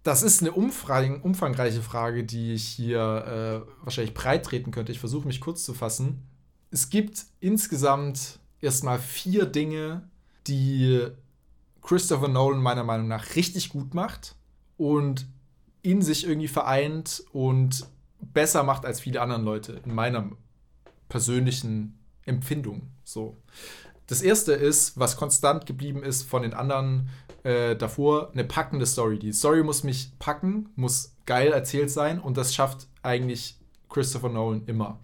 Das ist eine umfangreiche Frage, die ich hier äh, wahrscheinlich breit treten könnte. Ich versuche mich kurz zu fassen. Es gibt insgesamt erstmal vier Dinge, die Christopher Nolan meiner Meinung nach richtig gut macht und in sich irgendwie vereint und besser macht als viele andere Leute in meiner persönlichen Empfindung. So. Das erste ist, was konstant geblieben ist von den anderen äh, davor, eine packende Story. Die Story muss mich packen, muss geil erzählt sein und das schafft eigentlich Christopher Nolan immer.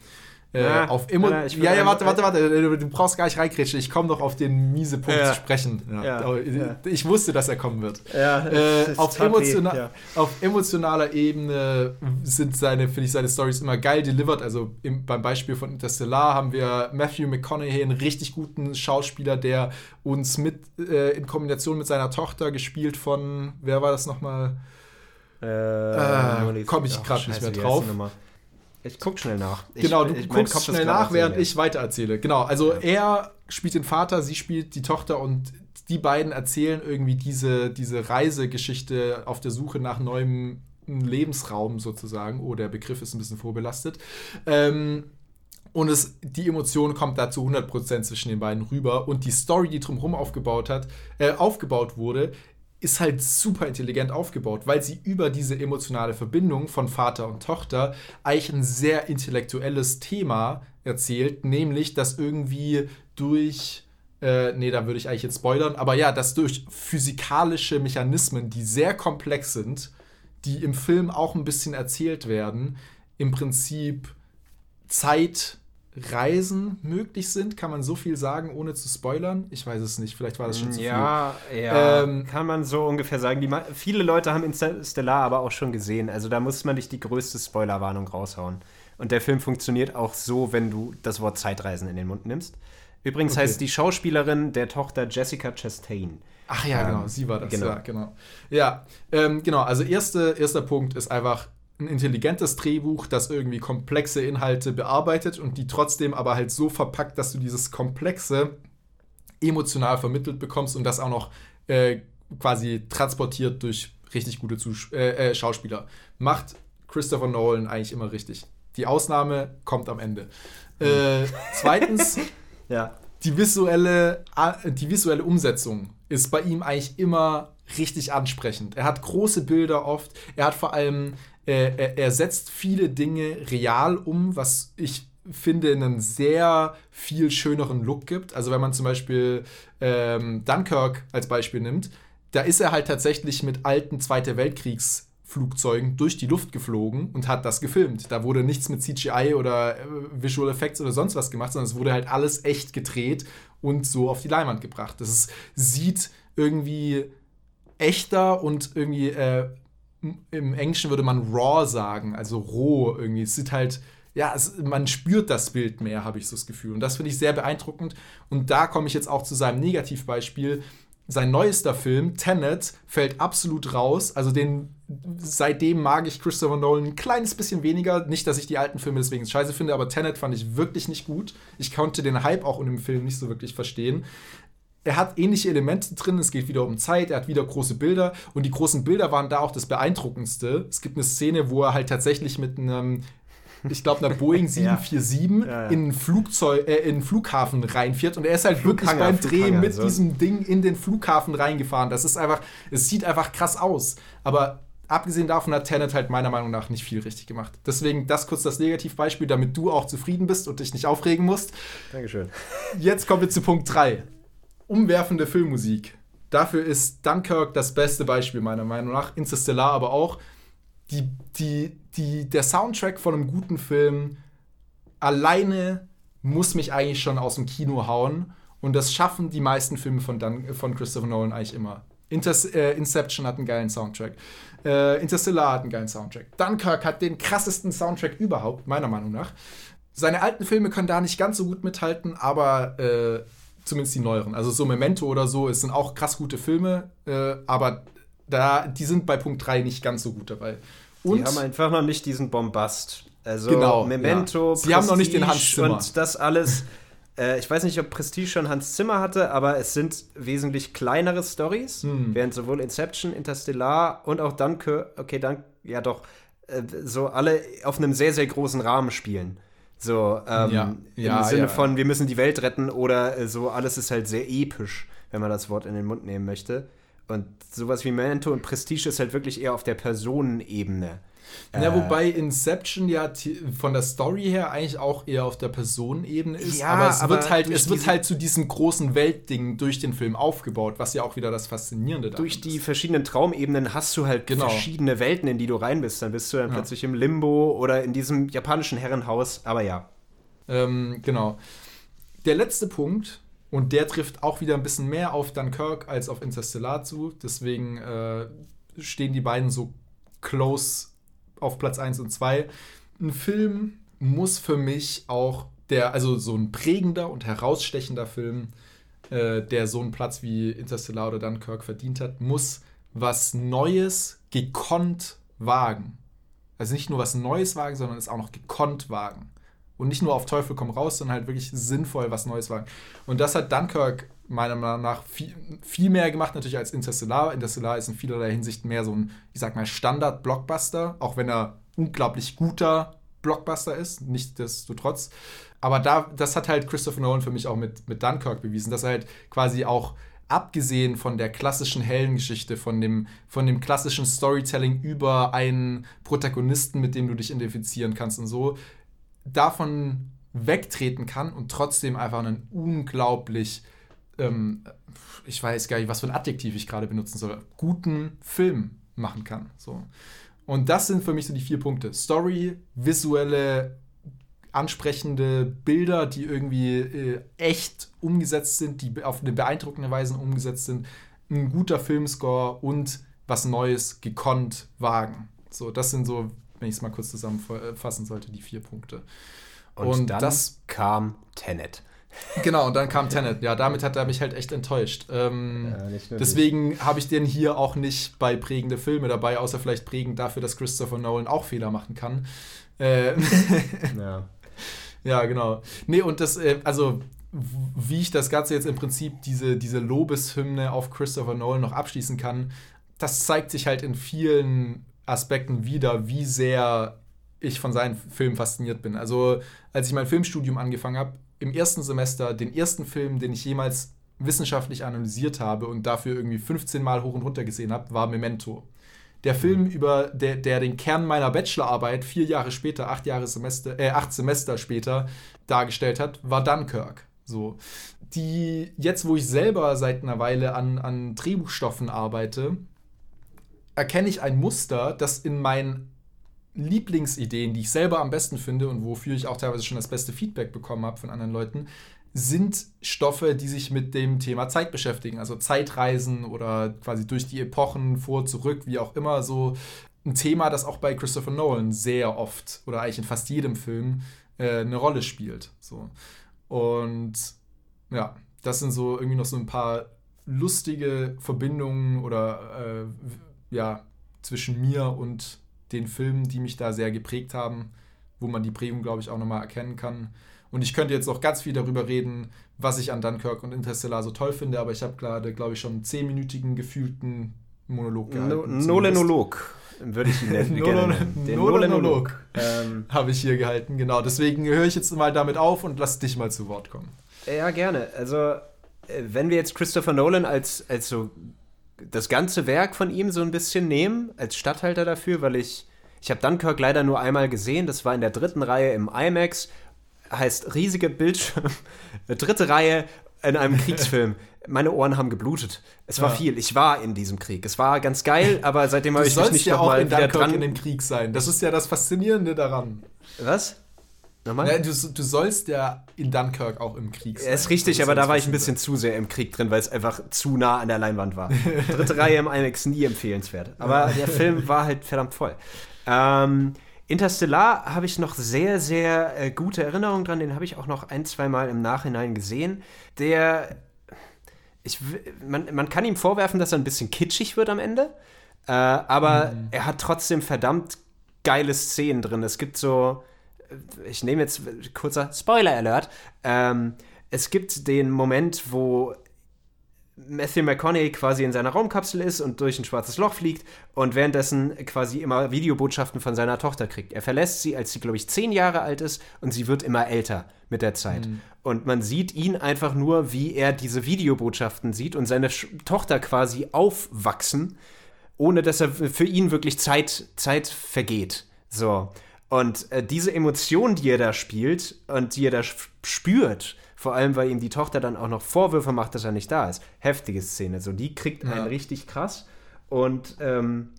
Äh, Ja, auf Emo ja, ich ja, warte, warte, warte. Du, brauchst gar nicht reingrätschen. Ich komme noch auf den miese Punkt Ja. zu sprechen. Ja. Ja, Aber ja. Ich wusste, dass er kommen wird. Ja, Äh, auf, emotiona ja. auf emotionaler Ebene sind seine, finde ich, seine Stories immer geil delivered. Also im, beim Beispiel von Interstellar haben wir Matthew McConaughey, einen richtig guten Schauspieler, der uns mit äh, in Kombination mit seiner Tochter gespielt von, wer war das nochmal? Äh, komm ich ach, grad nicht mehr drauf. Ich guck schnell nach. Ich- Genau, du ich- guckst schnell nach, während mir. ich weitererzähle. Genau, also er spielt den Vater, sie spielt die Tochter und die beiden erzählen irgendwie diese, diese Reisegeschichte auf der Suche nach neuem Lebensraum sozusagen. Oh, der Begriff ist ein bisschen vorbelastet. Ähm, und es, die Emotion kommt da zu 100% zwischen den beiden rüber. Und die Story, die drumherum aufgebaut hat, äh, aufgebaut wurde, ist halt super intelligent aufgebaut, weil sie über diese emotionale Verbindung von Vater und Tochter eigentlich ein sehr intellektuelles Thema erzählt, nämlich dass irgendwie durch äh, nee, da würde ich eigentlich jetzt spoilern, aber ja, dass durch physikalische Mechanismen, die sehr komplex sind, die im Film auch ein bisschen erzählt werden, im Prinzip Zeitreisen möglich sind. Kann man so viel sagen, ohne zu spoilern? Ich weiß es nicht, vielleicht war das schon zu ja, viel. Ja, Ähm, kann man so ungefähr sagen. Die, viele Leute haben Interstellar aber auch schon gesehen. Also da muss man nicht die größte Spoilerwarnung raushauen. Und der Film funktioniert auch so, wenn du das Wort Zeitreisen in den Mund nimmst. Übrigens Okay. heißt die Schauspielerin der Tochter Jessica Chastain. Ach ja, Ähm, genau, sie war das. genau. Ja, genau. Ja, ähm, genau. Also erste, erster Punkt ist einfach ein intelligentes Drehbuch, das irgendwie komplexe Inhalte bearbeitet und die trotzdem aber halt so verpackt, dass du dieses Komplexe emotional vermittelt bekommst und das auch noch äh, quasi transportiert durch richtig gute Zus äh, äh, Schauspieler. Macht Christopher Nolan eigentlich immer richtig. Die Ausnahme kommt am Ende. Äh, zweitens, Ja. die visuelle, die visuelle Umsetzung ist bei ihm eigentlich immer richtig ansprechend. Er hat große Bilder oft. Er hat vor allem, er, er setzt viele Dinge real um, was ich finde einen sehr viel schöneren Look gibt. Also wenn man zum Beispiel ähm, Dunkirk als Beispiel nimmt, da ist er halt tatsächlich mit alten Zweite Weltkriegs Flugzeugen durch die Luft geflogen und hat das gefilmt. Da wurde nichts mit CGI oder äh, Visual Effects oder sonst was gemacht, sondern es wurde halt alles echt gedreht und so auf die Leinwand gebracht. Das ist, sieht irgendwie echter und irgendwie äh, im Englischen würde man raw sagen, also roh irgendwie. Es sieht halt, ja, es, man spürt das Bild mehr, habe ich so das Gefühl. Und das finde ich sehr beeindruckend. Und da komme ich jetzt auch zu seinem Negativbeispiel. Sein neuester Film, Tenet, fällt absolut raus. Also den seitdem mag ich Christopher Nolan ein kleines bisschen weniger. Nicht, dass ich die alten Filme deswegen scheiße finde, aber Tenet fand ich wirklich nicht gut. Ich konnte den Hype auch in dem Film nicht so wirklich verstehen er hat ähnliche Elemente drin. Es geht wieder um Zeit, er hat wieder große Bilder und die großen Bilder waren da auch das Beeindruckendste. Es gibt eine Szene, wo er halt tatsächlich mit einem, ich glaube, einer Boeing 747 Ja, ja. in einen Flugzeug, äh, in einen Flughafen reinfährt und er ist halt wirklich beim Drehen mit so. diesem Ding in den Flughafen reingefahren. Das ist einfach, es sieht einfach krass aus. Aber abgesehen davon hat Tenet halt meiner Meinung nach nicht viel richtig gemacht. Deswegen das kurz das Negativbeispiel, damit du auch zufrieden bist und dich nicht aufregen musst. Dankeschön. Jetzt kommen wir zu Punkt 3. Umwerfende Filmmusik. Dafür ist Dunkirk das beste Beispiel meiner Meinung nach. Interstellar aber auch. Die, die, die, der Soundtrack von einem guten Film alleine muss mich eigentlich schon aus dem Kino hauen. Und das schaffen die meisten Filme von, Dun von Christopher Nolan eigentlich immer. Inters äh, Inception hat einen geilen Soundtrack. Äh, Interstellar hat einen geilen Soundtrack. Dunkirk hat den krassesten Soundtrack überhaupt, meiner Meinung nach. Seine alten Filme können da nicht ganz so gut mithalten, aber äh, zumindest die neueren. Also so Memento oder so, es sind auch krass gute Filme, äh, aber da, die sind bei Punkt 3 nicht ganz so gut dabei. Und die haben einfach noch nicht diesen Bombast. Also Genau, Memento, ja. Sie haben noch nicht den Hans Prestige Zimmer. Und das alles. äh, ich weiß nicht, ob Prestige schon Hans Zimmer hatte, aber es sind wesentlich kleinere Stories, Hm. während sowohl Inception, Interstellar und auch Dunkirk, okay, Dunk, ja doch, äh, so alle auf einem sehr, sehr großen Rahmen spielen. So, ähm, Ja, ja, im Sinne ja. von, wir müssen die Welt retten oder äh, so, alles ist halt sehr episch, wenn man das Wort in den Mund nehmen möchte. Und sowas wie Memento und Prestige ist halt wirklich eher auf der Personenebene. Ja, wobei Inception ja von der Story her eigentlich auch eher auf der Personenebene ist. Ja, aber es aber wird halt, es wird halt zu diesem großen Weltding durch den Film aufgebaut, was ja auch wieder das Faszinierende daran durch die ist. verschiedenen Traumebenen hast du halt Genau. verschiedene Welten, in die du rein bist. Dann bist du dann plötzlich im Limbo oder in diesem japanischen Herrenhaus. Aber ja. Ähm, genau. Der letzte Punkt, und der trifft auch wieder ein bisschen mehr auf Dunkirk als auf Interstellar zu. Deswegen äh, stehen die beiden so close auf Platz 1 und 2. Ein Film muss für mich auch der, also so ein prägender und herausstechender Film, äh, der so einen Platz wie Interstellar oder Dunkirk verdient hat, muss was Neues gekonnt wagen. Also nicht nur was Neues wagen, sondern es auch noch gekonnt wagen. Und nicht nur auf Teufel komm raus, sondern halt wirklich sinnvoll was Neues wagen. Und das hat Dunkirk meiner Meinung nach viel, viel mehr gemacht, natürlich als Interstellar. Interstellar ist in vielerlei Hinsicht mehr so ein, ich sag mal, Standard-Blockbuster, auch wenn er unglaublich guter Blockbuster ist, nichtsdestotrotz. Aber da, das hat halt Christopher Nolan für mich auch mit, mit Dunkirk bewiesen, dass er halt quasi auch abgesehen von der klassischen Heldengeschichte, von dem, von dem klassischen Storytelling über einen Protagonisten, mit dem du dich identifizieren kannst und so, davon wegtreten kann und trotzdem einfach einen unglaublich, ähm, ich weiß gar nicht, was für ein Adjektiv ich gerade benutzen soll, guten Film machen kann. So. Und das sind für mich so die vier Punkte. Story, visuelle, ansprechende Bilder, die irgendwie äh, echt umgesetzt sind, die auf eine beeindruckende Weise umgesetzt sind, ein guter Filmscore und was Neues gekonnt wagen. So, das sind so, wenn ich es mal kurz zusammenfassen sollte, die vier Punkte. Und, und dann das kam Tenet. Genau, und dann kam Tenet. Ja, damit hat er mich halt echt enttäuscht. Ähm, ja, deswegen habe ich den hier auch nicht bei prägende Filme dabei, außer vielleicht prägend dafür, dass Christopher Nolan auch Fehler machen kann. Äh, ja. ja, genau. Nee, und das, äh, also wie ich das Ganze jetzt im Prinzip diese, diese Lobeshymne auf Christopher Nolan noch abschließen kann, das zeigt sich halt in vielen Aspekten wieder, wie sehr ich von seinen Filmen fasziniert bin. Also, als ich mein Filmstudium angefangen habe, im ersten Semester den ersten Film, den ich jemals wissenschaftlich analysiert habe und dafür irgendwie 15 Mal hoch und runter gesehen habe, war Memento. Der Film, mhm. über der, der den Kern meiner Bachelorarbeit vier Jahre später, acht, Jahre Semester, äh, acht Semester später dargestellt hat, war Dunkirk. So. Die, jetzt, wo ich selber seit einer Weile an, an Drehbuchstoffen arbeite, erkenne ich ein Muster, das in meinen Lieblingsideen, die ich selber am besten finde und wofür ich auch teilweise schon das beste Feedback bekommen habe von anderen Leuten, sind Stoffe, die sich mit dem Thema Zeit beschäftigen. Also Zeitreisen oder quasi durch die Epochen vor, zurück, wie auch immer. So ein Thema, das auch bei Christopher Nolan sehr oft oder eigentlich in fast jedem Film äh, eine Rolle spielt. So. Und ja, das sind so irgendwie noch so ein paar lustige Verbindungen oder äh, ja, zwischen mir und den Filmen, die mich da sehr geprägt haben, wo man die Prägung, glaube ich, auch nochmal erkennen kann. Und ich könnte jetzt noch ganz viel darüber reden, was ich an Dunkirk und Interstellar so toll finde, aber ich habe gerade, glaube ich, schon einen zehnminütigen gefühlten Monolog gehalten. No Nolenolog würde ich ihn nennen. Den Nolenolog ähm, habe ich hier gehalten, genau. Deswegen höre ich jetzt mal damit auf und lass dich mal zu Wort kommen. Ja, gerne. Also, äh, wenn wir jetzt Christopher Nolan als, als so das ganze Werk von ihm so ein bisschen nehmen, als Stadthalter dafür, weil ich, ich habe Dunkirk leider nur einmal gesehen, das war in der dritten Reihe im IMAX, heißt riesige Bildschirm, dritte Reihe in einem Kriegsfilm. Meine Ohren haben geblutet. Es war ja. viel. Ich war in diesem Krieg. Es war ganz geil, aber seitdem habe ich mich nicht ja noch mal wieder dran in dem Krieg sein. Das ist ja das Faszinierende daran. Was? Nochmal? Ja, du, du, sollst ja in Dunkirk auch im Krieg sein. Ja, ist richtig, aber da war ich ein bisschen zu sehr im Krieg drin, weil es einfach zu nah an der Leinwand war. Dritte Reihe im IMAX nie empfehlenswert. Aber der Film war halt verdammt voll. Ähm, Interstellar habe ich noch sehr, sehr äh, gute Erinnerungen dran. Den habe ich auch noch ein, zwei Mal im Nachhinein gesehen. Der. Ich, man, man kann ihm vorwerfen, dass er ein bisschen kitschig wird am Ende. Äh, aber mhm. er hat trotzdem verdammt geile Szenen drin. Es gibt so ich nehme jetzt kurzer Spoiler-Alert. Ähm, es gibt den Moment, wo Matthew McConaughey quasi in seiner Raumkapsel ist und durch ein schwarzes Loch fliegt und währenddessen quasi immer Videobotschaften von seiner Tochter kriegt. Er verlässt sie, als sie, glaube ich, zehn Jahre alt ist und sie wird immer älter mit der Zeit. Mhm. Und man sieht ihn einfach nur, wie er diese Videobotschaften sieht und seine Sch Tochter quasi aufwachsen, ohne dass er für ihn wirklich Zeit, Zeit vergeht. So. Und äh, diese Emotion, die er da spielt und die er da spürt, vor allem weil ihm die Tochter dann auch noch Vorwürfe macht, dass er nicht da ist. Heftige Szene. So, die kriegt ja. einen richtig krass. Und ähm,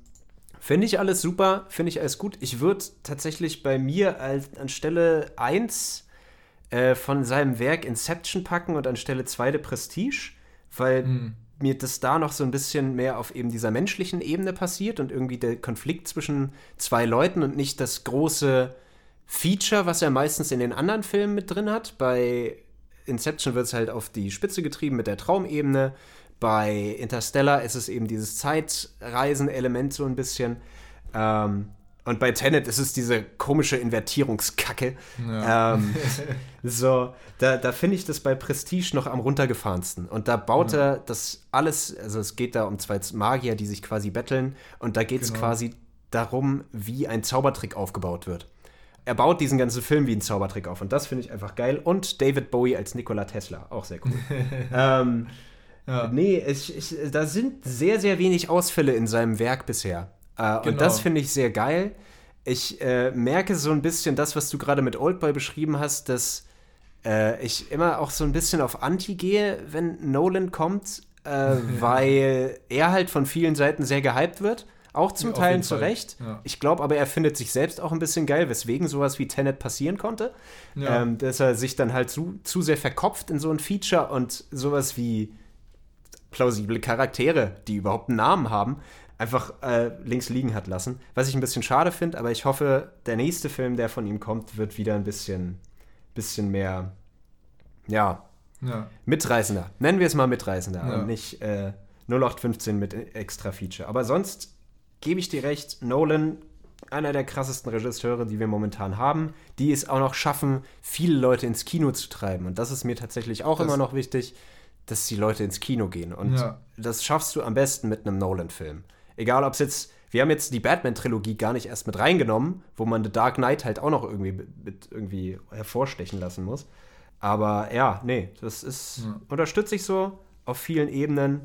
finde ich alles super, finde ich alles gut. Ich würde tatsächlich bei mir als, anstelle 1 äh, von seinem Werk Inception packen und anstelle 2 The Prestige, weil mhm mir das da noch so ein bisschen mehr auf eben dieser menschlichen Ebene passiert und irgendwie der Konflikt zwischen zwei Leuten und nicht das große Feature, was er meistens in den anderen Filmen mit drin hat. Bei Inception wird es halt auf die Spitze getrieben mit der Traumebene. Bei Interstellar ist es eben dieses Zeitreisen-Element so ein bisschen. Ähm, und bei Tenet ist es diese komische Invertierungskacke. Ja. Ähm, so, da, da finde ich das bei Prestige noch am runtergefahrensten. Und da baut ja. er das alles, also es geht da um zwei Magier, die sich quasi betteln. Und da geht es genau. quasi darum, wie ein Zaubertrick aufgebaut wird. Er baut diesen ganzen Film wie ein Zaubertrick auf. Und das finde ich einfach geil. Und David Bowie als Nikola Tesla, auch sehr cool. ähm, Ja. Nee, ich, ich, da sind sehr, sehr wenig Ausfälle in seinem Werk bisher. Äh, Genau. Und das finde ich sehr geil. Ich äh, merke so ein bisschen das, was du gerade mit Oldboy beschrieben hast, dass äh, ich immer auch so ein bisschen auf Anti gehe, wenn Nolan kommt, äh, weil er halt von vielen Seiten sehr gehypt wird. Auch zum Ja, Teil zu. Recht. Ja. Ich glaube aber, er findet sich selbst auch ein bisschen geil, weswegen sowas wie Tenet passieren konnte. Ja. Ähm, dass er sich dann halt zu, zu sehr verkopft in so ein Feature und sowas wie plausible Charaktere, die überhaupt einen Namen haben, einfach äh, links liegen hat lassen. Was ich ein bisschen schade finde, aber ich hoffe, der nächste Film, der von ihm kommt, wird wieder ein bisschen, bisschen mehr, ja, Ja. mitreißender. Nennen wir es mal mitreißender Ja. und nicht äh, 0815 mit extra Feature. Aber sonst gebe ich dir recht, Nolan, einer der krassesten Regisseure, die wir momentan haben, die es auch noch schaffen, viele Leute ins Kino zu treiben. Und das ist mir tatsächlich auch Das- immer noch wichtig, dass die Leute ins Kino gehen. Und Ja. das schaffst du am besten mit einem Nolan-Film. Egal, ob es jetzt, wir haben jetzt die Batman-Trilogie gar nicht erst mit reingenommen, wo man The Dark Knight halt auch noch irgendwie mit, irgendwie hervorstechen lassen muss. Aber ja, nee, das ist, Ja. unterstütze ich so auf vielen Ebenen.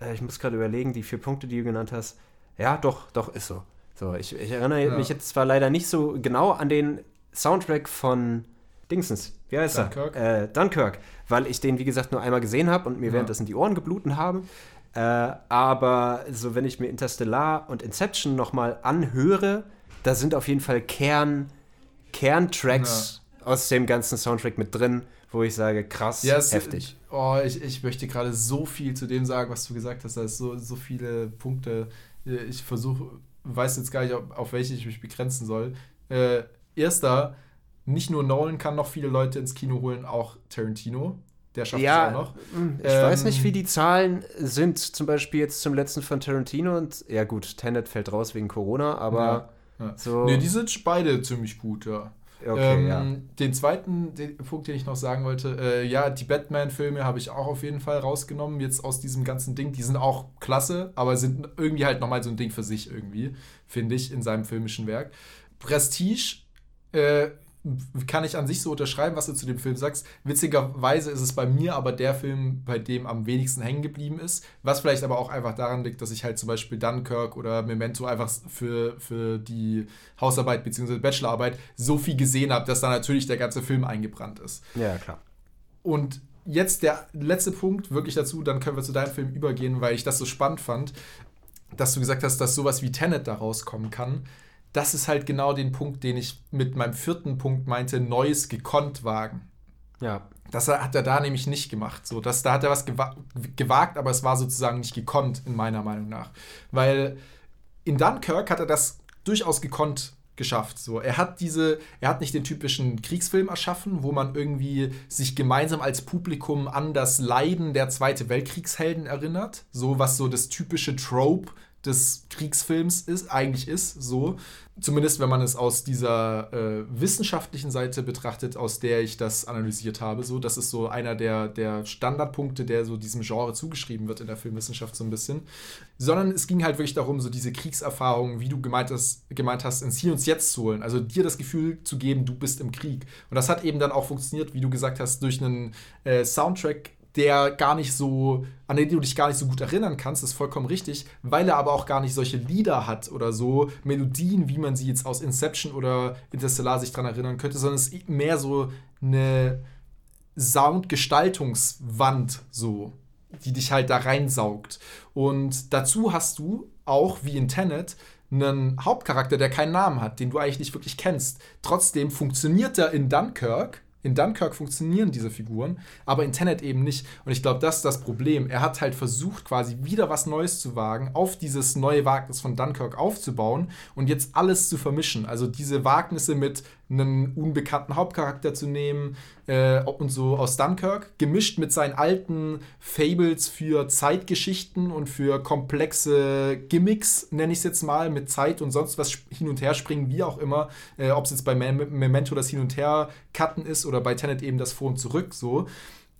Äh, ich muss gerade überlegen, die vier Punkte, die du genannt hast. Ja, doch, doch, ist so. So, ich, ich erinnere Ja. mich jetzt zwar leider nicht so genau an den Soundtrack von Dingsens. Wie heißt Dunkirk? er? Äh, Dunkirk, weil ich den, wie gesagt, nur einmal gesehen habe und mir Ja. währenddessen die Ohren gebluten haben. Äh, aber so, wenn ich mir Interstellar und Inception nochmal anhöre, da sind auf jeden Fall Kern, Kerntracks aus dem ganzen Soundtrack mit drin, wo ich sage, krass, Ja, es, heftig. Oh, ich, ich möchte gerade so viel zu dem sagen, was du gesagt hast. Da ist so, so viele Punkte. Ich versuche, weiß jetzt gar nicht, auf, auf welche ich mich begrenzen soll. Äh, erster, nicht nur Nolan kann noch viele Leute ins Kino holen, auch Tarantino. Der schafft es auch Ja, noch. ich Ähm, weiß nicht, wie die Zahlen sind, zum Beispiel jetzt zum letzten von Tarantino und ja gut, Tenet fällt raus wegen Corona, aber Ja. so. Nee, die sind beide ziemlich gut, ja. okay, ähm, ja. Den zweiten den Punkt, den ich noch sagen wollte, äh, ja, die Batman-Filme habe ich auch auf jeden Fall rausgenommen, jetzt aus diesem ganzen Ding. Die sind auch klasse, aber sind irgendwie halt nochmal so ein Ding für sich irgendwie, finde ich, in seinem filmischen Werk. Prestige, äh, kann ich an sich so unterschreiben, was du zu dem Film sagst. Witzigerweise ist es bei mir aber der Film, bei dem am wenigsten hängen geblieben ist. Was vielleicht aber auch einfach daran liegt, dass ich halt zum Beispiel Dunkirk oder Memento einfach für, für die Hausarbeit bzw. Bachelorarbeit so viel gesehen habe, dass da natürlich der ganze Film eingebrannt ist. ja, klar. Und jetzt der letzte Punkt wirklich dazu, dann können wir zu deinem Film übergehen, weil ich das so spannend fand, dass du gesagt hast, dass sowas wie Tenet da rauskommen kann. Das ist halt genau den Punkt, den ich mit meinem vierten Punkt meinte, Neues gekonnt wagen. Ja. Das hat er da nämlich nicht gemacht. So, das, da hat er was gewa gewagt, aber es war sozusagen nicht gekonnt, in meiner Meinung nach. Weil in Dunkirk hat er das durchaus gekonnt geschafft. So, er hat diese, er hat nicht den typischen Kriegsfilm erschaffen, wo man irgendwie sich gemeinsam als Publikum an das Leiden der Zweite Weltkriegshelden erinnert. So, was so das typische Trope des Kriegsfilms ist, eigentlich ist, so. Zumindest wenn man es aus dieser äh, wissenschaftlichen Seite betrachtet, aus der ich das analysiert habe. So, das ist so einer der, der Standardpunkte, der so diesem Genre zugeschrieben wird in der Filmwissenschaft so ein bisschen. Sondern es ging halt wirklich darum, so diese Kriegserfahrungen, wie du gemeint hast, gemeint hast, ins Hier und Jetzt zu holen. Also dir das Gefühl zu geben, du bist im Krieg. Und das hat eben dann auch funktioniert, wie du gesagt hast, durch einen äh, Soundtrack, der gar nicht so, an den du dich gar nicht so gut erinnern kannst, ist vollkommen richtig, weil er aber auch gar nicht solche Lieder hat oder so, Melodien, wie man sie jetzt aus Inception oder Interstellar sich dran erinnern könnte, sondern es ist mehr so eine Soundgestaltungswand, so, die dich halt da reinsaugt. Und dazu hast du auch, wie in Tenet, einen Hauptcharakter, der keinen Namen hat, den du eigentlich nicht wirklich kennst. Trotzdem funktioniert er in Dunkirk. In Dunkirk funktionieren diese Figuren, aber in Tenet eben nicht. Und ich glaube, das ist das Problem. Er hat halt versucht, quasi wieder was Neues zu wagen, auf dieses neue Wagnis von Dunkirk aufzubauen und jetzt alles zu vermischen. Also diese Wagnisse mit einem unbekannten Hauptcharakter zu nehmen äh, und so aus Dunkirk, gemischt mit seinen alten Fables für Zeitgeschichten und für komplexe Gimmicks, nenne ich es jetzt mal, mit Zeit und sonst was hin und her springen, wie auch immer. Äh, Ob es jetzt bei Mem Memento das Hin und Her cutten ist oder bei Tenet eben das Vor und Zurück so.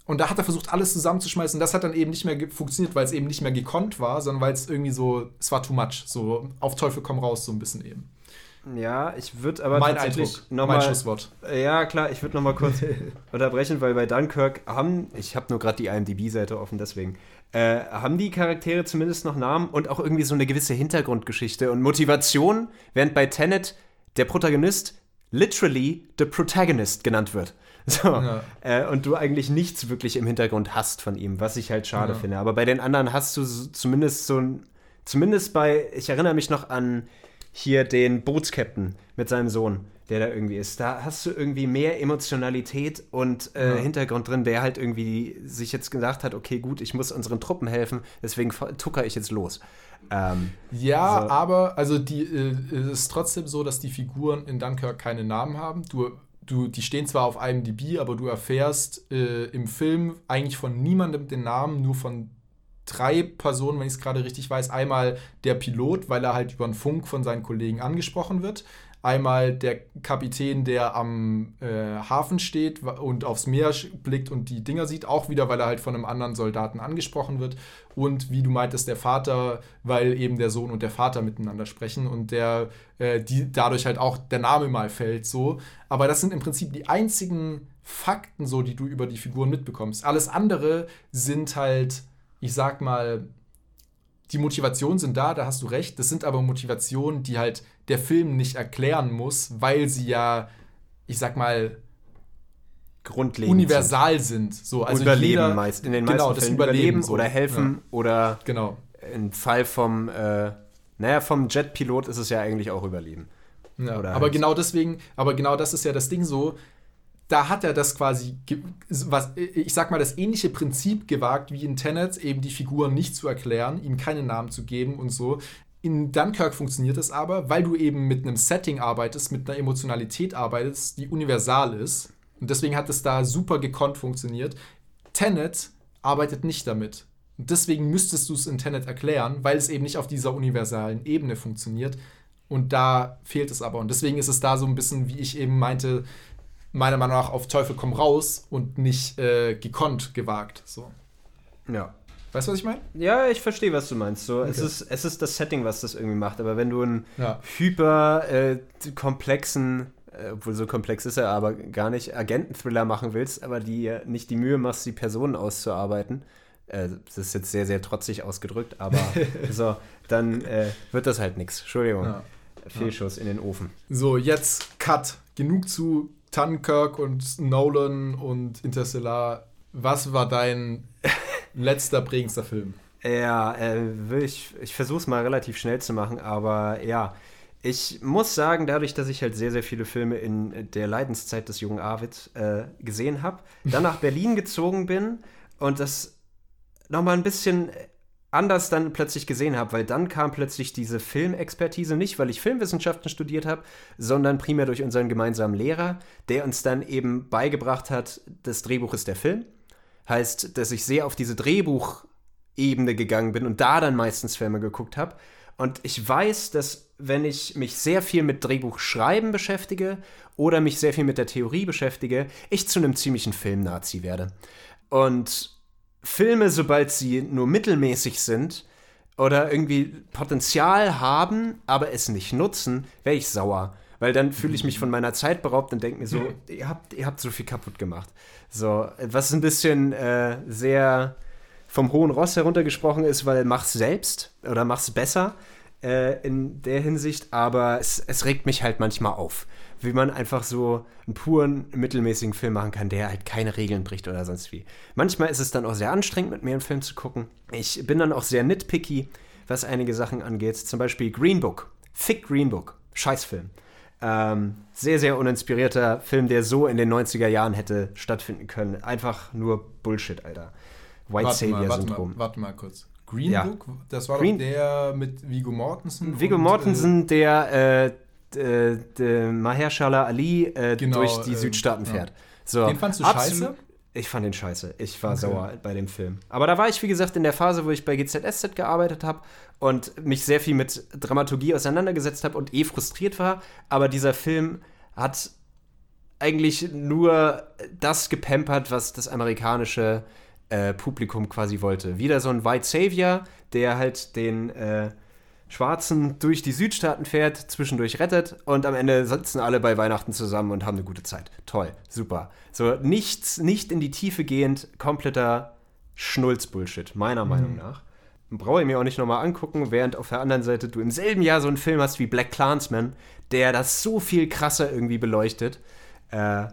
Und da hat er versucht, alles zusammenzuschmeißen. Das hat dann eben nicht mehr funktioniert, weil es eben nicht mehr gekonnt war, sondern weil es irgendwie so, es war too much. So auf Teufel komm raus, so ein bisschen eben. Ja, ich würde aber mein tatsächlich Eindruck, noch mein mal, Schlusswort. Ja, klar, ich würde noch mal kurz unterbrechen, weil bei Dunkirk haben, ich habe nur gerade die IMDb-Seite offen, deswegen, äh, haben die Charaktere zumindest noch Namen und auch irgendwie so eine gewisse Hintergrundgeschichte und Motivation, während bei Tenet der Protagonist literally the protagonist genannt wird. So, Ja. äh, und du eigentlich nichts wirklich im Hintergrund hast von ihm, was ich halt schade Ja. finde. Aber bei den anderen hast du zumindest so ein, zumindest bei, ich erinnere mich noch an hier den Bootskapitän mit seinem Sohn, der da irgendwie ist. Da hast du irgendwie mehr Emotionalität und äh, Ja. Hintergrund drin, der halt irgendwie sich jetzt gedacht hat, okay, gut, ich muss unseren Truppen helfen, deswegen tucker ich jetzt los. Ähm, Ja, So. aber also die äh, es ist trotzdem so, dass die Figuren in Dunkirk keine Namen haben. Du, du, die stehen zwar auf IMDb, aber du erfährst äh, im Film eigentlich von niemandem den Namen, nur von drei Personen, wenn ich es gerade richtig weiß. Einmal der Pilot, weil er halt über den Funk von seinen Kollegen angesprochen wird. Einmal der Kapitän, der am äh, Hafen steht und aufs Meer blickt und die Dinger sieht, auch wieder, weil er halt von einem anderen Soldaten angesprochen wird. Und wie du meintest, der Vater, weil eben der Sohn und der Vater miteinander sprechen und der äh, die dadurch halt auch der Name mal fällt so. Aber das sind im Prinzip die einzigen Fakten so, die du über die Figuren mitbekommst. Alles andere sind halt, ich sag mal, die Motivationen sind da, da hast du recht. Das sind aber Motivationen, die halt der Film nicht erklären muss, weil sie ja, ich sag mal, grundlegend. universal sind. So, also überleben jeder, meist, in den genau, meisten das Fällen Überleben überleben so. oder helfen oder Ja, genau. im Fall vom, äh, naja, vom Jetpilot ist es ja eigentlich auch überleben. Ja, Oder aber halt- genau deswegen, aber genau das ist ja das Ding so, da hat er das quasi, was, ich sag mal, das ähnliche Prinzip gewagt wie in Tenet, eben die Figuren nicht zu erklären, ihm keine Namen zu geben und so. In Dunkirk funktioniert es aber, weil du eben mit einem Setting arbeitest, mit einer Emotionalität arbeitest, die universal ist. Und deswegen hat es da super gekonnt funktioniert. Tenet arbeitet nicht damit. Und deswegen müsstest du es in Tenet erklären, weil es eben nicht auf dieser universalen Ebene funktioniert. Und da fehlt es aber. Und deswegen ist es da so ein bisschen, wie ich eben meinte, meiner Meinung nach auf Teufel komm raus und nicht äh, gekonnt gewagt. So. Ja. Weißt du, was ich meine? Ja, ich verstehe, was du meinst. So, es, Okay. ist, es ist das Setting, was das irgendwie macht. Aber wenn du einen Ja. hyper äh, komplexen, äh, obwohl so komplex ist er aber gar nicht, Agenten-Thriller machen willst, aber die äh, nicht die Mühe machst, die Personen auszuarbeiten, äh, das ist jetzt sehr, sehr trotzig ausgedrückt, aber so, dann äh, wird das halt nichts. Entschuldigung. Ja. Fehlschuss in den Ofen. So, jetzt Cut. Genug zu Dunkirk und Nolan und Interstellar. Was war dein letzter prägendster Film? Ja, äh, ich, ich versuche es mal relativ schnell zu machen, aber ja, ich muss sagen, dadurch, dass ich halt sehr, sehr viele Filme in der Leidenszeit des jungen Arvid äh, gesehen habe, dann nach Berlin gezogen bin und das nochmal ein bisschen anders dann plötzlich gesehen habe, weil dann kam plötzlich diese Filmexpertise nicht, weil ich Filmwissenschaften studiert habe, sondern primär durch unseren gemeinsamen Lehrer, der uns dann eben beigebracht hat, das Drehbuch ist der Film. Heißt, dass ich sehr auf diese Drehbuchebene gegangen bin und da dann meistens Filme geguckt habe. Und ich weiß, dass wenn ich mich sehr viel mit Drehbuchschreiben beschäftige oder mich sehr viel mit der Theorie beschäftige, ich zu einem ziemlichen Filmnazi werde. Und Filme, sobald sie nur mittelmäßig sind oder irgendwie Potenzial haben, aber es nicht nutzen, wäre ich sauer. Weil dann fühle ich mich von meiner Zeit beraubt und denke mir so, ihr habt, ihr habt so viel kaputt gemacht. So, was ein bisschen äh, sehr vom hohen Ross heruntergesprochen ist, weil mach's selbst oder mach's besser äh, in der Hinsicht, aber es, es regt mich halt manchmal auf, wie man einfach so einen puren, mittelmäßigen Film machen kann, der halt keine Regeln bricht oder sonst wie. Manchmal ist es dann auch sehr anstrengend, mit mir einen Film zu gucken. Ich bin dann auch sehr nitpicky, was einige Sachen angeht. Zum Beispiel Green Book. Fick Green Book. Scheißfilm. Ähm, sehr, sehr uninspirierter Film, der so in den 90er Jahren hätte stattfinden können. Einfach nur Bullshit, Alter. White Warte mal, warte Savior-Syndrom. mal, warte mal kurz. Green Ja. Book? Das war Green- doch der mit Viggo Mortensen. Viggo und, Mortensen, der äh, d- Mahershala Ali äh, Genau, durch die ähm, Südstaaten ja. fährt. So, Den fandst du absolut- scheiße? Ich fand den scheiße. Ich war sauer bei dem Film. Aber da war ich, wie gesagt, in der Phase, wo ich bei GZSZ gearbeitet habe und mich sehr viel mit Dramaturgie auseinandergesetzt habe und eh frustriert war. Aber dieser Film hat eigentlich nur das gepampert, was das amerikanische äh, Publikum quasi wollte. Wieder so ein White Savior, der halt den äh, Schwarzen durch die Südstaaten fährt, zwischendurch rettet und am Ende sitzen alle bei Weihnachten zusammen und haben eine gute Zeit. Toll, super. So nichts, nicht in die Tiefe gehend, kompletter Schnulz-Bullshit, meiner Meinung nach. Brauche ich mir auch nicht nochmal angucken, während auf der anderen Seite du im selben Jahr so einen Film hast wie Black Clansman, der das so viel krasser irgendwie beleuchtet. Äh,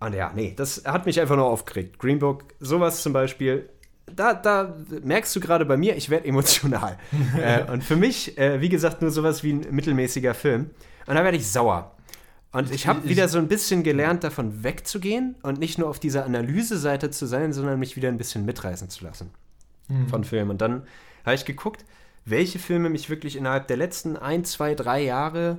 und ja, nee, das hat mich einfach nur aufgeregt. Green Book, sowas zum Beispiel, da, da merkst du gerade bei mir, ich werde emotional. äh, und für mich, äh, wie gesagt, nur sowas wie ein mittelmäßiger Film. Und da werde ich sauer. Und ich habe wieder so ein bisschen gelernt, davon wegzugehen und nicht nur auf dieser Analyseseite zu sein, sondern mich wieder ein bisschen mitreißen zu lassen von Filmen. Und dann habe ich geguckt, welche Filme mich wirklich innerhalb der letzten ein, zwei, drei Jahre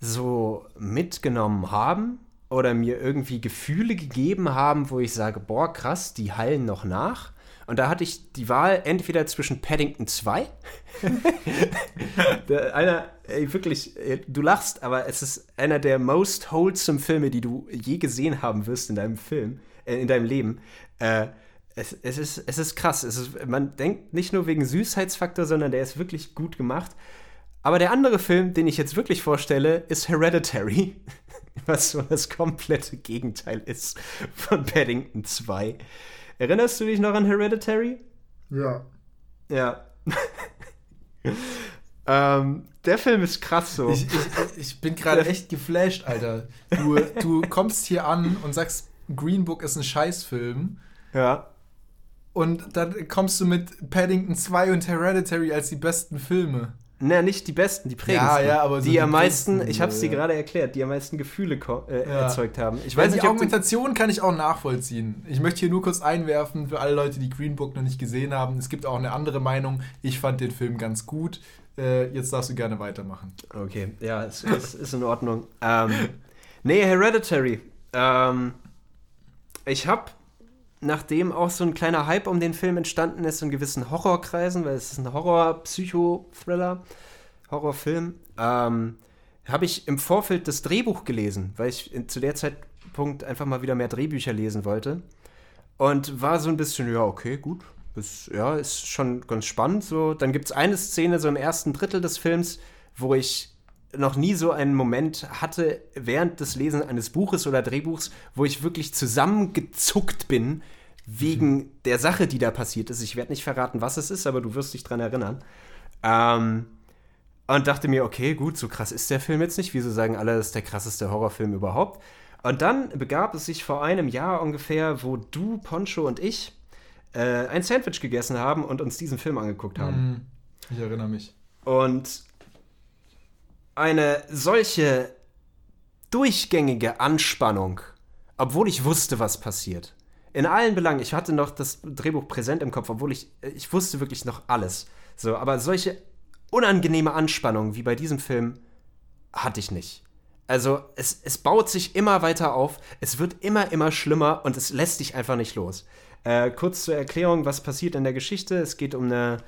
so mitgenommen haben oder mir irgendwie Gefühle gegeben haben, wo ich sage, boah, krass, die hallen noch nach. Und da hatte ich die Wahl entweder zwischen Paddington 2. der, einer, ey, wirklich, äh, du lachst, aber es ist einer der most wholesome Filme, die du je gesehen haben wirst in deinem Film, äh, in deinem Leben. Äh, es, es, ist, es ist krass. Es ist, man denkt nicht nur wegen Süßheitsfaktor, sondern der ist wirklich gut gemacht. Aber der andere Film, den ich jetzt wirklich vorstelle, ist Hereditary. Was so das komplette Gegenteil ist von Paddington 2. Erinnerst du dich noch an Hereditary? Ja. Ja. ähm, der Film ist krass so. Ich, ich, ich bin gerade echt geflasht, Alter. Du, du kommst hier an und sagst, Green Book ist ein Scheißfilm. ja. Und dann kommst du mit Paddington 2 und Hereditary als die besten Filme. Na, nicht die besten, die prägendsten. Ja, ja, aber so die, die am meisten, besten, ich habe es dir ja. gerade erklärt, die am meisten Gefühle äh, Ja. erzeugt haben. Ich weiß weiß nicht, die Argumentation kann ich auch nachvollziehen. Ich möchte hier nur kurz einwerfen für alle Leute, die Green Book noch nicht gesehen haben. Es gibt auch eine andere Meinung. Ich fand den Film ganz gut. Äh, jetzt darfst du gerne weitermachen. Okay, ja, es, es ist in Ordnung. Ähm, nee, Hereditary. Ähm, ich habe, nachdem auch so ein kleiner Hype um den Film entstanden ist in gewissen Horrorkreisen, weil es ist ein Horror-Psycho-Thriller, Horrorfilm, ähm, habe ich im Vorfeld das Drehbuch gelesen, weil ich zu der Zeitpunkt einfach mal wieder mehr Drehbücher lesen wollte. Und war so ein bisschen, ja, okay, gut. Das, ja, ist schon ganz spannend. So. Dann gibt es eine Szene so im ersten Drittel des Films, wo ich noch nie so einen Moment hatte während des Lesens eines Buches oder Drehbuchs, wo ich wirklich zusammengezuckt bin wegen der Sache, die da passiert ist. Ich werde nicht verraten, was es ist, aber du wirst dich dran erinnern. Ähm, und dachte mir, okay, gut, so krass ist der Film jetzt nicht. Wieso sagen alle, das ist der krasseste Horrorfilm überhaupt? Und dann begab es sich vor einem Jahr ungefähr, wo du, Poncho und ich äh, ein Sandwich gegessen haben und uns diesen Film angeguckt haben. Ich erinnere mich. Und eine solche durchgängige Anspannung, obwohl ich wusste, was passiert. In allen Belangen, ich hatte noch das Drehbuch präsent im Kopf, obwohl ich, ich wusste wirklich noch alles. So, aber solche unangenehme Anspannung wie bei diesem Film hatte ich nicht. Also es, es baut sich immer weiter auf, es wird immer, immer schlimmer und es lässt dich einfach nicht los. Äh, kurz zur Erklärung, was passiert in der Geschichte. Es geht um eine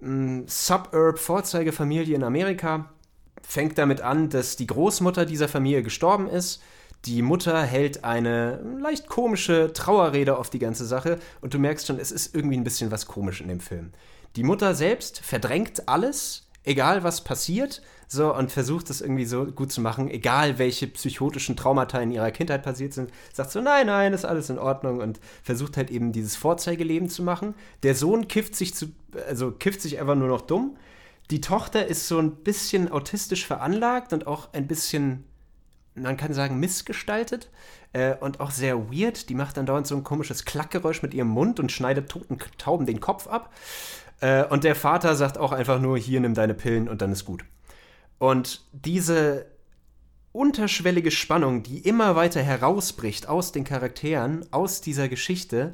mm, Suburb-Vorzeigefamilie in Amerika. Fängt damit an, dass die Großmutter dieser Familie gestorben ist. Die Mutter hält eine leicht komische Trauerrede auf die ganze Sache und du merkst schon, es ist irgendwie ein bisschen was komisch in dem Film. Die Mutter selbst verdrängt alles, egal was passiert, so und versucht es irgendwie so gut zu machen, egal welche psychotischen Traumata in ihrer Kindheit passiert sind, sagt so, nein, nein, ist alles in Ordnung und versucht halt eben dieses Vorzeigeleben zu machen. Der Sohn kifft sich zu, also kifft sich einfach nur noch dumm. Die Tochter ist so ein bisschen autistisch veranlagt und auch ein bisschen, man kann sagen, missgestaltet äh, und auch sehr weird. Die macht dann dauernd so ein komisches Klackgeräusch mit ihrem Mund und schneidet toten Tauben den Kopf ab. Äh, und der Vater sagt auch einfach nur, hier, nimm deine Pillen und dann ist gut. Und diese unterschwellige Spannung, die immer weiter herausbricht aus den Charakteren, aus dieser Geschichte,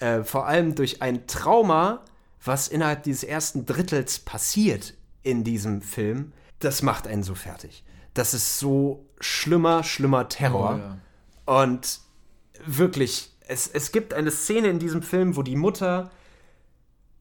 äh, vor allem durch ein Trauma, was innerhalb dieses ersten Drittels passiert in diesem Film, das macht einen so fertig. Das ist so schlimmer, schlimmer Terror. Oh, ja. Und wirklich, es, es gibt eine Szene in diesem Film, wo die Mutter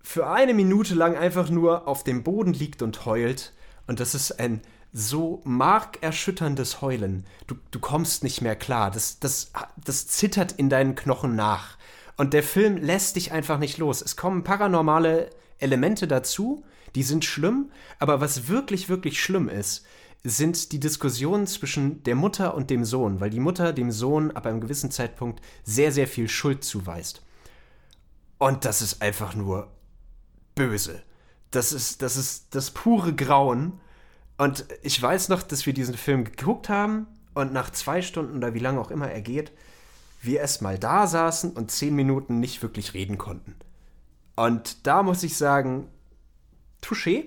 für eine Minute lang einfach nur auf dem Boden liegt und heult. Und das ist ein so markerschütterndes Heulen. Du, du kommst nicht mehr klar. Das, das, das zittert in deinen Knochen nach. Und der Film lässt dich einfach nicht los. Es kommen paranormale Elemente dazu, Die sind schlimm, aber was wirklich, wirklich schlimm ist, sind die Diskussionen zwischen der Mutter und dem Sohn, weil die Mutter dem Sohn ab einem gewissen Zeitpunkt sehr, sehr viel Schuld zuweist. Und das ist einfach nur böse. Das ist, das ist das pure Grauen. Und ich weiß noch, dass wir diesen Film geguckt haben und nach zwei Stunden oder wie lange auch immer er geht, wir erstmal da saßen und zehn Minuten nicht wirklich reden konnten. Und da muss ich sagen, touché,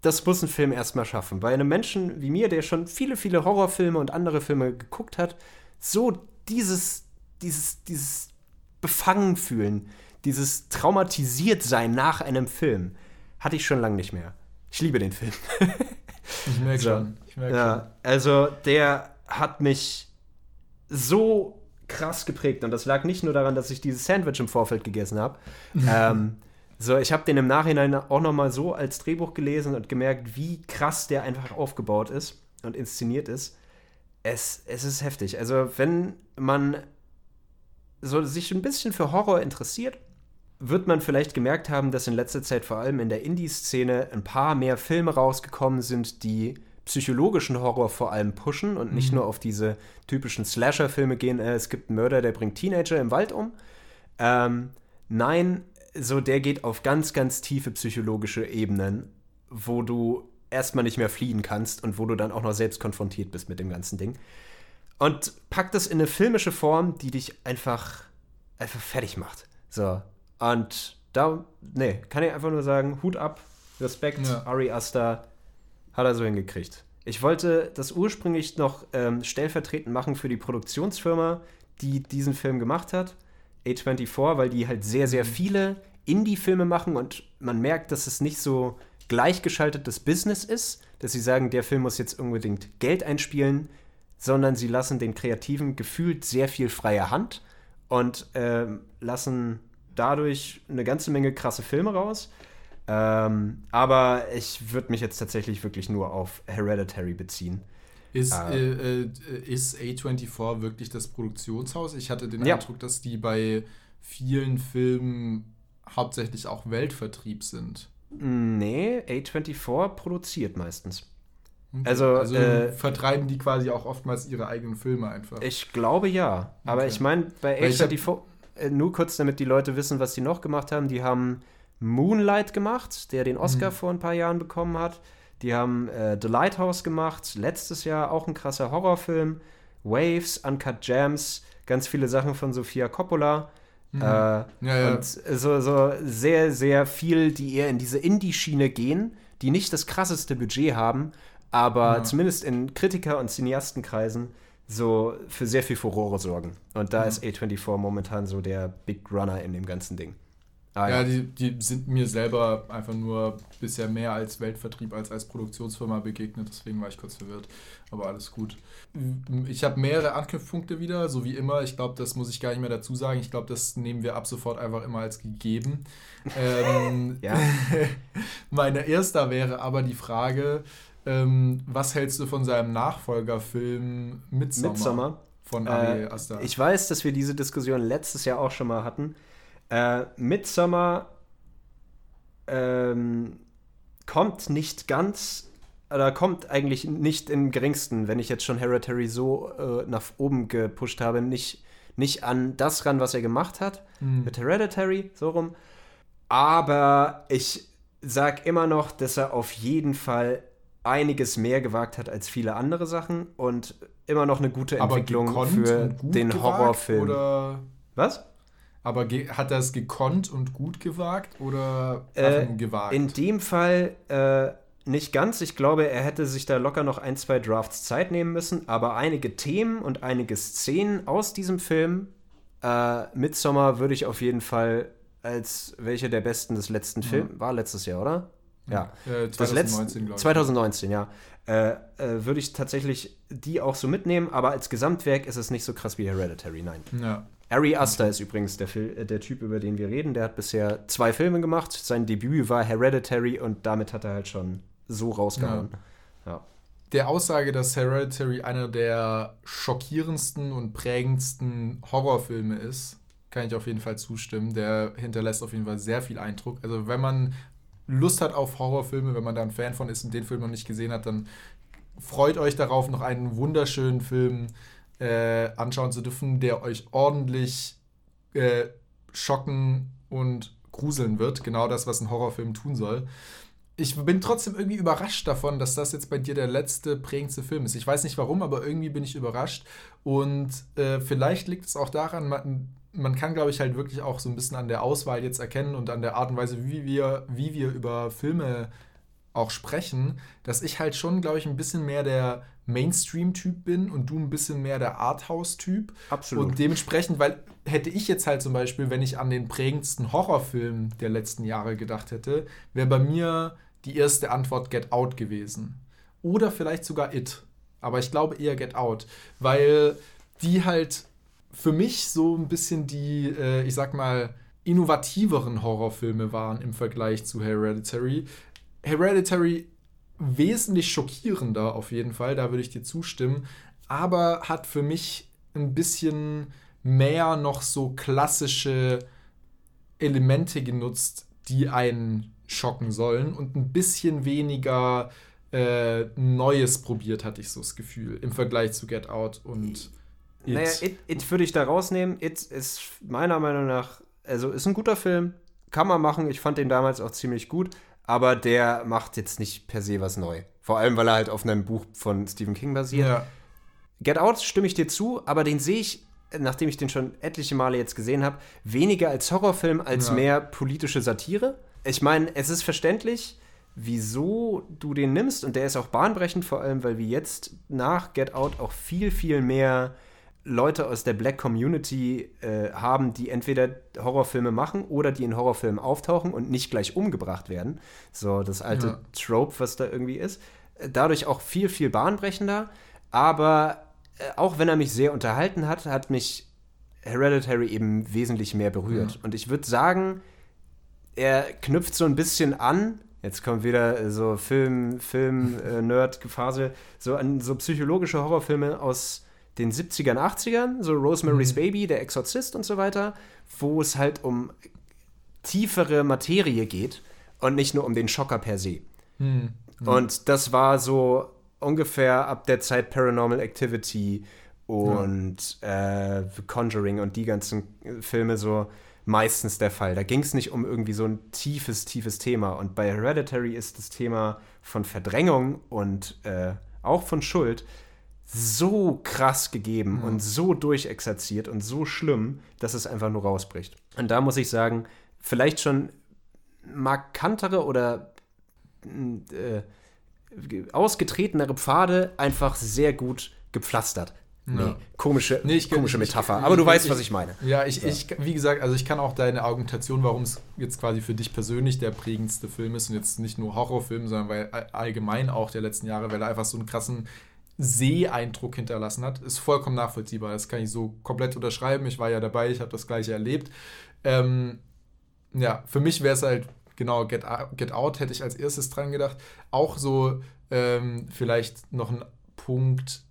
das muss ein Film erstmal schaffen. Bei einem Menschen wie mir, der schon viele, viele Horrorfilme und andere Filme geguckt hat, so dieses, dieses, dieses Befangen fühlen, dieses traumatisiert sein nach einem Film, hatte ich schon lange nicht mehr. Ich liebe den Film. ich merke so. schon. Ich merk ja, schon. also der hat mich so krass geprägt und das lag nicht nur daran, dass ich dieses Sandwich im Vorfeld gegessen habe. ähm, so, ich habe den im Nachhinein auch noch mal so als Drehbuch gelesen und gemerkt, wie krass der einfach aufgebaut ist und inszeniert ist. Es, es ist heftig. Also, wenn man so sich ein bisschen für Horror interessiert, wird man vielleicht gemerkt haben, dass in letzter Zeit vor allem in der Indie-Szene ein paar mehr Filme rausgekommen sind, die psychologischen Horror vor allem pushen und nicht mhm. nur auf diese typischen Slasher-Filme gehen, äh, es gibt einen Mörder, der bringt Teenager im Wald um. Ähm, nein, so der geht auf ganz, ganz tiefe psychologische Ebenen, wo du erstmal nicht mehr fliehen kannst und wo du dann auch noch selbst konfrontiert bist mit dem ganzen Ding. Und pack das in eine filmische Form, die dich einfach, einfach fertig macht. So. Und da, nee, kann ich einfach nur sagen, Hut ab, Respekt, ja. Ari Aster, hat er so hingekriegt. Ich wollte das ursprünglich noch ähm, stellvertretend machen für die Produktionsfirma, die diesen Film gemacht hat. A24, weil die halt sehr, sehr mhm. viele Indie-Filme machen und man merkt, dass es nicht so gleichgeschaltetes Business ist, dass sie sagen, der Film muss jetzt unbedingt Geld einspielen, sondern sie lassen den Kreativen gefühlt sehr viel freie Hand und äh, lassen dadurch eine ganze Menge krasse Filme raus. Ähm, aber ich würde mich jetzt tatsächlich wirklich nur auf Hereditary beziehen. Ist, ähm. äh, äh, ist A24 wirklich das Produktionshaus? Ich hatte den ja. Eindruck, dass die bei vielen Filmen hauptsächlich auch Weltvertrieb sind. Nee, A24 produziert meistens. Okay. Also, also äh, vertreiben die quasi auch oftmals ihre eigenen Filme einfach. Ich glaube ja. Aber okay. ich meine, bei A24, äh, nur kurz damit die Leute wissen, was die noch gemacht haben, die haben Moonlight gemacht, der den Oscar mhm. vor ein paar Jahren bekommen hat. Die haben äh, The Lighthouse gemacht, letztes Jahr auch ein krasser Horrorfilm. Waves, Uncut Gems, ganz viele Sachen von Sofia Coppola. Mhm. Äh, ja, ja. Und so, so sehr, sehr viel, die eher in diese Indie-Schiene gehen, die nicht das krasseste Budget haben, aber ja. zumindest in Kritiker- und Cineastenkreisen so für sehr viel Furore sorgen. Und da ist A24 momentan so der Big Runner in dem ganzen Ding. Ah, ja, ja die, die, sind mir selber einfach nur bisher mehr als Weltvertrieb als als Produktionsfirma begegnet, deswegen war ich kurz verwirrt, aber alles gut. Ich habe mehrere Anknüpfpunkte wieder, so wie immer. Ich glaube, das muss ich gar nicht mehr dazu sagen. Ich glaube, das nehmen wir ab sofort einfach immer als gegeben. ähm, meine erster wäre aber die Frage, ähm, was hältst du von seinem Nachfolgerfilm Midsommar? Midsommar? Von Ari äh, Aster. Ich weiß, dass wir diese Diskussion letztes Jahr auch schon mal hatten. Äh, Midsommar ähm, kommt nicht ganz, oder kommt eigentlich nicht im geringsten, wenn ich jetzt schon Hereditary so äh, nach oben gepusht habe, nicht, nicht an das ran, was er gemacht hat, mhm. mit Hereditary, so rum. Aber ich sag immer noch, dass er auf jeden Fall einiges mehr gewagt hat als viele andere Sachen und immer noch eine gute Entwicklung für den Horrorfilm. Oder Was? Aber hat er es gekonnt und gut gewagt oder äh, gewagt? In dem Fall äh, nicht ganz. Ich glaube, er hätte sich da locker noch ein, zwei Drafts Zeit nehmen müssen. Aber einige Themen und einige Szenen aus diesem Film, äh, Midsommar, würde ich auf jeden Fall als welche der besten des letzten mhm. Films, war letztes Jahr, oder? Ja. Äh, 2019, glaube ich. 2019, ja. Äh, äh, würde ich tatsächlich die auch so mitnehmen, aber als Gesamtwerk ist es nicht so krass wie Hereditary, nein. Ja. Ari Aster ist übrigens der, äh, der, Typ, über den wir reden. Der hat bisher zwei Filme gemacht. Sein Debüt war Hereditary und damit hat er halt schon so rausgehauen. Ja. ja. Der Aussage, dass Hereditary einer der schockierendsten und prägendsten Horrorfilme ist, kann ich auf jeden Fall zustimmen. Der hinterlässt auf jeden Fall sehr viel Eindruck. Also wenn man Lust hat auf Horrorfilme, wenn man da ein Fan von ist und den Film noch nicht gesehen hat, dann freut euch darauf, noch einen wunderschönen Film äh, anschauen zu dürfen, der euch ordentlich äh, schocken und gruseln wird. Genau das, was ein Horrorfilm tun soll. Ich bin trotzdem irgendwie überrascht davon, dass das jetzt bei dir der letzte prägendste Film ist. Ich weiß nicht warum, aber irgendwie bin ich überrascht. Und äh, vielleicht liegt es auch daran, man, man kann, glaube ich, halt wirklich auch so ein bisschen an der Auswahl jetzt erkennen und an der Art und Weise, wie wir, wie wir über Filme auch sprechen, dass ich halt schon, glaube ich, ein bisschen mehr der Mainstream-Typ bin und du ein bisschen mehr der Arthouse-Typ. Absolut. Und dementsprechend, weil hätte ich jetzt halt zum Beispiel, wenn ich an den prägendsten Horrorfilm der letzten Jahre gedacht hätte, wäre bei mir die erste Antwort Get Out gewesen. Oder vielleicht sogar It. Aber ich glaube eher Get Out, weil die halt für mich so ein bisschen die, äh, ich sag mal, innovativeren Horrorfilme waren im Vergleich zu Hereditary. Hereditary wesentlich schockierender auf jeden Fall, da würde ich dir zustimmen, aber hat für mich ein bisschen mehr noch so klassische Elemente genutzt, die einen schocken sollen und ein bisschen weniger äh, Neues probiert, hatte ich so das Gefühl, im Vergleich zu Get Out und It. Naja, It, It würde ich da rausnehmen. It ist meiner Meinung nach, also ist ein guter Film, kann man machen. Ich fand den damals auch ziemlich gut, aber der macht jetzt nicht per se was neu. Vor allem, weil er halt auf einem Buch von Stephen King basiert. Ja. Get Out stimme ich dir zu, aber den sehe ich, nachdem ich den schon etliche Male jetzt gesehen habe, weniger als Horrorfilm, als ja. mehr politische Satire. Ich meine, es ist verständlich, wieso du den nimmst und der ist auch bahnbrechend, vor allem, weil wir jetzt nach Get Out auch viel, viel mehr Leute aus der Black Community äh, haben, die entweder Horrorfilme machen oder die in Horrorfilmen auftauchen und nicht gleich umgebracht werden. So das alte ja. Trope, was da irgendwie ist. Dadurch auch viel, viel bahnbrechender. Aber äh, auch wenn er mich sehr unterhalten hat, hat mich Hereditary eben wesentlich mehr berührt. Ja. Und ich würde sagen, er knüpft so ein bisschen an. Jetzt kommt wieder so Film, Film, äh, so an so psychologische Horrorfilme aus den 70ern, 80ern, so Rosemary's mhm. Baby, Der Exorzist und so weiter, wo es halt um tiefere Materie geht und nicht nur um den Schocker per se. Mhm. Und das war so ungefähr ab der Zeit Paranormal Activity und ja. äh, Conjuring und die ganzen Filme so meistens der Fall. Da ging es nicht um irgendwie so ein tiefes, tiefes Thema. Und bei Hereditary ist das Thema von Verdrängung und äh, auch von Schuld so krass gegeben mhm. und so durchexerziert und so schlimm, dass es einfach nur rausbricht. Und da muss ich sagen, vielleicht schon markantere oder äh, ausgetretenere Pfade einfach sehr gut gepflastert. Nee, ja. komische, nee, ich, komische Metapher. Ich, Aber du ich, weißt, was ich meine. Ja, ich, ich, wie gesagt, also ich kann auch deine Argumentation, warum es jetzt quasi für dich persönlich der prägendste Film ist und jetzt nicht nur Horrorfilm, sondern weil allgemein auch der letzten Jahre, weil er einfach so einen krassen Seeeindruck hinterlassen hat, ist vollkommen nachvollziehbar. Das kann ich so komplett unterschreiben. Ich war ja dabei, ich habe das gleiche erlebt. Ähm, ja, für mich wäre es halt, genau, Get, Get Out hätte ich als erstes dran gedacht. Auch so ähm, vielleicht noch ein Punkt,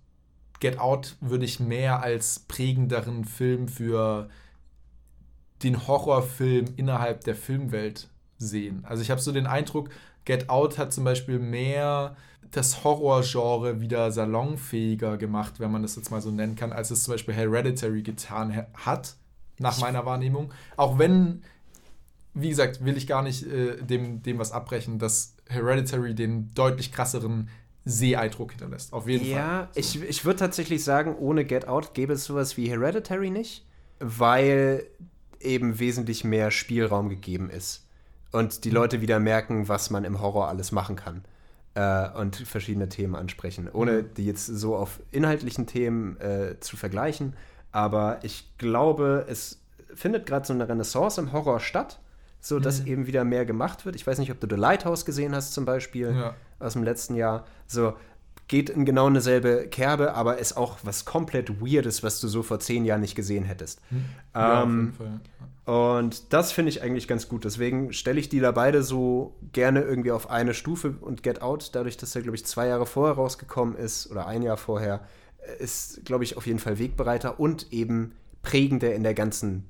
Get Out würde ich mehr als prägenderen Film für den Horrorfilm innerhalb der Filmwelt sehen. Also ich habe so den Eindruck, Get Out hat zum Beispiel mehr das Horrorgenre wieder salonfähiger gemacht, wenn man das jetzt mal so nennen kann, als es zum Beispiel Hereditary getan hat, nach meiner Wahrnehmung. Auch wenn, wie gesagt, will ich gar nicht äh, dem, dem was abbrechen, dass Hereditary den deutlich krasseren Seeeindruck hinterlässt. Auf jeden ja, Fall. Ja, so. ich, ich würde tatsächlich sagen, ohne Get Out gäbe es sowas wie Hereditary nicht, weil eben wesentlich mehr Spielraum gegeben ist. Und die mhm. Leute wieder merken, was man im Horror alles machen kann äh, und verschiedene Themen ansprechen, ohne mhm. die jetzt so auf inhaltlichen Themen äh, zu vergleichen. Aber ich glaube, es findet gerade so eine Renaissance im Horror statt, so dass mhm. eben wieder mehr gemacht wird. Ich weiß nicht, ob du The Lighthouse gesehen hast zum Beispiel ja. aus dem letzten Jahr. So geht in genau eine selbe Kerbe, aber ist auch was komplett Weirdes, was du so vor zehn Jahren nicht gesehen hättest. Mhm. Ja, ähm, auf jeden Fall. Und das finde ich eigentlich ganz gut. Deswegen stelle ich die da beide so gerne irgendwie auf eine Stufe und Get Out, dadurch, dass er, glaube ich, zwei Jahre vorher rausgekommen ist oder ein Jahr vorher, ist, glaube ich, auf jeden Fall Wegbereiter und eben prägender in der ganzen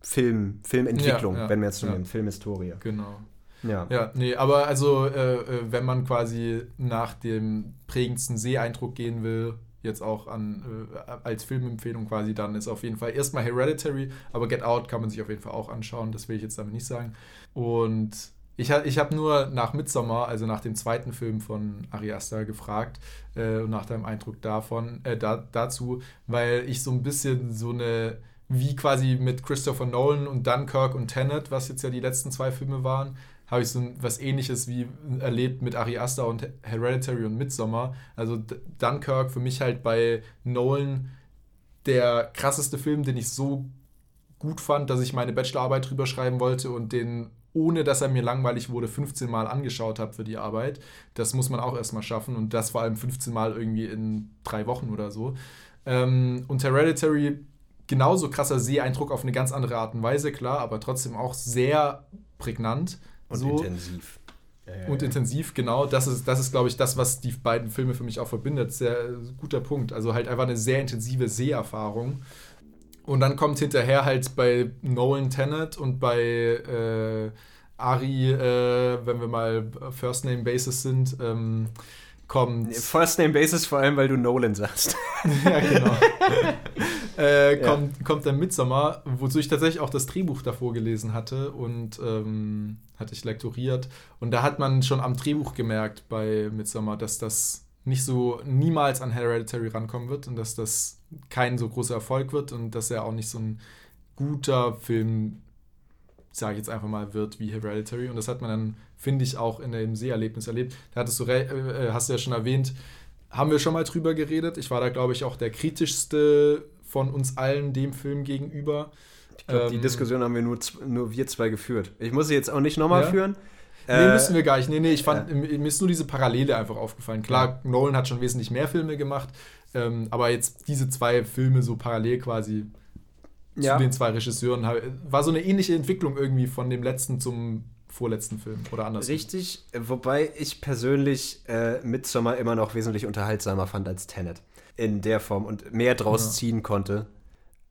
Film, Filmentwicklung, ja, ja, wenn wir jetzt schon ja. Filmhistorie. Genau. Ja. Ja, nee, aber also, äh, äh, wenn man quasi nach dem prägendsten Seeeindruck gehen will, jetzt auch an, äh, als Filmempfehlung quasi, dann ist auf jeden Fall erstmal Hereditary, aber Get Out kann man sich auf jeden Fall auch anschauen, das will ich jetzt damit nicht sagen. Und ich, ich habe nur nach Midsommar, also nach dem zweiten Film von Ari Aster, gefragt, äh, nach deinem Eindruck davon, äh, da, dazu, weil ich so ein bisschen so eine, wie quasi mit Christopher Nolan und Dunkirk und Tenet, was jetzt ja die letzten zwei Filme waren, habe ich so was ähnliches wie erlebt mit Ari Aster und Hereditary und Midsommar. Also Dunkirk für mich halt bei Nolan der krasseste Film, den ich so gut fand, dass ich meine Bachelorarbeit drüber schreiben wollte und den, ohne dass er mir langweilig wurde, 15 Mal angeschaut habe für die Arbeit. Das muss man auch erstmal schaffen und das vor allem 15 Mal irgendwie in drei Wochen oder so. Ähm, und Hereditary, genauso krasser Seeeindruck auf eine ganz andere Art und Weise, klar, aber trotzdem auch sehr prägnant. Und so. intensiv. Und intensiv, genau. Das ist, das ist glaube ich, das, was die beiden Filme für mich auch verbindet. Sehr guter Punkt. Also halt einfach eine sehr intensive Seherfahrung. Und dann kommt hinterher halt bei Nolan Tenet und bei äh, Ari, äh, wenn wir mal First Name Basis sind, ähm, kommt. First Name Basis vor allem, weil du Nolan sagst. ja, genau. äh, kommt, kommt dann Midsommar, wozu ich tatsächlich auch das Drehbuch davor gelesen hatte und ähm, hatte ich lektoriert. Und da hat man schon am Drehbuch gemerkt bei Midsommar, dass das nicht so niemals an Hereditary rankommen wird und dass das kein so großer Erfolg wird und dass er auch nicht so ein guter Film, sage ich jetzt einfach mal, wird wie Hereditary. Und das hat man dann, finde ich, auch in dem Seherlebnis erlebt. Da hattest du, re- äh, hast du ja schon erwähnt, haben wir schon mal drüber geredet. Ich war da, glaube ich, auch der kritischste von uns allen dem Film gegenüber. Ich glaube, die Ähm, Diskussion haben wir nur, nur wir zwei geführt. Ich muss sie jetzt auch nicht nochmal Ja? führen. Nee, Äh, müssen wir gar nicht. Nee, nee, ich fand, mir ist nur diese Parallele einfach aufgefallen. Klar, Nolan hat schon wesentlich mehr Filme gemacht, ähm, aber jetzt diese zwei Filme so parallel quasi Ja. zu den zwei Regisseuren, war so eine ähnliche Entwicklung irgendwie von dem letzten zum vorletzten Film oder anders. Richtig, äh, wobei ich persönlich äh, Midsommar immer noch wesentlich unterhaltsamer fand als Tenet. In der Form und mehr draus Ja. ziehen konnte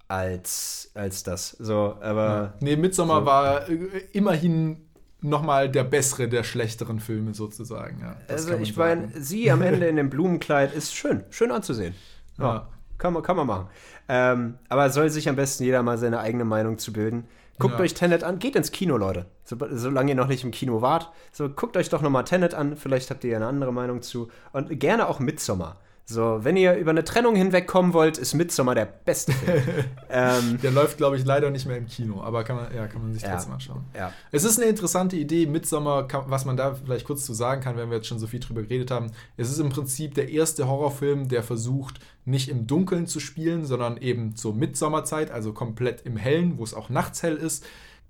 als, als das. So, aber Ja. Nee, Midsommar So. war äh, immerhin nochmal der bessere der schlechteren Filme sozusagen. Ja, also ich meine, sie am Ende in dem Blumenkleid ist schön, schön anzusehen. Ja, Ja. Kann, man, kann man machen. Ähm, aber soll sich am besten jeder mal seine eigene Meinung zu bilden. Guckt Ja. euch Tenet an, geht ins Kino, Leute. So, solange ihr noch nicht im Kino wart. So, guckt euch doch nochmal Tenet an, vielleicht habt ihr ja eine andere Meinung zu. Und gerne auch Midsommar. So, wenn ihr über eine Trennung hinwegkommen wollt, ist Midsommar der beste Film. ähm, Der läuft, glaube ich, leider nicht mehr im Kino, aber kann man, ja, kann man sich Ja. trotzdem anschauen. ja. Es ist eine interessante Idee, Midsommar, was man da vielleicht kurz zu sagen kann, wenn wir jetzt schon so viel drüber geredet haben. Es ist im Prinzip der erste Horrorfilm, der versucht, nicht im Dunkeln zu spielen, sondern eben zur Midsommerzeit, also komplett im Hellen, wo es auch nachts hell ist.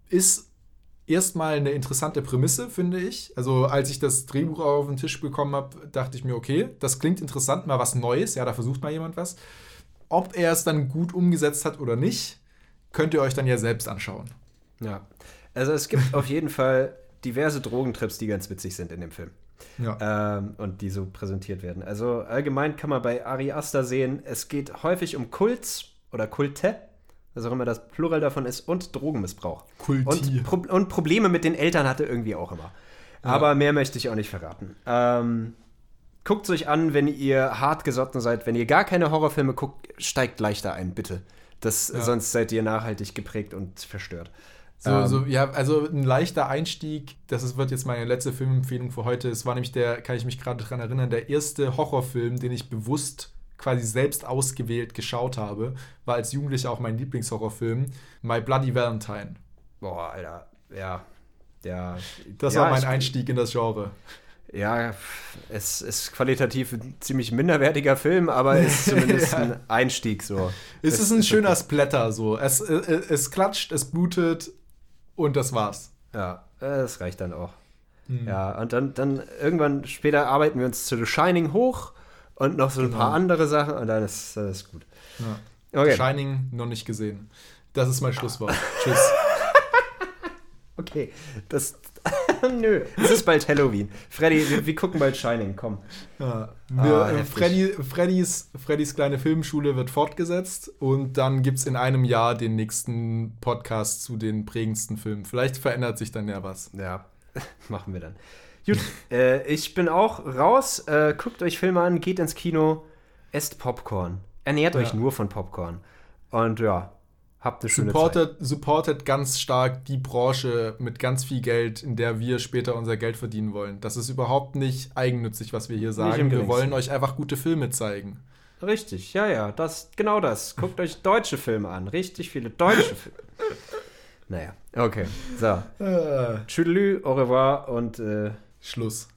Ist erstmal eine interessante Prämisse, finde ich. Also, als ich das Drehbuch auf den Tisch bekommen habe, dachte ich mir, okay, das klingt interessant, mal was Neues. Ja, da versucht mal jemand was. Ob er es dann gut umgesetzt hat oder nicht, könnt ihr euch dann ja selbst anschauen. ja. Also es gibt auf jeden Fall diverse Drogentrips, die ganz witzig sind in dem Film. Ja. ähm, und die so präsentiert werden. Also allgemein kann man bei Ari Aster sehen, es geht häufig um Kults oder Kulte, was auch immer das Plural davon ist, und Drogenmissbrauch. Kulti. Und, Pro und Probleme mit den Eltern hatte irgendwie auch immer. Aber mehr möchte ich auch nicht verraten. Ähm, guckt es euch an, wenn ihr hart gesotten seid. Wenn ihr gar keine Horrorfilme guckt, steigt leichter ein, bitte. Das, Ja. Sonst seid ihr nachhaltig geprägt und verstört. So, Ähm, so, ja, also ein leichter Einstieg, das ist, wird jetzt meine letzte Filmempfehlung für heute. Es war nämlich der, kann ich mich gerade dran erinnern, der erste Horrorfilm, den ich bewusst quasi selbst ausgewählt geschaut habe, war als Jugendlicher auch mein Lieblingshorrorfilm, My Bloody Valentine. Boah, Alter. Ja. Ja. Das ja, war mein Einstieg in das Genre. Ja, es ist qualitativ ein ziemlich minderwertiger Film, aber es ist zumindest Ja. ein Einstieg so. Es ist ein schöner Splatter so. Es, äh, es klatscht, es blutet und das war's. Ja, das reicht dann auch. Hm. Ja, und dann, dann irgendwann später arbeiten wir uns zu The Shining hoch und noch so ein Genau. paar andere Sachen und dann ist das ist gut. Ja. Okay. Shining noch nicht gesehen. Das ist mein Schlusswort. Tschüss. Okay, das. Nö, es ist bald Halloween. Freddy, wir, wir gucken bald Shining, komm. Ja. Ah, Wir, äh. Freddy, Freddys, Freddys kleine Filmschule wird fortgesetzt und dann gibt es in einem Jahr den nächsten Podcast zu den prägendsten Filmen. Vielleicht verändert sich dann ja was. Ja. machen wir dann. Gut, äh, ich bin auch raus. Äh, guckt euch Filme an, geht ins Kino, esst Popcorn. Ernährt euch nur von Popcorn. Und ja, habt eine schöne Zeit. Supportet, ganz stark die Branche mit ganz viel Geld, in der wir später unser Geld verdienen wollen. Das ist überhaupt nicht eigennützig, was wir hier sagen. Wir wollen euch einfach gute Filme zeigen. Richtig, ja, ja, das, genau das. Guckt euch deutsche Filme an. Richtig viele deutsche Filme. Naja, okay. So. Äh, Tschüdelü, au revoir und äh, Schluss.